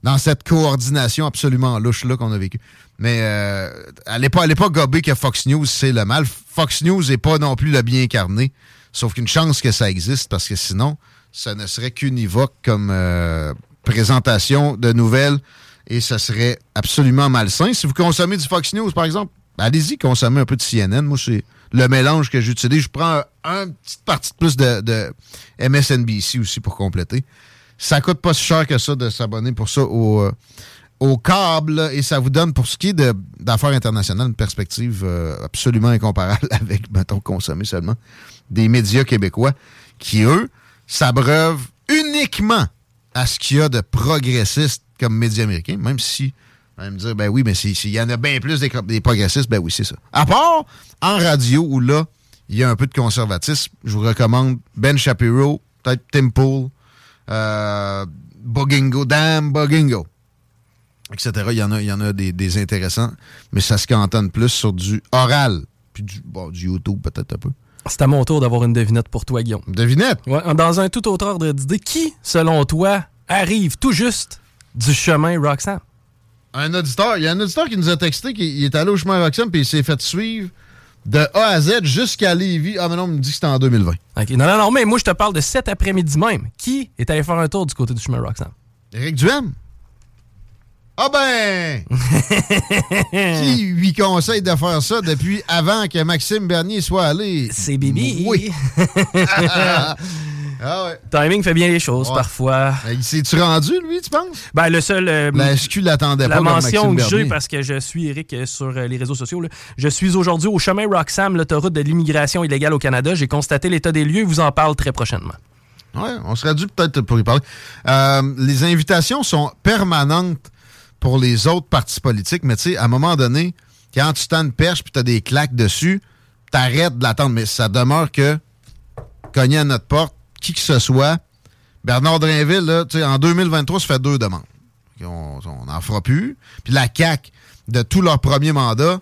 dans cette coordination absolument louche-là qu'on a vécue. Mais euh, allez pas, allez pas gober que Fox News, c'est le mal. Fox News n'est pas non plus le bien incarné. Sauf qu'une chance que ça existe, parce que sinon, ça ne serait qu'univoque comme euh, présentation de nouvelles et ça serait absolument malsain. Si vous consommez du Fox News, par exemple, allez-y, consommez un peu de CNN. Moi, c'est le mélange que j'utilise. Je prends un, une petite partie de plus de, de MSNBC aussi pour compléter. Ça coûte pas si cher que ça de s'abonner pour ça au, euh, au câble et ça vous donne, pour ce qui est d'affaires internationales, une perspective euh, absolument incomparable <laughs> avec, mettons, consommer seulement des médias québécois qui, eux, s'abreuvent uniquement à ce qu'il y a de progressistes comme médias américains, même si, on va me dire, ben oui, mais s'il y en a bien plus des, progressistes, ben oui, c'est ça. À part en radio, où là, il y a un peu de conservatisme, je vous recommande Ben Shapiro, peut-être Tim Pool, euh, Bogingo, Damn Bogingo, etc. Il y en a, il y en a des, intéressants, mais ça se cantonne plus sur du oral, puis du, du YouTube peut-être un peu. C'est à mon tour d'avoir une devinette pour toi, Guillaume. Devinette? Ouais, dans un tout autre ordre d'idée, qui, selon toi, arrive tout juste du chemin Roxanne? Un auditeur, il y a un auditeur qui nous a texté qu'il est allé au chemin Roxham puis il s'est fait suivre de A à Z jusqu'à Lévis. Ah, mais non, on me dit que c'était en 2020. Ok, Non, non, non, mais moi, je te parle de cet après-midi même. Qui est allé faire un tour du côté du chemin Roxanne? Éric Duhem? Ah ben! <laughs> qui lui conseille de faire ça depuis avant que Maxime Bernier soit allé? C'est Bibi. Oui. <laughs> ah ouais. Timing fait bien les choses, Ouais. parfois. Il s'est-tu rendu, lui, tu penses? Ben, le seul. euh, La SQ l'attendait pas La comme mention Maxime que j'ai, Bernier. parce que je suis Eric sur euh, les réseaux sociaux, là. je suis aujourd'hui au chemin Roxham, l'autoroute de l'immigration illégale au Canada. J'ai constaté l'état des lieux, vous en parle très prochainement. Oui, on serait dû peut-être pour y parler. Euh, les invitations sont permanentes pour les autres partis politiques, mais tu sais, à un moment donné, quand tu t'en une perche puis tu as des claques dessus, t'arrêtes de l'attendre. Mais ça demeure que cogner à notre porte, qui que ce soit, Bernard Drinville, là, tu sais, en 2023, ça fait deux demandes. On n'en fera plus. Puis la CAQ, de tout leur premier mandat,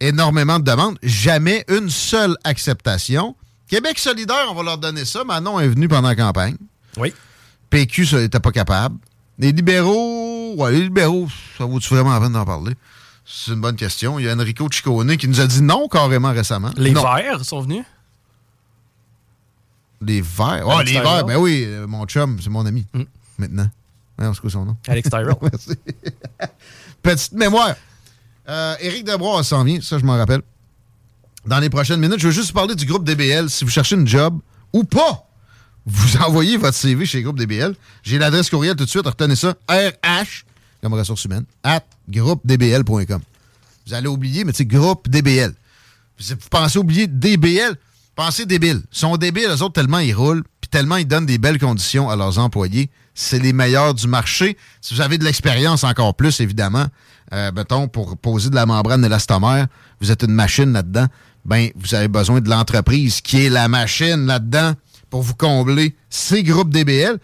énormément de demandes, jamais une seule acceptation. Québec solidaire, on va leur donner ça. Manon est venu pendant la campagne. Oui. PQ, ça n'était pas capable. Les libéraux, ouais, les libéraux, ça vaut-tu vraiment la peine d'en parler? C'est une bonne question. Il y a Enrico Ciccone qui nous a dit non carrément récemment. Les Non. Verts sont venus? Les Verts? Oh, Alex les. Verts, ben oui, euh, mon chum, c'est mon ami. Maintenant. Ouais, c'est quoi son nom? Alex <laughs> Tyrell. Merci. Petite mémoire. Euh, Éric Debrois s'en vient, ça je m'en rappelle. Dans les prochaines minutes, je veux juste parler du groupe DBL. Si vous cherchez une job ou pas, vous envoyez votre CV chez Groupe DBL. J'ai l'adresse courriel tout de suite, retenez ça. RH, comme ressources humaines, at groupedbl.com. Vous allez oublier, mais c'est groupe DBL. Vous vous pensez oublier DBL, pensez débile. Ils sont débiles, eux autres, tellement ils roulent, puis tellement ils donnent des belles conditions à leurs employés. C'est les meilleurs du marché. Si vous avez de l'expérience encore plus, évidemment, euh, mettons, pour poser de la membrane élastomère, vous êtes une machine là-dedans, ben, vous avez besoin de l'entreprise qui est la machine là-dedans pour vous combler ces groupes DBL.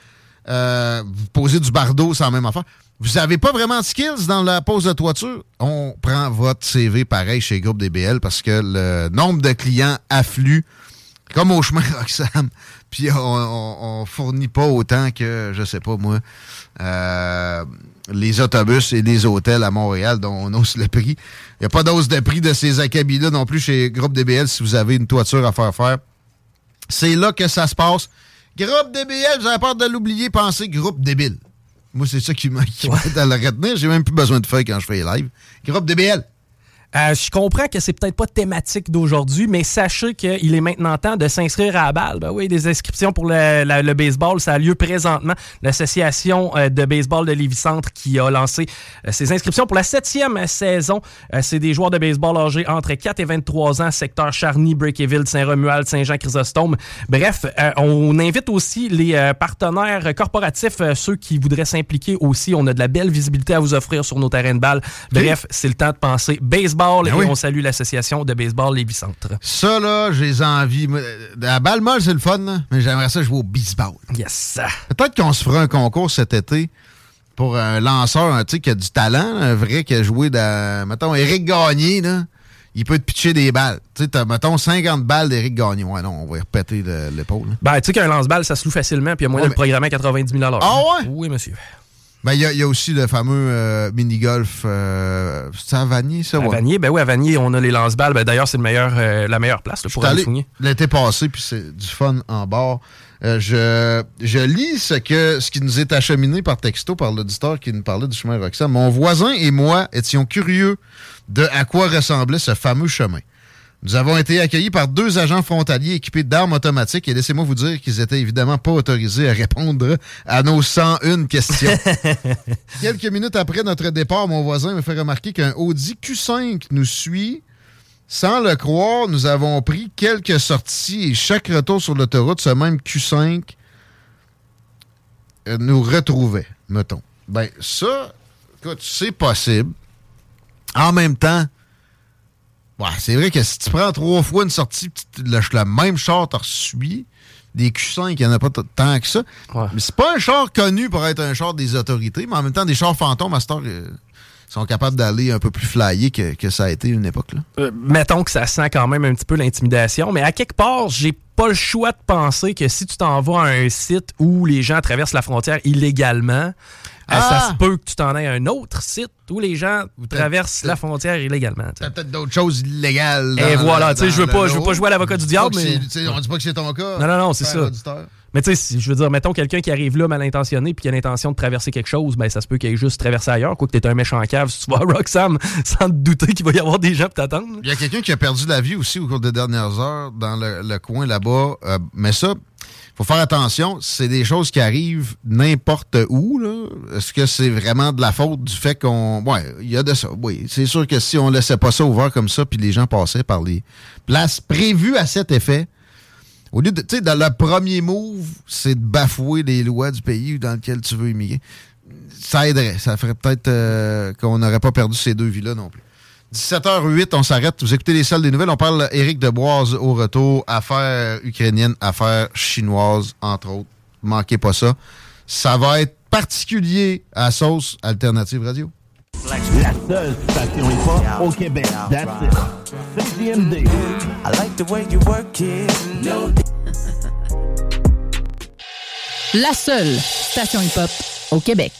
Euh, vous posez du bardeau, la même affaire. Vous n'avez pas vraiment de skills dans la pose de toiture? On prend votre CV pareil chez Groupe DBL parce que le nombre de clients afflue comme au chemin <laughs> Roxham. Puis on, on, on fournit pas autant que, je sais pas moi, euh, les autobus et les hôtels à Montréal dont on hausse le prix. Il n'y a pas d'hausse de prix de ces acabits-là non plus chez Groupe DBL si vous avez une toiture à faire faire. C'est là que ça se passe. Groupe DBL, vous avez peur de l'oublier, pensez groupe débile. Moi, c'est ça qui m'a à le retenir. J'ai même plus besoin de feuilles quand je fais les lives. Groupe DBL. Euh, je comprends que c'est peut-être pas thématique d'aujourd'hui, mais sachez qu'il est maintenant temps de s'inscrire à la balle. Ben oui, des inscriptions pour le, la- le baseball, ça a lieu présentement. L'association euh, de baseball de Lévis-Centre qui a lancé euh, ses inscriptions pour la septième saison. Euh, c'est des joueurs de baseball âgés entre 4 et 23 ans, secteur Charny, Breakyville, Saint-Romuald, Saint-Jean-Chrysostome. Bref, euh, on invite aussi les partenaires corporatifs, ceux qui voudraient s'impliquer aussi. On a de la belle visibilité à vous offrir sur nos terrains de balle. Bref, c'est le temps de penser baseball Ben et oui. on salue l'association de baseball Lévis-Centre. Ça, là, j'ai. Moi, La balle molle, c'est le fun, mais j'aimerais ça jouer au baseball. Yes. Peut-être qu'on se fera un concours cet été pour un lanceur un, qui a du talent, un vrai qui a joué dans. Mettons, Éric Gagné, là. Il peut te pitcher des balles. Tu sais, mettons, 50 balles d'Éric Gagné. Ouais, non, on va y repéter le- l'épaule. Ben, tu sais qu'un lance-balle, ça se loue facilement, puis il y a moyen Ouais, de le programmer à 90 000 Ah ouais? Oui, monsieur. Ben, il y, y a aussi le fameux euh, mini-golf. Euh, c'est à Vanier, ça, À ouais. Vanier, ben oui, à Vanier, on a les lance-balles. Ben, D'ailleurs, c'est euh, la meilleure place là, pour aller soigner. l'été passé, puis c'est du fun en bord. Euh, je, je lis ce, que, ce qui nous est acheminé par texto par l'auditeur qui nous parlait du chemin Roxham. Mon voisin et moi étions curieux de à quoi ressemblait ce fameux chemin. Nous avons été accueillis par deux agents frontaliers équipés d'armes automatiques et laissez-moi vous dire qu'ils étaient évidemment pas autorisés à répondre à nos 101 questions. <laughs> Quelques minutes après notre départ, mon voisin me fait remarquer qu'un Audi Q5 nous suit. Sans le croire, nous avons pris quelques sorties et chaque retour sur l'autoroute, ce même Q5 euh, nous retrouvait, mettons. Ben, ça, écoute, c'est possible. En même temps, ouais, c'est vrai que si tu prends trois fois une sortie, le, le même char te suit, des Q5, il n'y en a pas tant que ça. Mais c'est pas un char connu pour être un char des autorités, mais en même temps, des chars fantômes, à cette heure, euh, sont capables d'aller un peu plus flyés que, que ça a été une époque. Là. Euh, mettons que ça sent quand même un petit peu l'intimidation, mais à quelque part, j'ai pas le choix de penser que si tu t'en vas à un site où les gens traversent la frontière illégalement, Ah! ça se peut que tu t'en aies à un autre site où les gens traversent la frontière illégalement. T'as peut-être d'autres choses illégales. Et voilà, tu sais, je veux pas, je veux pas jouer à l'avocat du diable, mais. On dit pas que c'est ton cas. Non, non, non, c'est ça. Mais tu sais, si- je veux dire, mettons quelqu'un qui arrive là mal intentionné puis qui a l'intention de traverser quelque chose, ben ça se peut qu'il ait juste traversé ailleurs. Quoi que t'es un méchant cave, si tu à Roxham <laughs> sans te douter qu'il va y avoir des gens pour t'attendre. Il y a quelqu'un qui a perdu la vie aussi au cours des dernières heures dans le, le coin là-bas. Euh, mais ça, faut faire attention. C'est des choses qui arrivent n'importe où. Est-ce que c'est vraiment de la faute du fait qu'on... Ouais, il y a de ça. Oui, c'est sûr que si on laissait pas ça ouvert comme ça puis les gens passaient par les places prévues à cet effet, au lieu de... Tu sais, dans le premier move, c'est de bafouer les lois du pays dans lequel tu veux immigrer. Ça aiderait. Ça ferait peut-être euh, qu'on n'aurait pas perdu ces deux vies-là non plus. 17h08, on s'arrête. Vous écoutez les salles des nouvelles. On parle Éric Deboise au retour. Affaires ukrainiennes, affaires chinoises, entre autres. Manquez pas ça. Ça va être particulier à Sauce Alternative Radio. La seule station hip-hop au Québec. That's it. CGMD. I like the way you work it. La seule station hip-hop au Québec.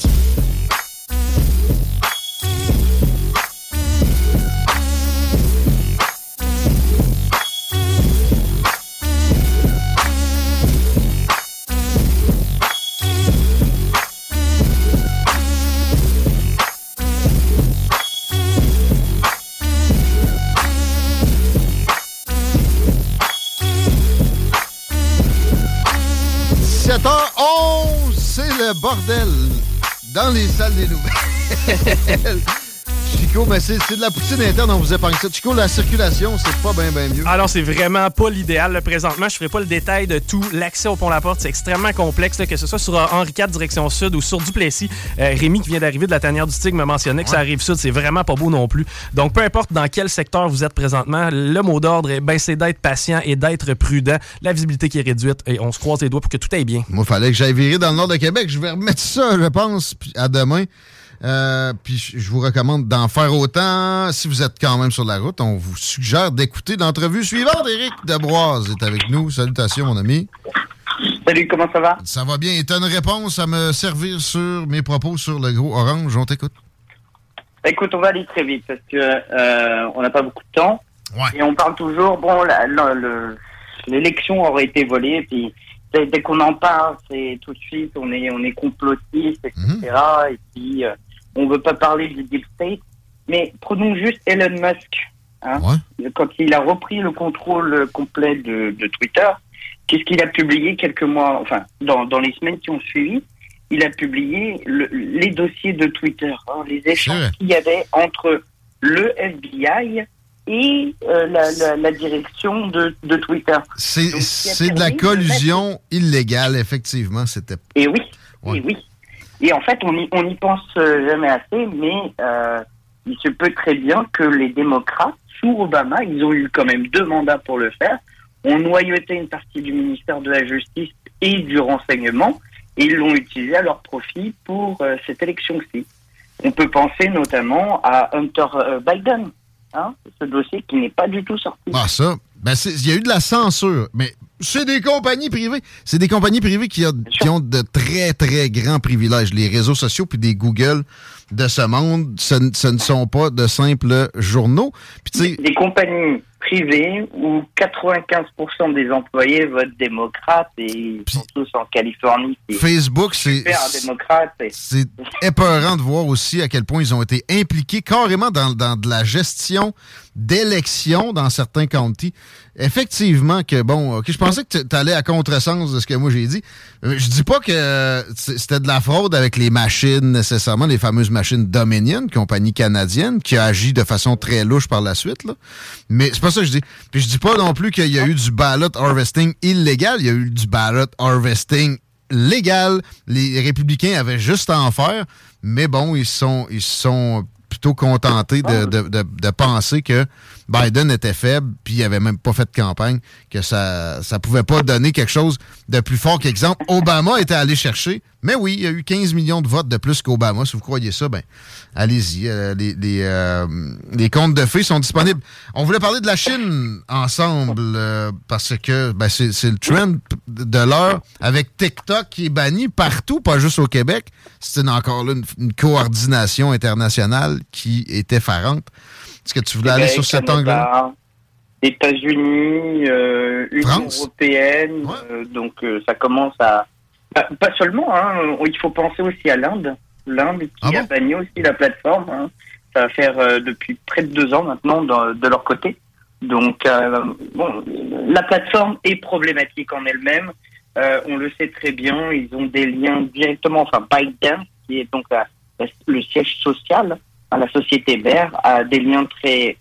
Dans les salles des nouvelles. <laughs> Chico, mais c'est de la poutine interne, on vous épargne ça. Chico, la circulation, c'est pas bien, bien mieux. Alors, c'est vraiment pas l'idéal. Présentement, je ferai pas le détail de tout. L'accès au pont-la-porte, c'est extrêmement complexe, là, que ce soit sur euh, Henri IV, direction sud, ou sur Duplessis. Euh, Rémi, qui vient d'arriver de la tanière du Stig, me mentionnait que ça arrive sud. C'est vraiment pas beau non plus. Donc, peu importe dans quel secteur vous êtes présentement, le mot d'ordre, eh ben, c'est d'être patient et d'être prudent. La visibilité qui est réduite, et on se croise les doigts pour que tout aille bien. Moi, fallait que j'aille virer dans le nord de Québec. Je vais remettre ça, je pense, puis à demain. Euh, puis je vous recommande d'en faire autant. Si vous êtes quand même sur la route, on vous suggère d'écouter l'entrevue suivante. Éric Debroise est avec nous. Salutations, mon ami. Salut, comment ça va? Ça va bien. Et t'as une réponse à me servir sur mes propos sur le gros orange? On t'écoute. Écoute, on va aller très vite parce que euh, on n'a pas beaucoup de temps. Et on parle toujours, bon, l'élection aurait été volée, puis dès, qu'on en parle, c'est tout de suite, on est, on est complotiste, etc. Et puis, euh, on veut pas parler du deep state. Mais prenons juste Elon Musk. hein. Quand il a repris le contrôle complet de, de Twitter, qu'est-ce qu'il a publié quelques mois, enfin, dans, dans les semaines qui ont suivi? Il a publié le- les dossiers de Twitter, hein, les échanges qu'il y avait entre le FBI et euh, la, la- la direction de, de Twitter. C'est de la collusion illégale, effectivement. C'était. Et oui, et oui. Et en fait, on n'y pense euh, jamais assez, mais euh, il se peut très bien que les démocrates, sous Obama, ils ont eu quand même deux mandats pour le faire, ont noyauté une partie du ministère de la Justice et du renseignement, et ils l'ont utilisé à leur profit pour euh, cette élection-ci. On peut penser notamment à Hunter Biden, hein, ce dossier qui n'est pas du tout sorti. Ah, ça. Ben, il y a eu de la censure, mais c'est des compagnies privées. C'est des compagnies privées qui, a- qui ont de très, très grands privilèges. Les réseaux sociaux puis des Google de ce monde, ce, ne sont pas de simples journaux. Puis, des compagnies privées où 95% des employés votent démocrate et ils sont tous en Californie. Facebook, c'est super démocrate. et- c'est <laughs> épeurant de voir aussi à quel point ils ont été impliqués carrément dans, dans de la gestion d'élections dans certains counties. Effectivement que, bon, ok, je pensais que tu allais à contresens de ce que moi j'ai dit. Euh, Je dis pas que euh, c'était de la fraude avec les machines nécessairement, les fameuses machines Dominion, compagnie canadienne, qui a agi de façon très louche par la suite. Là. Mais c'est pas ça que je dis. Puis je dis pas non plus qu'il y a eu du ballot harvesting illégal, il y a eu du ballot harvesting légal. Les républicains avaient juste à en faire, mais bon, ils sont, ils sont plutôt contentés de, de- de- de penser que Biden était faible, puis il avait même pas fait de campagne, que ça ça pouvait pas donner quelque chose de plus fort qu'exemple. Obama était allé chercher, mais oui, il y a eu 15 millions de votes de plus qu'Obama. Si vous croyez ça, ben allez-y. euh, les, les, euh, les comptes de fées sont disponibles. On voulait parler de la Chine ensemble, euh, parce que ben, c'est le trend de l'heure, avec TikTok qui est banni partout, pas juste au Québec. C'est encore là une, une coordination internationale qui est effarante. Est-ce que tu voulais aller Québec, sur cet angle-là? États-Unis, euh, Union européenne, euh, donc euh, ça commence à... Pas, pas seulement, hein, il faut penser aussi à l'Inde. L'Inde Ah qui a banni aussi la plateforme. hein. Ça va faire euh, depuis près de deux ans maintenant de, de leur côté. Donc, bon, la plateforme est problématique en elle-même. On le sait très bien, ils ont des liens directement, enfin Biden, qui est donc la- la- le siège social, à la société mère, a des liens très,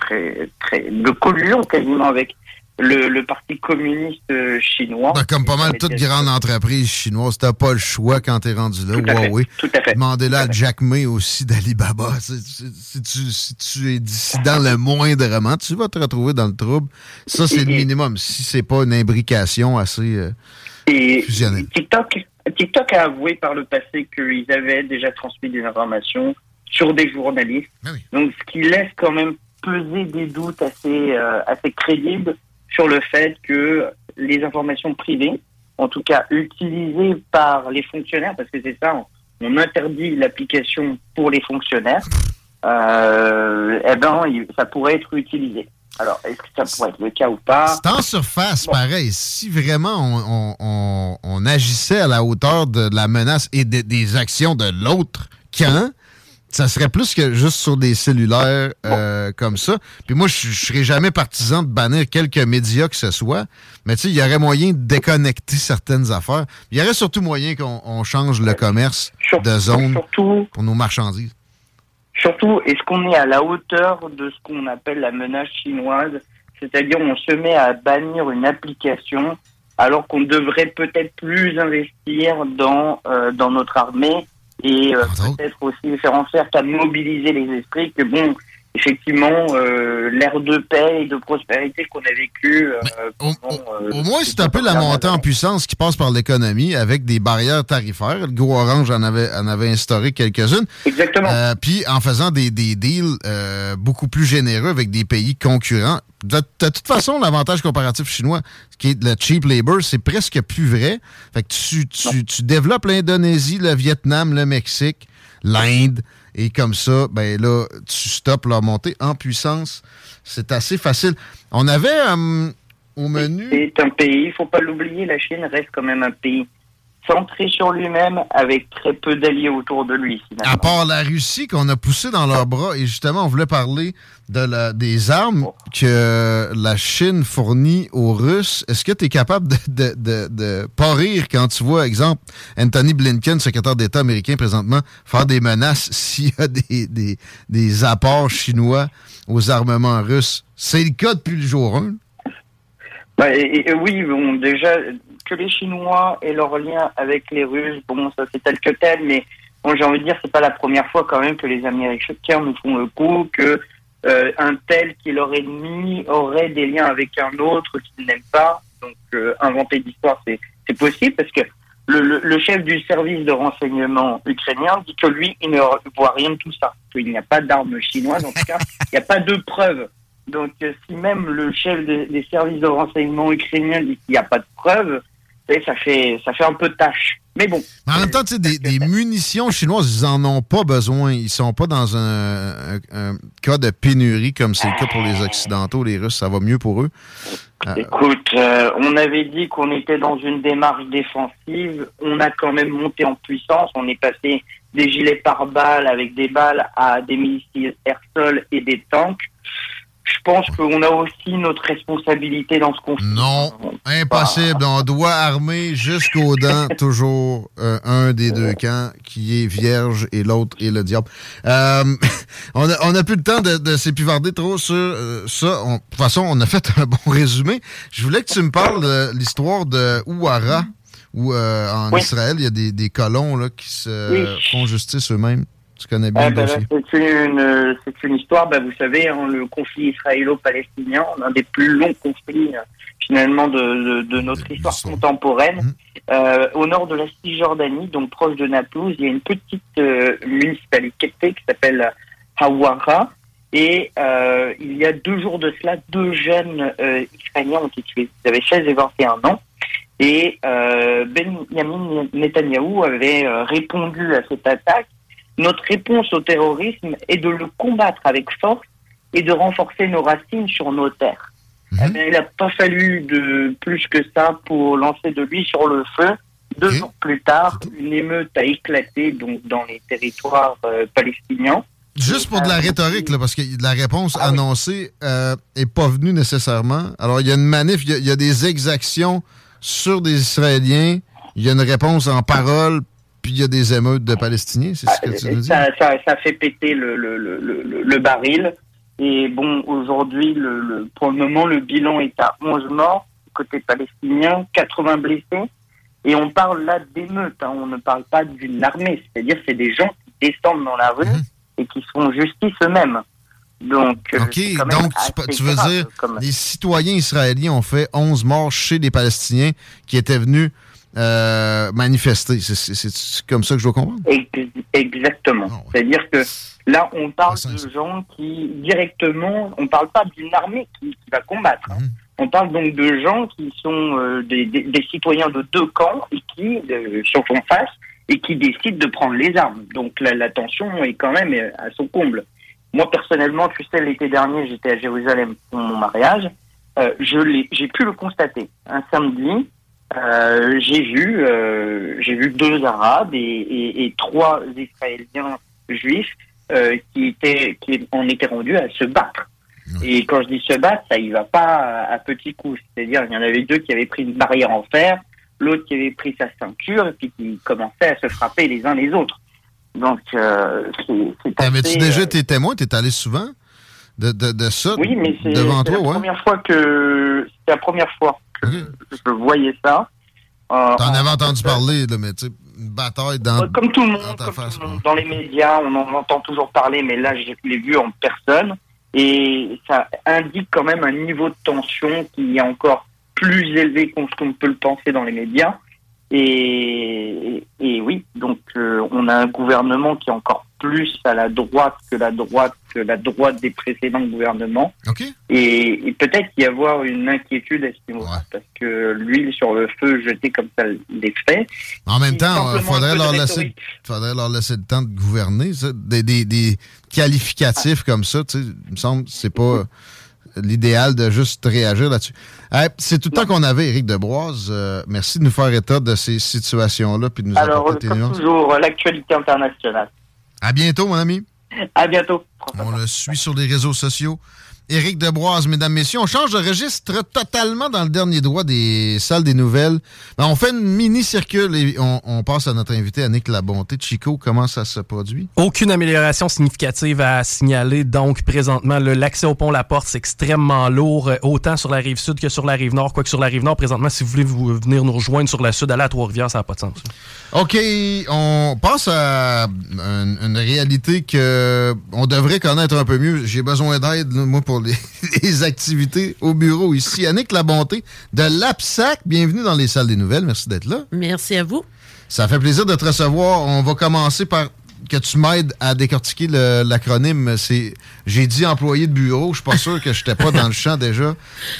très, très de collusion quasiment avec le, le Parti communiste euh, chinois. Ben, comme pas mal toutes grandes entreprises chinoises, t'as pas le choix quand t'es rendu là. Tout à fait, Huawei. tout à fait. Demandez-le à Jack May aussi d'Alibaba. <laughs> Si, si- si tu, si tu es dissident le moindrement, tu vas te retrouver dans le trouble. Ça, c'est le minimum. Si c'est pas une imbrication assez euh, Et fusionnelle. TikTok, TikTok a avoué par le passé qu'ils avaient déjà transmis des informations sur des journalistes. Ah Donc, ce qui laisse quand même peser des doutes assez, euh, assez crédibles sur le fait que les informations privées, en tout cas utilisées par les fonctionnaires, parce que c'est ça, on, on interdit l'application pour les fonctionnaires, euh, eh ben, ça pourrait être utilisé. Alors, est-ce que ça pourrait être le cas ou pas? C'est en surface, pareil. Si vraiment on, on- on- on agissait à la hauteur de la menace et de- des actions de l'autre camp, ça serait plus que juste sur des cellulaires euh, comme ça. Puis moi, je serais jamais partisan de bannir quelques médias que ce soit, mais tu sais, il y aurait moyen de déconnecter certaines affaires. Il y aurait surtout moyen qu'on on change le commerce de zone pour nos marchandises. Surtout, est-ce qu'on est à la hauteur de ce qu'on appelle la menace chinoise? C'est-à-dire, on se met à bannir une application alors qu'on devrait peut-être plus investir dans, euh, dans notre armée et euh, peut-être aussi faire en sorte à mobiliser les esprits que, bon, effectivement, euh, l'ère de paix et de prospérité qu'on a vécu... euh, euh, Au moins, ces c'est un peu la montée en puissance qui passe par l'économie avec des barrières tarifaires. Le Go Orange en avait, en avait instauré quelques-unes. Exactement. Puis en faisant des, des deals beaucoup plus généreux avec des pays concurrents. De, de toute façon, l'avantage comparatif chinois, qui est le cheap labor, c'est presque plus vrai. Fait que tu, tu, tu développes l'Indonésie, le Vietnam, le Mexique, l'Inde, et comme ça, ben là, tu stoppes leur montée en puissance. C'est assez facile. On avait euh, au menu. C'est un pays, il faut pas l'oublier, la Chine reste quand même un pays centré sur lui-même avec très peu d'alliés autour de lui. finalement. À part la Russie qu'on a poussé dans leurs bras, et justement, on voulait parler de la- des armes que la Chine fournit aux Russes. Est-ce que tu es capable de, de, de, de pas rire quand tu vois, exemple, Anthony Blinken, secrétaire d'État américain présentement, faire des menaces <laughs> s'il y a des, des, des apports chinois aux armements russes? C'est le cas depuis le jour 1. Bah, et, et oui, bon, déjà, que les Chinois aient leur lien avec les Russes, bon, ça c'est tel que tel, mais bon, j'ai envie de dire, c'est pas la première fois quand même que les Américains nous font le coup, que euh, un tel qui est leur ennemi aurait des liens avec un autre qu'ils n'aiment pas. Donc, euh, inventer d'histoire, c'est possible parce que le, le, le chef du service de renseignement ukrainien dit que lui, il ne voit rien de tout ça, qu'il n'y a pas d'armes chinoises, en tout cas, <laughs> il n'y a pas de preuves. Donc, euh, si même le chef des- des services de renseignement ukrainiens dit qu'il n'y a pas de preuves, ça fait, ça fait un peu tâche. Mais bon. Mais en même temps, tu sais, des, des munitions chinoises, ils en ont pas besoin. Ils sont pas dans un, un- un cas de pénurie comme c'est le cas pour les Occidentaux. Les Russes, ça va mieux pour eux. Euh, Écoute, euh, on avait dit qu'on était dans une démarche défensive. On a quand même monté en puissance. On est passé des gilets pare-balles avec des balles à des missiles air-sol et des tanks. Je pense qu'on a aussi notre responsabilité dans ce conflit. Non, impossible. On doit armer jusqu'aux dents <laughs> toujours euh, un des deux camps qui est vierge et l'autre est le diable. Euh, <laughs> on n'a on a plus le temps de, de s'épivarder trop sur euh, ça. On- de toute façon, on a fait un bon résumé. Je voulais que tu me parles de l'histoire de Ouara, où euh, en Oui. Israël, il y a des, des colons là, qui se Oui. font justice eux-mêmes. Tu connais bien Ah, le bah, dossier. c'est une, euh, c'est une histoire, bah, vous savez, hein, le conflit israélo-palestinien, l'un des plus longs conflits euh, finalement de, de- de notre histoire contemporaine. Euh, au nord de la Cisjordanie, donc proche de Naplouse, il y a une petite euh, municipalité qui s'appelle Hawara. Et euh, il y a deux jours de cela, deux jeunes Israéliens ont été tués. Ils avaient 16 et 21 ans. Et Benjamin Netanyahou avait répondu à cette attaque. Notre réponse au terrorisme est de le combattre avec force et de renforcer nos racines sur nos terres. Eh bien, il n'a pas fallu de plus que ça pour lancer de lui sur le feu. Deux jours plus tard, une émeute a éclaté donc dans les territoires euh, palestiniens. Juste pour de la rhétorique, là, parce que la réponse Ah annoncée euh, est pas venue nécessairement. Alors, il y a une manif, il y y, a des exactions sur des Israéliens, il y a une réponse en parole, puis il y a des émeutes de Palestiniens, c'est ce que tu nous dis? Ça, ça, ça fait péter le, le, le, le, le baril. Et bon, aujourd'hui, le, pour le moment, le bilan est à 11 morts côté palestinien, 80 blessés. Et on parle là d'émeutes, hein, on ne parle pas d'une armée. C'est-à-dire c'est des gens qui descendent dans la rue Mhm. et qui se font justice eux-mêmes. Donc, euh, quand même donc tu, veux grave dire les citoyens israéliens ont fait 11 morts chez les Palestiniens qui étaient venus euh, manifester. C'est- comme ça que je dois comprendre? Ex- Exactement. C'est-à-dire que là, on parle de gens qui directement, on parle pas d'une armée qui, qui va combattre. hein. On parle donc de gens qui sont euh, des, des- des citoyens de deux camps et qui euh, sont en face et qui décident de prendre les armes. Donc la, la tension est quand même euh, à son comble. Moi personnellement, tu sais, l'été dernier, j'étais à Jérusalem pour mon mariage. Euh, je j'ai pu le constater. Un samedi, euh, j'ai vu, euh, j'ai vu deux Arabes et, et- et trois Israéliens juifs euh, qui étaient, qui en étaient rendus à se battre. Et quand je dis se battre, ça y va pas à, à petits coups. C'est-à-dire, il y en avait deux qui avaient pris une barrière en fer, l'autre qui avait pris sa ceinture et puis qui commençaient à se frapper les uns les autres. Donc, c'est, c'est Avais-tu assez, déjà été témoin? T'es allé souvent? De, de, de ça Oui, mais c'est devant toi, la ouais? première fois que c'est la première fois que je voyais ça. Euh, T'en en- avais entendu parler, là, mais tu sais, une bataille dans. comme tout le monde, dans face, tout le monde, dans les médias, on en entend toujours parler, mais là, je l'ai vu en personne, et ça indique quand même un niveau de tension qui est encore plus élevé qu'on qu'on peut le penser dans les médias. Et, et oui, donc euh, on a un gouvernement qui est encore plus à la droite que la droite la droite des précédents gouvernements. Et, et peut-être y avoir une inquiétude à ce niveau-là, parce que l'huile sur le feu jetée comme ça les fait. En même temps, il un faudrait leur, laisser, faudrait leur laisser le temps de gouverner. ça. Des, des, des qualificatifs comme ça, tu sais, il me semble que c'est pas l'idéal de juste réagir là-dessus. Hey, c'est tout le temps qu'on avait, Éric Debroise. Euh, merci de nous faire état de ces situations-là puis de nous Alors, apporter tes nuances. toujours, l'actualité internationale. À bientôt, mon ami. <laughs> À bientôt. On le suit sur les réseaux sociaux. Éric Debroise, mesdames, messieurs, on change de registre totalement dans le dernier droit des salles des nouvelles. Ben, on fait une mini-circule et on, on passe à notre invité, Annick Labonté. Chico, comment ça se produit? Aucune amélioration significative à signaler. Donc, présentement, l'accès au pont La Porte, c'est extrêmement lourd, euh, autant sur la rive sud que sur la rive nord. Quoique sur la rive nord, présentement, si vous voulez vous venir nous rejoindre sur la sud, aller à Trois-Rivières, ça n'a pas de sens. OK, on passe à une, une réalité que on devrait connaître un peu mieux. J'ai besoin d'aide, moi, pour les, <laughs> les activités au bureau ici. Annick Labonté de l'APSAC, bienvenue dans les salles des nouvelles. Merci d'être là. Merci à vous. Ça fait plaisir de te recevoir. On va commencer par que tu m'aides à décortiquer l'acronyme. C'est j'ai dit employé de bureau. Je suis pas sûr que je n'étais pas dans le champ déjà.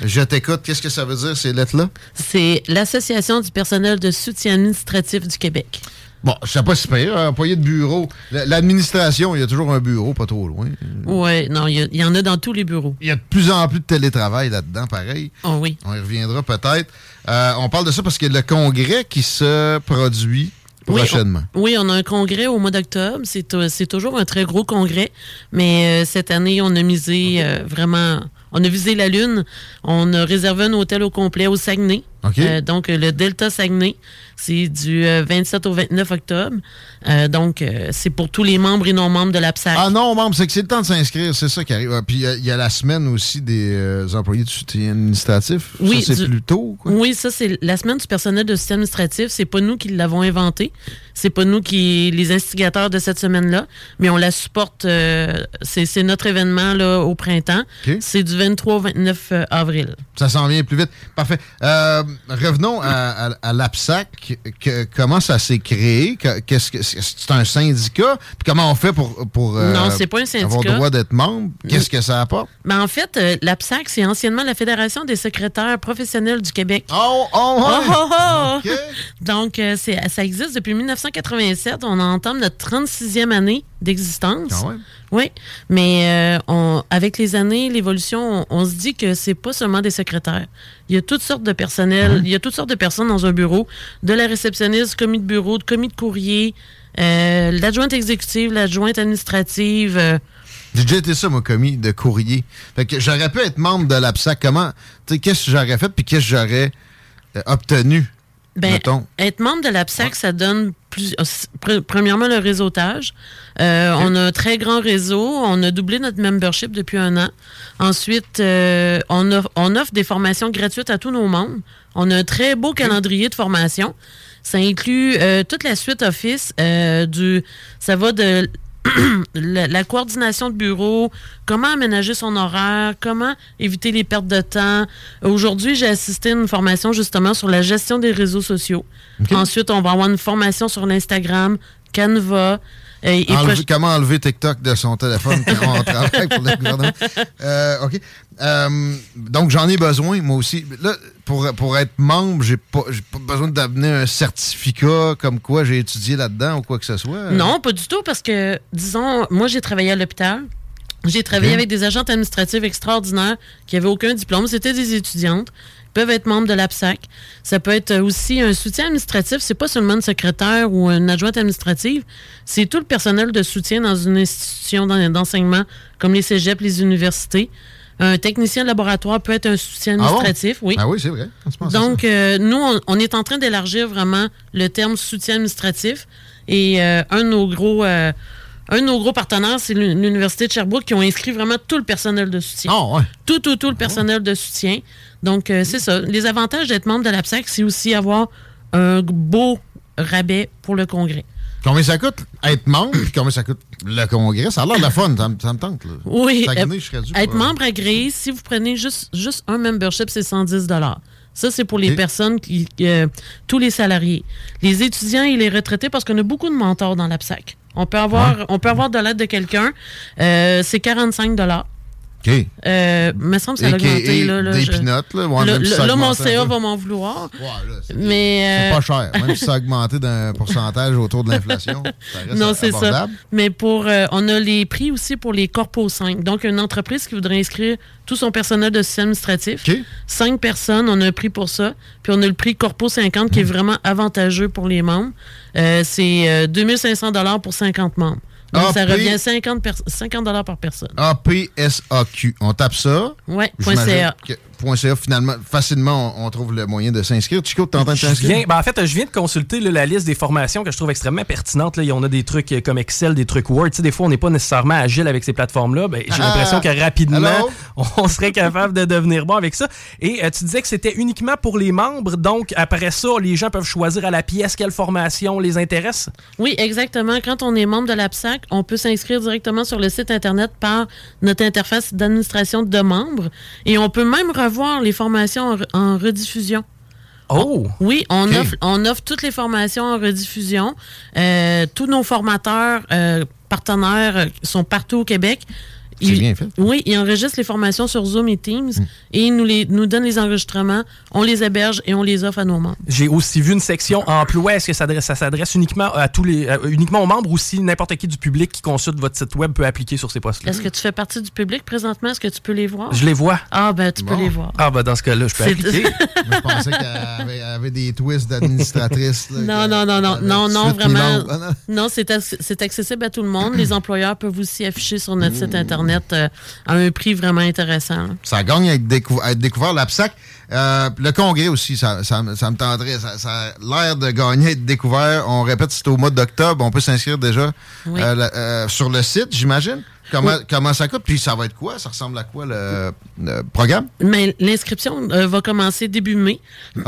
Je t'écoute. Qu'est-ce que ça veut dire ces lettres-là? C'est l'Association du personnel de soutien administratif du Québec. Bon, je sais pas si pire, hein, employé de bureau. L'administration, il y a toujours un bureau pas trop loin. Oui, non, il y en a dans tous les bureaux. Il y a de plus en plus de télétravail là-dedans, pareil. Oh oui. On y reviendra peut-être. Euh, on parle de ça parce qu'il y a le congrès qui se produit Oui, prochainement. on, oui, on a un congrès au mois d'octobre. C'est euh, c'est toujours un très gros congrès, mais euh, cette année, on a misé euh, vraiment. On a visé la Lune. On a réservé un hôtel au complet au Saguenay. Euh, donc, euh, le Delta Saguenay, c'est du euh, 27 au 29 octobre. Euh, donc, euh, c'est pour tous les membres et non-membres de l'APSAC. Ah non, membre, c'est que c'est le temps de s'inscrire, c'est ça qui arrive. Ah, Puis il y a- il y, a la semaine aussi des euh, employés du soutien administratif. Oui, ça, c'est du- plus tôt. Quoi? Oui, ça, c'est la semaine du personnel de soutien administratif. C'est pas nous qui l'avons inventé. C'est pas nous qui les instigateurs de cette semaine-là, mais on la supporte. euh, c'est c'est notre événement là, au printemps. C'est du 23 au 29 euh, avril. Ça s'en vient plus vite. Parfait. Euh, revenons à, à- à l'APSAC. Que- comment ça s'est créé? Que- Qu'est-ce que c'est un syndicat? Puis comment on fait pour, pour euh, Non, c'est pas un syndicat. avoir le droit d'être membre? Qu'est-ce que ça apporte? Mais en fait, euh, l'APSAC, c'est anciennement la Fédération des secrétaires professionnels du Québec. Oh, oh, oh, oh, oh! Donc, euh, ça existe depuis 1987. On entame notre 36e année d'existence. Oui, mais euh, on, avec les années, l'évolution, on, on se dit que c'est pas seulement des secrétaires. Il y a toutes sortes de personnel, il y a toutes sortes de personnes dans un bureau, de la réceptionniste, commis de bureau, de commis de courrier, euh, l'adjointe exécutive, l'adjointe administrative. euh, J'ai déjà été ça, moi, commis de courrier. Fait que j'aurais pu être membre de l'APSAC. Comment? Tu sais, qu'est-ce que j'aurais fait puis qu'est-ce que j'aurais euh, obtenu? Ben, être membre de l'APSAC, ça donne plus, euh, premièrement, le réseautage. Euh, On a un très grand réseau. On a doublé notre membership depuis un an. Ensuite, euh, on, offre, on offre des formations gratuites à tous nos membres. On a un très beau calendrier de formation. Ça inclut euh, toute la suite Office. euh, du, ça va de <clears throat> la, la coordination de bureau, comment aménager son horaire, comment éviter les pertes de temps. Aujourd'hui, j'ai assisté à une formation justement sur la gestion des réseaux sociaux. Ensuite, on va avoir une formation sur l'Instagram, Canva. et Enlever- proche- comment enlever TikTok de son téléphone quand on <laughs> travaille pour le gouvernement. Euh, OK. Euh, donc, j'en ai besoin, moi aussi. Là, pour, pour être membre, j'ai pas, pas besoin d'amener un certificat comme quoi j'ai étudié là-dedans ou quoi que ce soit. Non, pas du tout, parce que, disons, moi, j'ai travaillé à l'hôpital. J'ai travaillé avec des agentes administratives extraordinaires qui n'avaient aucun diplôme. C'était des étudiantes. Ils peuvent être membres de l'APSAC. Ça peut être aussi un soutien administratif. C'est pas seulement une secrétaire ou une adjointe administrative. C'est tout le personnel de soutien dans une institution d'en- d'enseignement, comme les cégeps, les universités. Un technicien de laboratoire peut être un soutien Ah bon? administratif, oui. Ah oui, c'est vrai. Donc, euh, nous, on, on est en train d'élargir vraiment le terme soutien administratif. Et euh, un de nos gros. euh, un de nos gros partenaires, c'est l'U- l'Université de Sherbrooke qui ont inscrit vraiment tout le personnel de soutien. Ah, Tout, tout, tout le personnel de soutien. Donc, euh, c'est ça. Les avantages d'être membre de l'APSAC, c'est aussi avoir un beau rabais pour le congrès. Combien ça coûte être membre puis combien ça coûte le congrès? Ça a l'air de la fun, ça, me- ça me tente. Là. Oui, Saguenay, euh, je dû être pour- membre agréé, si vous prenez juste, juste un membership, c'est 110 Ça, c'est pour les personnes, qui, euh, tous les salariés. Les étudiants et les retraités, parce qu'on a beaucoup de mentors dans l'APSAC. On peut avoir, on peut avoir de l'aide de quelqu'un. Euh, c'est 45 OK. euh, me semble que ça a augmenté. là, là, des je- peanuts, là. Ouais, Là, même si là, ça là, mon CA va m'en vouloir. C'est mais pas euh, cher. Même si ça a augmenté d'un pourcentage autour de l'inflation, <laughs> ça reste non, c'est ça. Mais pour, euh, on a les prix aussi pour les Corpo 5. Donc, une entreprise qui voudrait inscrire tout son personnel de système administratif. Cinq personnes, on a un prix pour ça. Puis on a le prix Corpo 50 qui est vraiment avantageux pour les membres. Euh, c'est euh, 2500 pour 50 membres. Donc, Ah, ça puis- revient 50, pers- 50 par personne. APSAQ. On tape ça. J'imagine CA. CA, finalement, facilement, on, on trouve le moyen de s'inscrire. Chico, t'es en train de Je t'inscrire? viens- ben, en fait, je viens de consulter là, la liste des formations que je trouve extrêmement pertinente. Là. En a des trucs euh, comme Excel, des trucs Word. Tu sais, des fois, on n'est pas nécessairement agile avec ces plateformes-là. Ben, J'ai Ah! l'impression que rapidement, Hello? <laughs> on serait capable de devenir bon avec ça. Et euh, tu disais que c'était uniquement pour les membres. Donc, après ça, les gens peuvent choisir à la pièce quelle formation les intéresse? Oui, exactement. Quand on est membre de l'APSAC, on peut s'inscrire directement sur le site Internet par notre interface d'administration de membres. Et on peut même revoir les formations en, re- en rediffusion. Oh! Oui, on, Ok. offre, on offre toutes les formations en rediffusion. Euh, tous nos formateurs euh, partenaires euh, sont partout au Québec. Bien fait. Oui, ils enregistrent les formations sur Zoom et Teams Hmm. et ils nous, les, nous donnent les enregistrements, on les héberge et on les offre à nos membres. J'ai aussi vu une section emploi. Est-ce que ça, s'adresse- ça s'adresse uniquement à tous les, euh, uniquement aux membres ou si n'importe qui du public qui consulte votre site web peut appliquer sur ces postes-là? Est-ce que tu fais partie du public présentement? Est-ce que tu peux les voir? Je les vois. Ah, ben, tu peux les voir. Ah, ben dans ce cas-là, je peux appliquer. <laughs> Je pensais qu'elle avait, avait des twists d'administratrice. Non, non, non, non, qu'elle non, non, 18 000 vraiment. Ah, non. Non, c'est accessible à tout le monde. Les employeurs peuvent aussi afficher sur notre site Internet euh, à un prix vraiment intéressant. Ça gagne à être, décou- à être découvert. L'APSAC, euh, le congrès aussi, ça, ça, me- ça me tendrait. Ça, ça a l'air de gagner à être découvert. On répète, c'est au mois d'octobre. On peut s'inscrire déjà Oui. euh, sur le site, j'imagine? Comment, comment ça coûte? Puis ça va être quoi? Ça ressemble à quoi le, le programme? Mais l'inscription euh, va commencer début mai. <clears throat>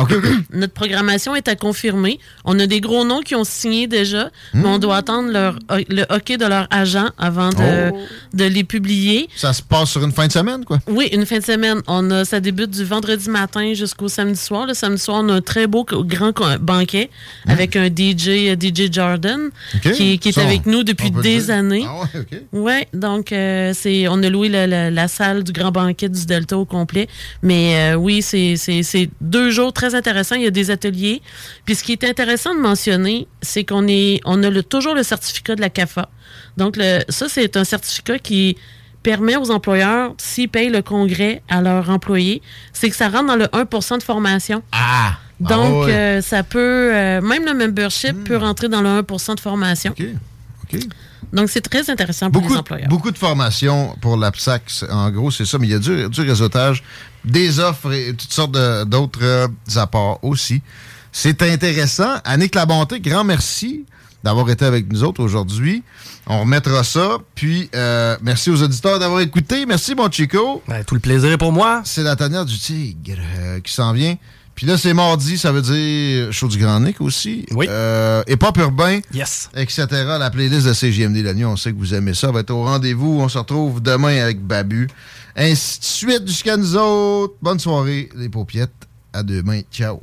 Notre programmation est à confirmer. On a des gros noms qui ont signé déjà, mais on doit attendre leur, le hockey de leur agent avant de, Oh. de les publier. Ça se passe sur une fin de semaine, quoi? Oui, une fin de semaine. On a, ça débute du vendredi matin jusqu'au samedi soir. Le samedi soir, on a un très beau grand banquet avec un DJ, euh, DJ Jordan, qui, qui est Ça, avec nous depuis des dire. années. Ah. Ouais, donc euh, c'est on a loué la, la- la salle du grand banquet du Delta au complet. Mais euh, oui, c'est deux jours très intéressants. Il y a des ateliers. Puis ce qui est intéressant de mentionner, c'est qu'on est on a le, toujours le certificat de la CAFA. Donc le, ça, c'est un certificat qui permet aux employeurs, s'ils payent le congrès à leurs employés, c'est que ça rentre dans le 1% de formation. Ah! Donc, Ah ouais. euh, ça peut, euh, même le membership peut rentrer dans le 1% de formation. Donc, c'est très intéressant pour les Beaucoup, employeurs. beaucoup de formations pour l'APSAC, en gros, c'est ça, mais il y a du, du réseautage, des offres et toutes sortes d'autres euh, apports aussi. C'est intéressant. Annick Labonté, grand merci d'avoir été avec nous autres aujourd'hui. On remettra ça. Puis, euh, merci aux auditeurs d'avoir écouté. Merci, mon Chico. Ben, tout le plaisir est pour moi. C'est la tanière du tigre euh, qui s'en vient. Puis là, c'est mardi, ça veut dire Show du Grand Nick aussi. Oui. Euh, et Pop Urbain. Yes. Etc. La playlist de CGMD la nuit, on sait que vous aimez ça. On va être au rendez-vous. On se retrouve demain avec Babu. Ainsi de suite jusqu'à nous autres. Bonne soirée, les paupiettes. À demain. Ciao.